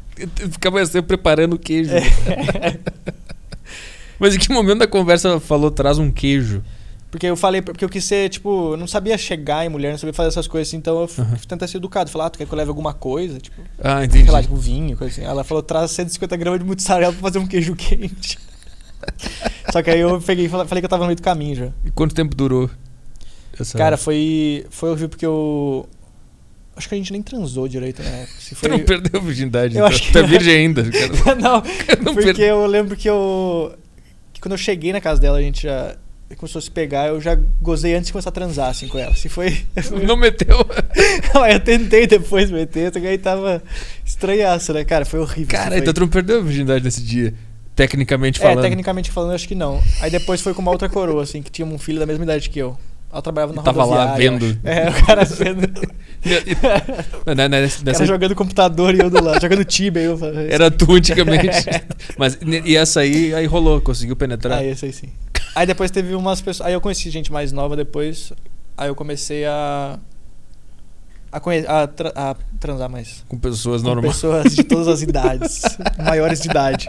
Ficar mais tempo preparando o queijo. É. [LAUGHS] Mas em que momento da conversa ela falou, traz um queijo? Porque eu falei, porque eu quis ser, tipo, eu não sabia chegar em mulher, não sabia fazer essas coisas assim, então eu f- Aham. tentei ser educado. Falar, ah, tu quer que eu leve alguma coisa? Tipo, Ah, entendi. sei lá, tipo vinho, coisa assim. Ela falou, traz 150 gramas de mussarela pra fazer um queijo quente. [LAUGHS] Só que aí eu peguei falei que eu tava no meio do caminho já. E quanto tempo durou? Essa... Cara, foi, foi horrível porque eu. Acho que a gente nem transou direito na época. Se tu foi... não perdeu a virgindade. Eu então. acho que- Tu é [LAUGHS] virgem ainda. cara. [LAUGHS] não, Não porque perdeu. eu lembro que eu. Que quando eu cheguei na casa dela, a gente já começou a se pegar, eu já gozei antes de começar a transar, assim, com ela. Assim, foi. Não meteu. Não, eu tentei depois meter, só que aí tava estranhaço, né, cara? Foi horrível. Cara, assim, então tu não perdeu a virgindade nesse dia. Tecnicamente É, falando. tecnicamente falando, acho que não. Aí depois foi com uma outra coroa, assim, que tinha um filho da mesma idade que eu. Ela trabalhava na tava lá vendo. É, o cara vendo. [LAUGHS] Não, não, nessa- cara jogando computador e eu do lado, jogando Tibia. aí Eu Era tu antigamente. [LAUGHS] Mas e essa aí, aí rolou, conseguiu penetrar. Ah, esse aí sim. Aí depois teve umas pessoas. Aí eu conheci gente mais nova depois. Aí eu comecei a. A, a, tra- a transar mais. Com pessoas Com normais. pessoas de todas as idades. [LAUGHS] maiores de idade.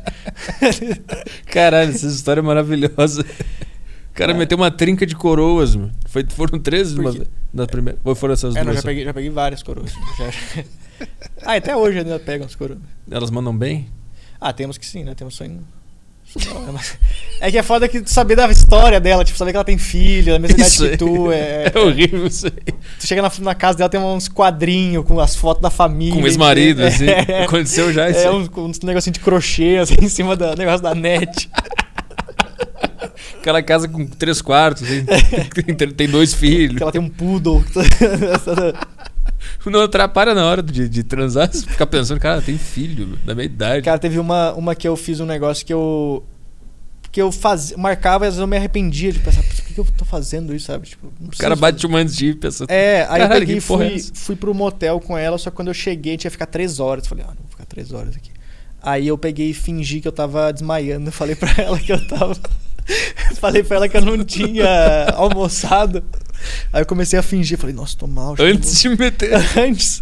Caralho, essa história é maravilhosa. O cara É. meteu uma trinca de coroas, mano. Foi, foram três Por uma- quê? na primeira. Ou foram essas É, não, duas? já só? peguei, já peguei várias coroas. Já- ah, até hoje ainda pegam as coroas. Elas mandam bem? Ah, temos que sim, né? Temos só em. É É que é foda que tu saber da história dela, tipo, saber que ela tem filho, da mesma idade Isso que aí. tu. [LAUGHS] É, É horrível isso aí. Tu chega na, na casa dela, tem uns quadrinhos com as fotos da família. Com o ex-marido, É. assim. Aconteceu já isso É, uns, uns negocinho de crochê, assim, em cima do negócio da net. [LAUGHS] Aquela casa com três quartos, assim. [LAUGHS] tem, tem dois filhos. que ela tem um poodle. [LAUGHS] Não atrapalha na hora de, de transar, você fica pensando, cara, tem filho da minha idade. Cara, teve uma, uma que eu fiz um negócio que eu. Que eu fazia, marcava e às vezes eu me arrependia de pensar, "Putz, por que, que eu tô fazendo isso, sabe? Tipo, o cara bate uma antes de ir, pensa. É, aí eu peguei e é fui, fui pro motel com ela, só que quando eu cheguei tinha que ficar três horas. Falei, ah, não vou ficar três horas aqui. Aí eu peguei e fingi que eu tava desmaiando. [LAUGHS] Falei pra ela que eu tava. [LAUGHS] Falei pra ela que eu não tinha almoçado. Aí eu comecei a fingir. Falei, nossa, tô mal. Antes de meter. [LAUGHS] Antes.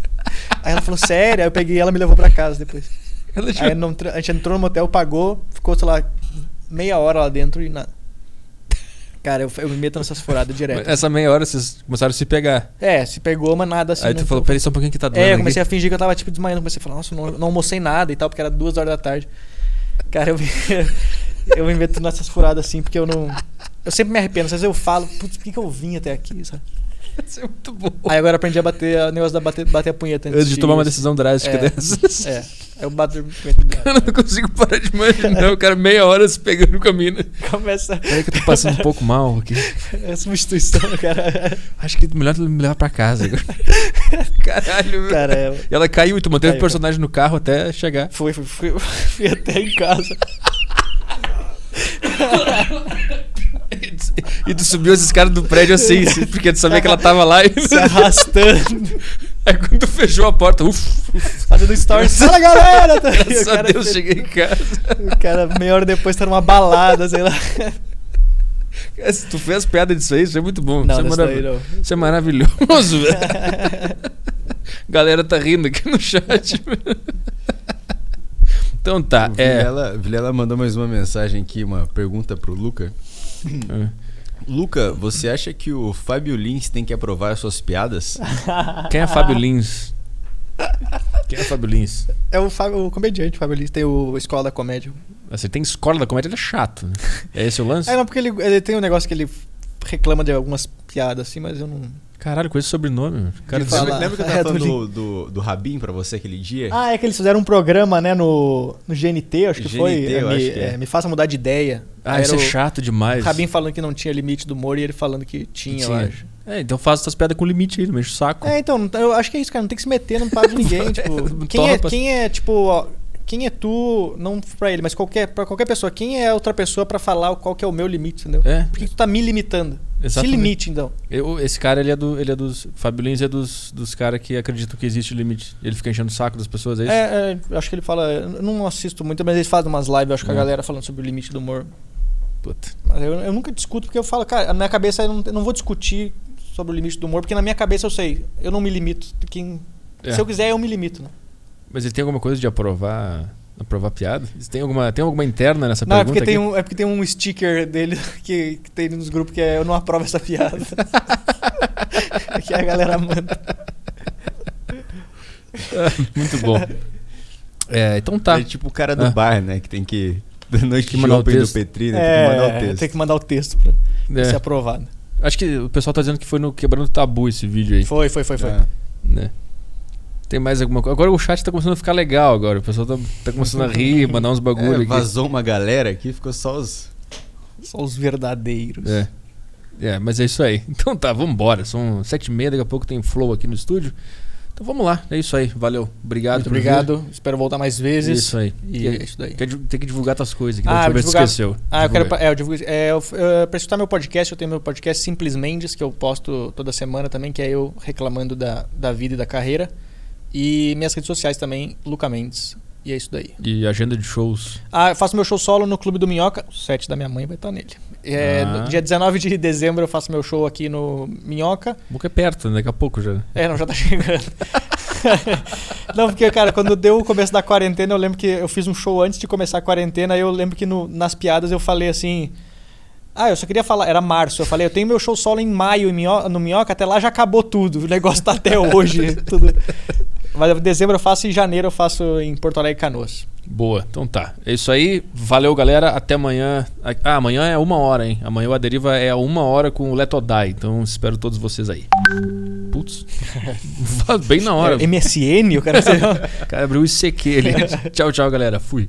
Aí ela falou, sério? Aí eu peguei e ela me levou pra casa depois. Ela Aí não a gente entrou no motel, pagou, ficou, sei lá, meia hora lá dentro e nada. Cara, eu, eu me meto nessas furadas direto. Essa meia hora vocês começaram a se pegar. É, se pegou, mas nada assim. aí tu não- falou, peraí só um pouquinho que tá doendo. É, eu aqui." comecei a fingir que eu tava tipo desmaiando. Comecei a falar, nossa, não, não almocei nada e tal, porque era duas horas da tarde. Cara, eu, me- [LAUGHS] eu me meto nessas furadas assim, porque eu não. Eu sempre me arrependo. Às vezes eu falo, putz, por que, que eu vim até aqui, sabe? Isso é muito bom. Aí agora eu aprendi a bater o negócio da bater, bater a punheta Antes de tomar uma decisão drástica É. dessas. É, eu bato a punheta. [LAUGHS] Eu não consigo parar de imaginar o cara meia hora se pegando com a mina. Começa Peraí que eu tô passando um pouco mal aqui. a substituição, cara. Acho que melhor me levar pra casa agora. [LAUGHS] Caralho, meu. Cara, é, E ela caiu e tu manteve Caiu, o personagem no carro até chegar. foi, foi, fui, fui até em casa. [LAUGHS] E tu subiu esses caras do prédio assim, assim, [LAUGHS] porque tu sabia que ela tava lá e. Se arrastando, [LAUGHS] Aí quando tu fechou a porta, uff, fazendo stories. Fala galera! Tá? Graças a Deus fez- cheguei em casa. O cara, meia hora depois, tá numa balada, sei lá. Cara, se tu fez piada disso aí, isso é muito bom. Não, isso, é marav- não. isso é maravilhoso, velho. [LAUGHS] Galera tá rindo aqui no chat. então tá, O é. Vilela, Vilela mandou mais uma mensagem aqui, uma pergunta pro Luca. É. Luca, você acha que o Fábio Lins tem que aprovar as suas piadas? [LAUGHS] Quem é Fábio Lins? Quem é Fábio Lins? É o, Fábio, o comediante, o Fábio Lins, tem o Escola da Comédia. Você tem escola da comédia, ele é chato. Né? É esse o lance? É, não, porque ele, ele tem um negócio que ele reclama de algumas piadas assim, mas eu não. Caralho, com esse sobrenome. O cara lembra, lembra que eu [LAUGHS] É, tava do falando do, do, do Rabin pra você aquele dia? Ah, é que eles fizeram um programa, né, no, no GNT, acho que GNT, foi. eu me, acho que é. é, me faça mudar de ideia. Ah, isso é o chato demais. Rabin falando que não tinha limite do humor e ele falando que tinha, eu Tinha. acho. É, então faz essas piadas com limite aí, não mexe o saco. É, então, não tá- eu acho que é isso, cara. Não tem que se meter no papo de ninguém. tipo, quem, é, quem é, tipo, quem é tu, não pra ele, mas qualquer, pra qualquer pessoa, quem é outra pessoa pra falar qual que é o meu limite, entendeu? É. Por que que tu tá me limitando? Se Exatamente. limite, então. Eu- esse cara, ele é, do, ele é dos. Fábio Lins é dos, dos caras que acreditam que existe limite. Ele fica enchendo o saco das pessoas, é isso? É, é, acho que ele fala. Eu não assisto muito, mas eles fazem umas lives, acho, a É. galera falando sobre o limite do humor. Puta. Mas eu, eu nunca discuto, porque eu falo, cara, na minha cabeça eu não, eu não vou discutir sobre o limite do humor, porque na minha cabeça eu sei, eu não me limito. Quem, É. Se eu quiser, eu me limito. Né? Mas ele tem alguma coisa de aprovar. Aprovar piada? Tem alguma, tem alguma interna nessa Não, é pergunta? porque, tem aqui? um, é porque tem um sticker dele [LAUGHS] que, que tem nos grupos que é eu não aprovo essa piada. [LAUGHS] que a galera manda. [LAUGHS] Muito bom. É, então tá. É tipo o cara do Ah. bar, né? Que tem que. Da noite Que mandar o open do texto. Petri, né? tem que mandar o É, texto. tem que mandar o texto pra, pra É. ser aprovado. Acho que o pessoal tá dizendo que foi no Quebrando o Tabu esse vídeo aí. Foi, foi, foi, foi. É. Né? Tem mais alguma coisa? Agora o chat tá começando a ficar legal agora. O pessoal tá, tá começando a rir, [LAUGHS] mandar uns bagulho É, aqui. vazou uma galera aqui, ficou só os. Só os verdadeiros. É. É, mas é isso aí. [LAUGHS] Então tá, vambora. São sete e meia, daqui a pouco tem flow aqui no estúdio. Então vamos lá, é isso aí. Valeu. Obrigado Muito por vir. obrigado. Espero voltar mais vezes. Isso aí. E é isso daí. Tem que divulgar tuas coisas aqui. Ah, tu divulgar- esqueceu. Ah, eu quero. É, eu divulgo, é, eu, eu, pra escutar meu podcast, eu tenho meu podcast Simples Mendes, que eu posto toda semana também, que é eu reclamando da, da vida e da carreira. E minhas redes sociais também, Luca Mendes. E é isso daí. E agenda de shows. Ah, eu faço meu show solo no Clube do Minhoca. O set da minha mãe vai estar nele. É, Ah. dia 19 de dezembro eu faço meu show aqui no Minhoca. Boca é perto, né? daqui a pouco já. É, não, já tá chegando. [LAUGHS] não, porque, cara, quando deu o começo da quarentena, eu lembro que eu fiz um show antes de começar a quarentena, aí eu lembro que no- nas piadas eu falei assim. Ah, eu só queria falar, era março. Eu falei, eu tenho meu show solo em maio no Minhoca, até lá já acabou tudo. O negócio tá até [LAUGHS] hoje. tudo. Mas em dezembro eu faço e em janeiro eu faço em Porto Alegre e Canoas. Boa, então tá. É isso aí. Valeu, galera. Até amanhã. Ah, amanhã é uma hora, hein? Amanhã o Aderiva é a uma hora com o Letodai. Então espero todos vocês aí. Putz. [LAUGHS] Bem na hora. É, MSN, o cara. [LAUGHS] O cara abriu o ICQ ali. tchau, tchau, galera. Fui.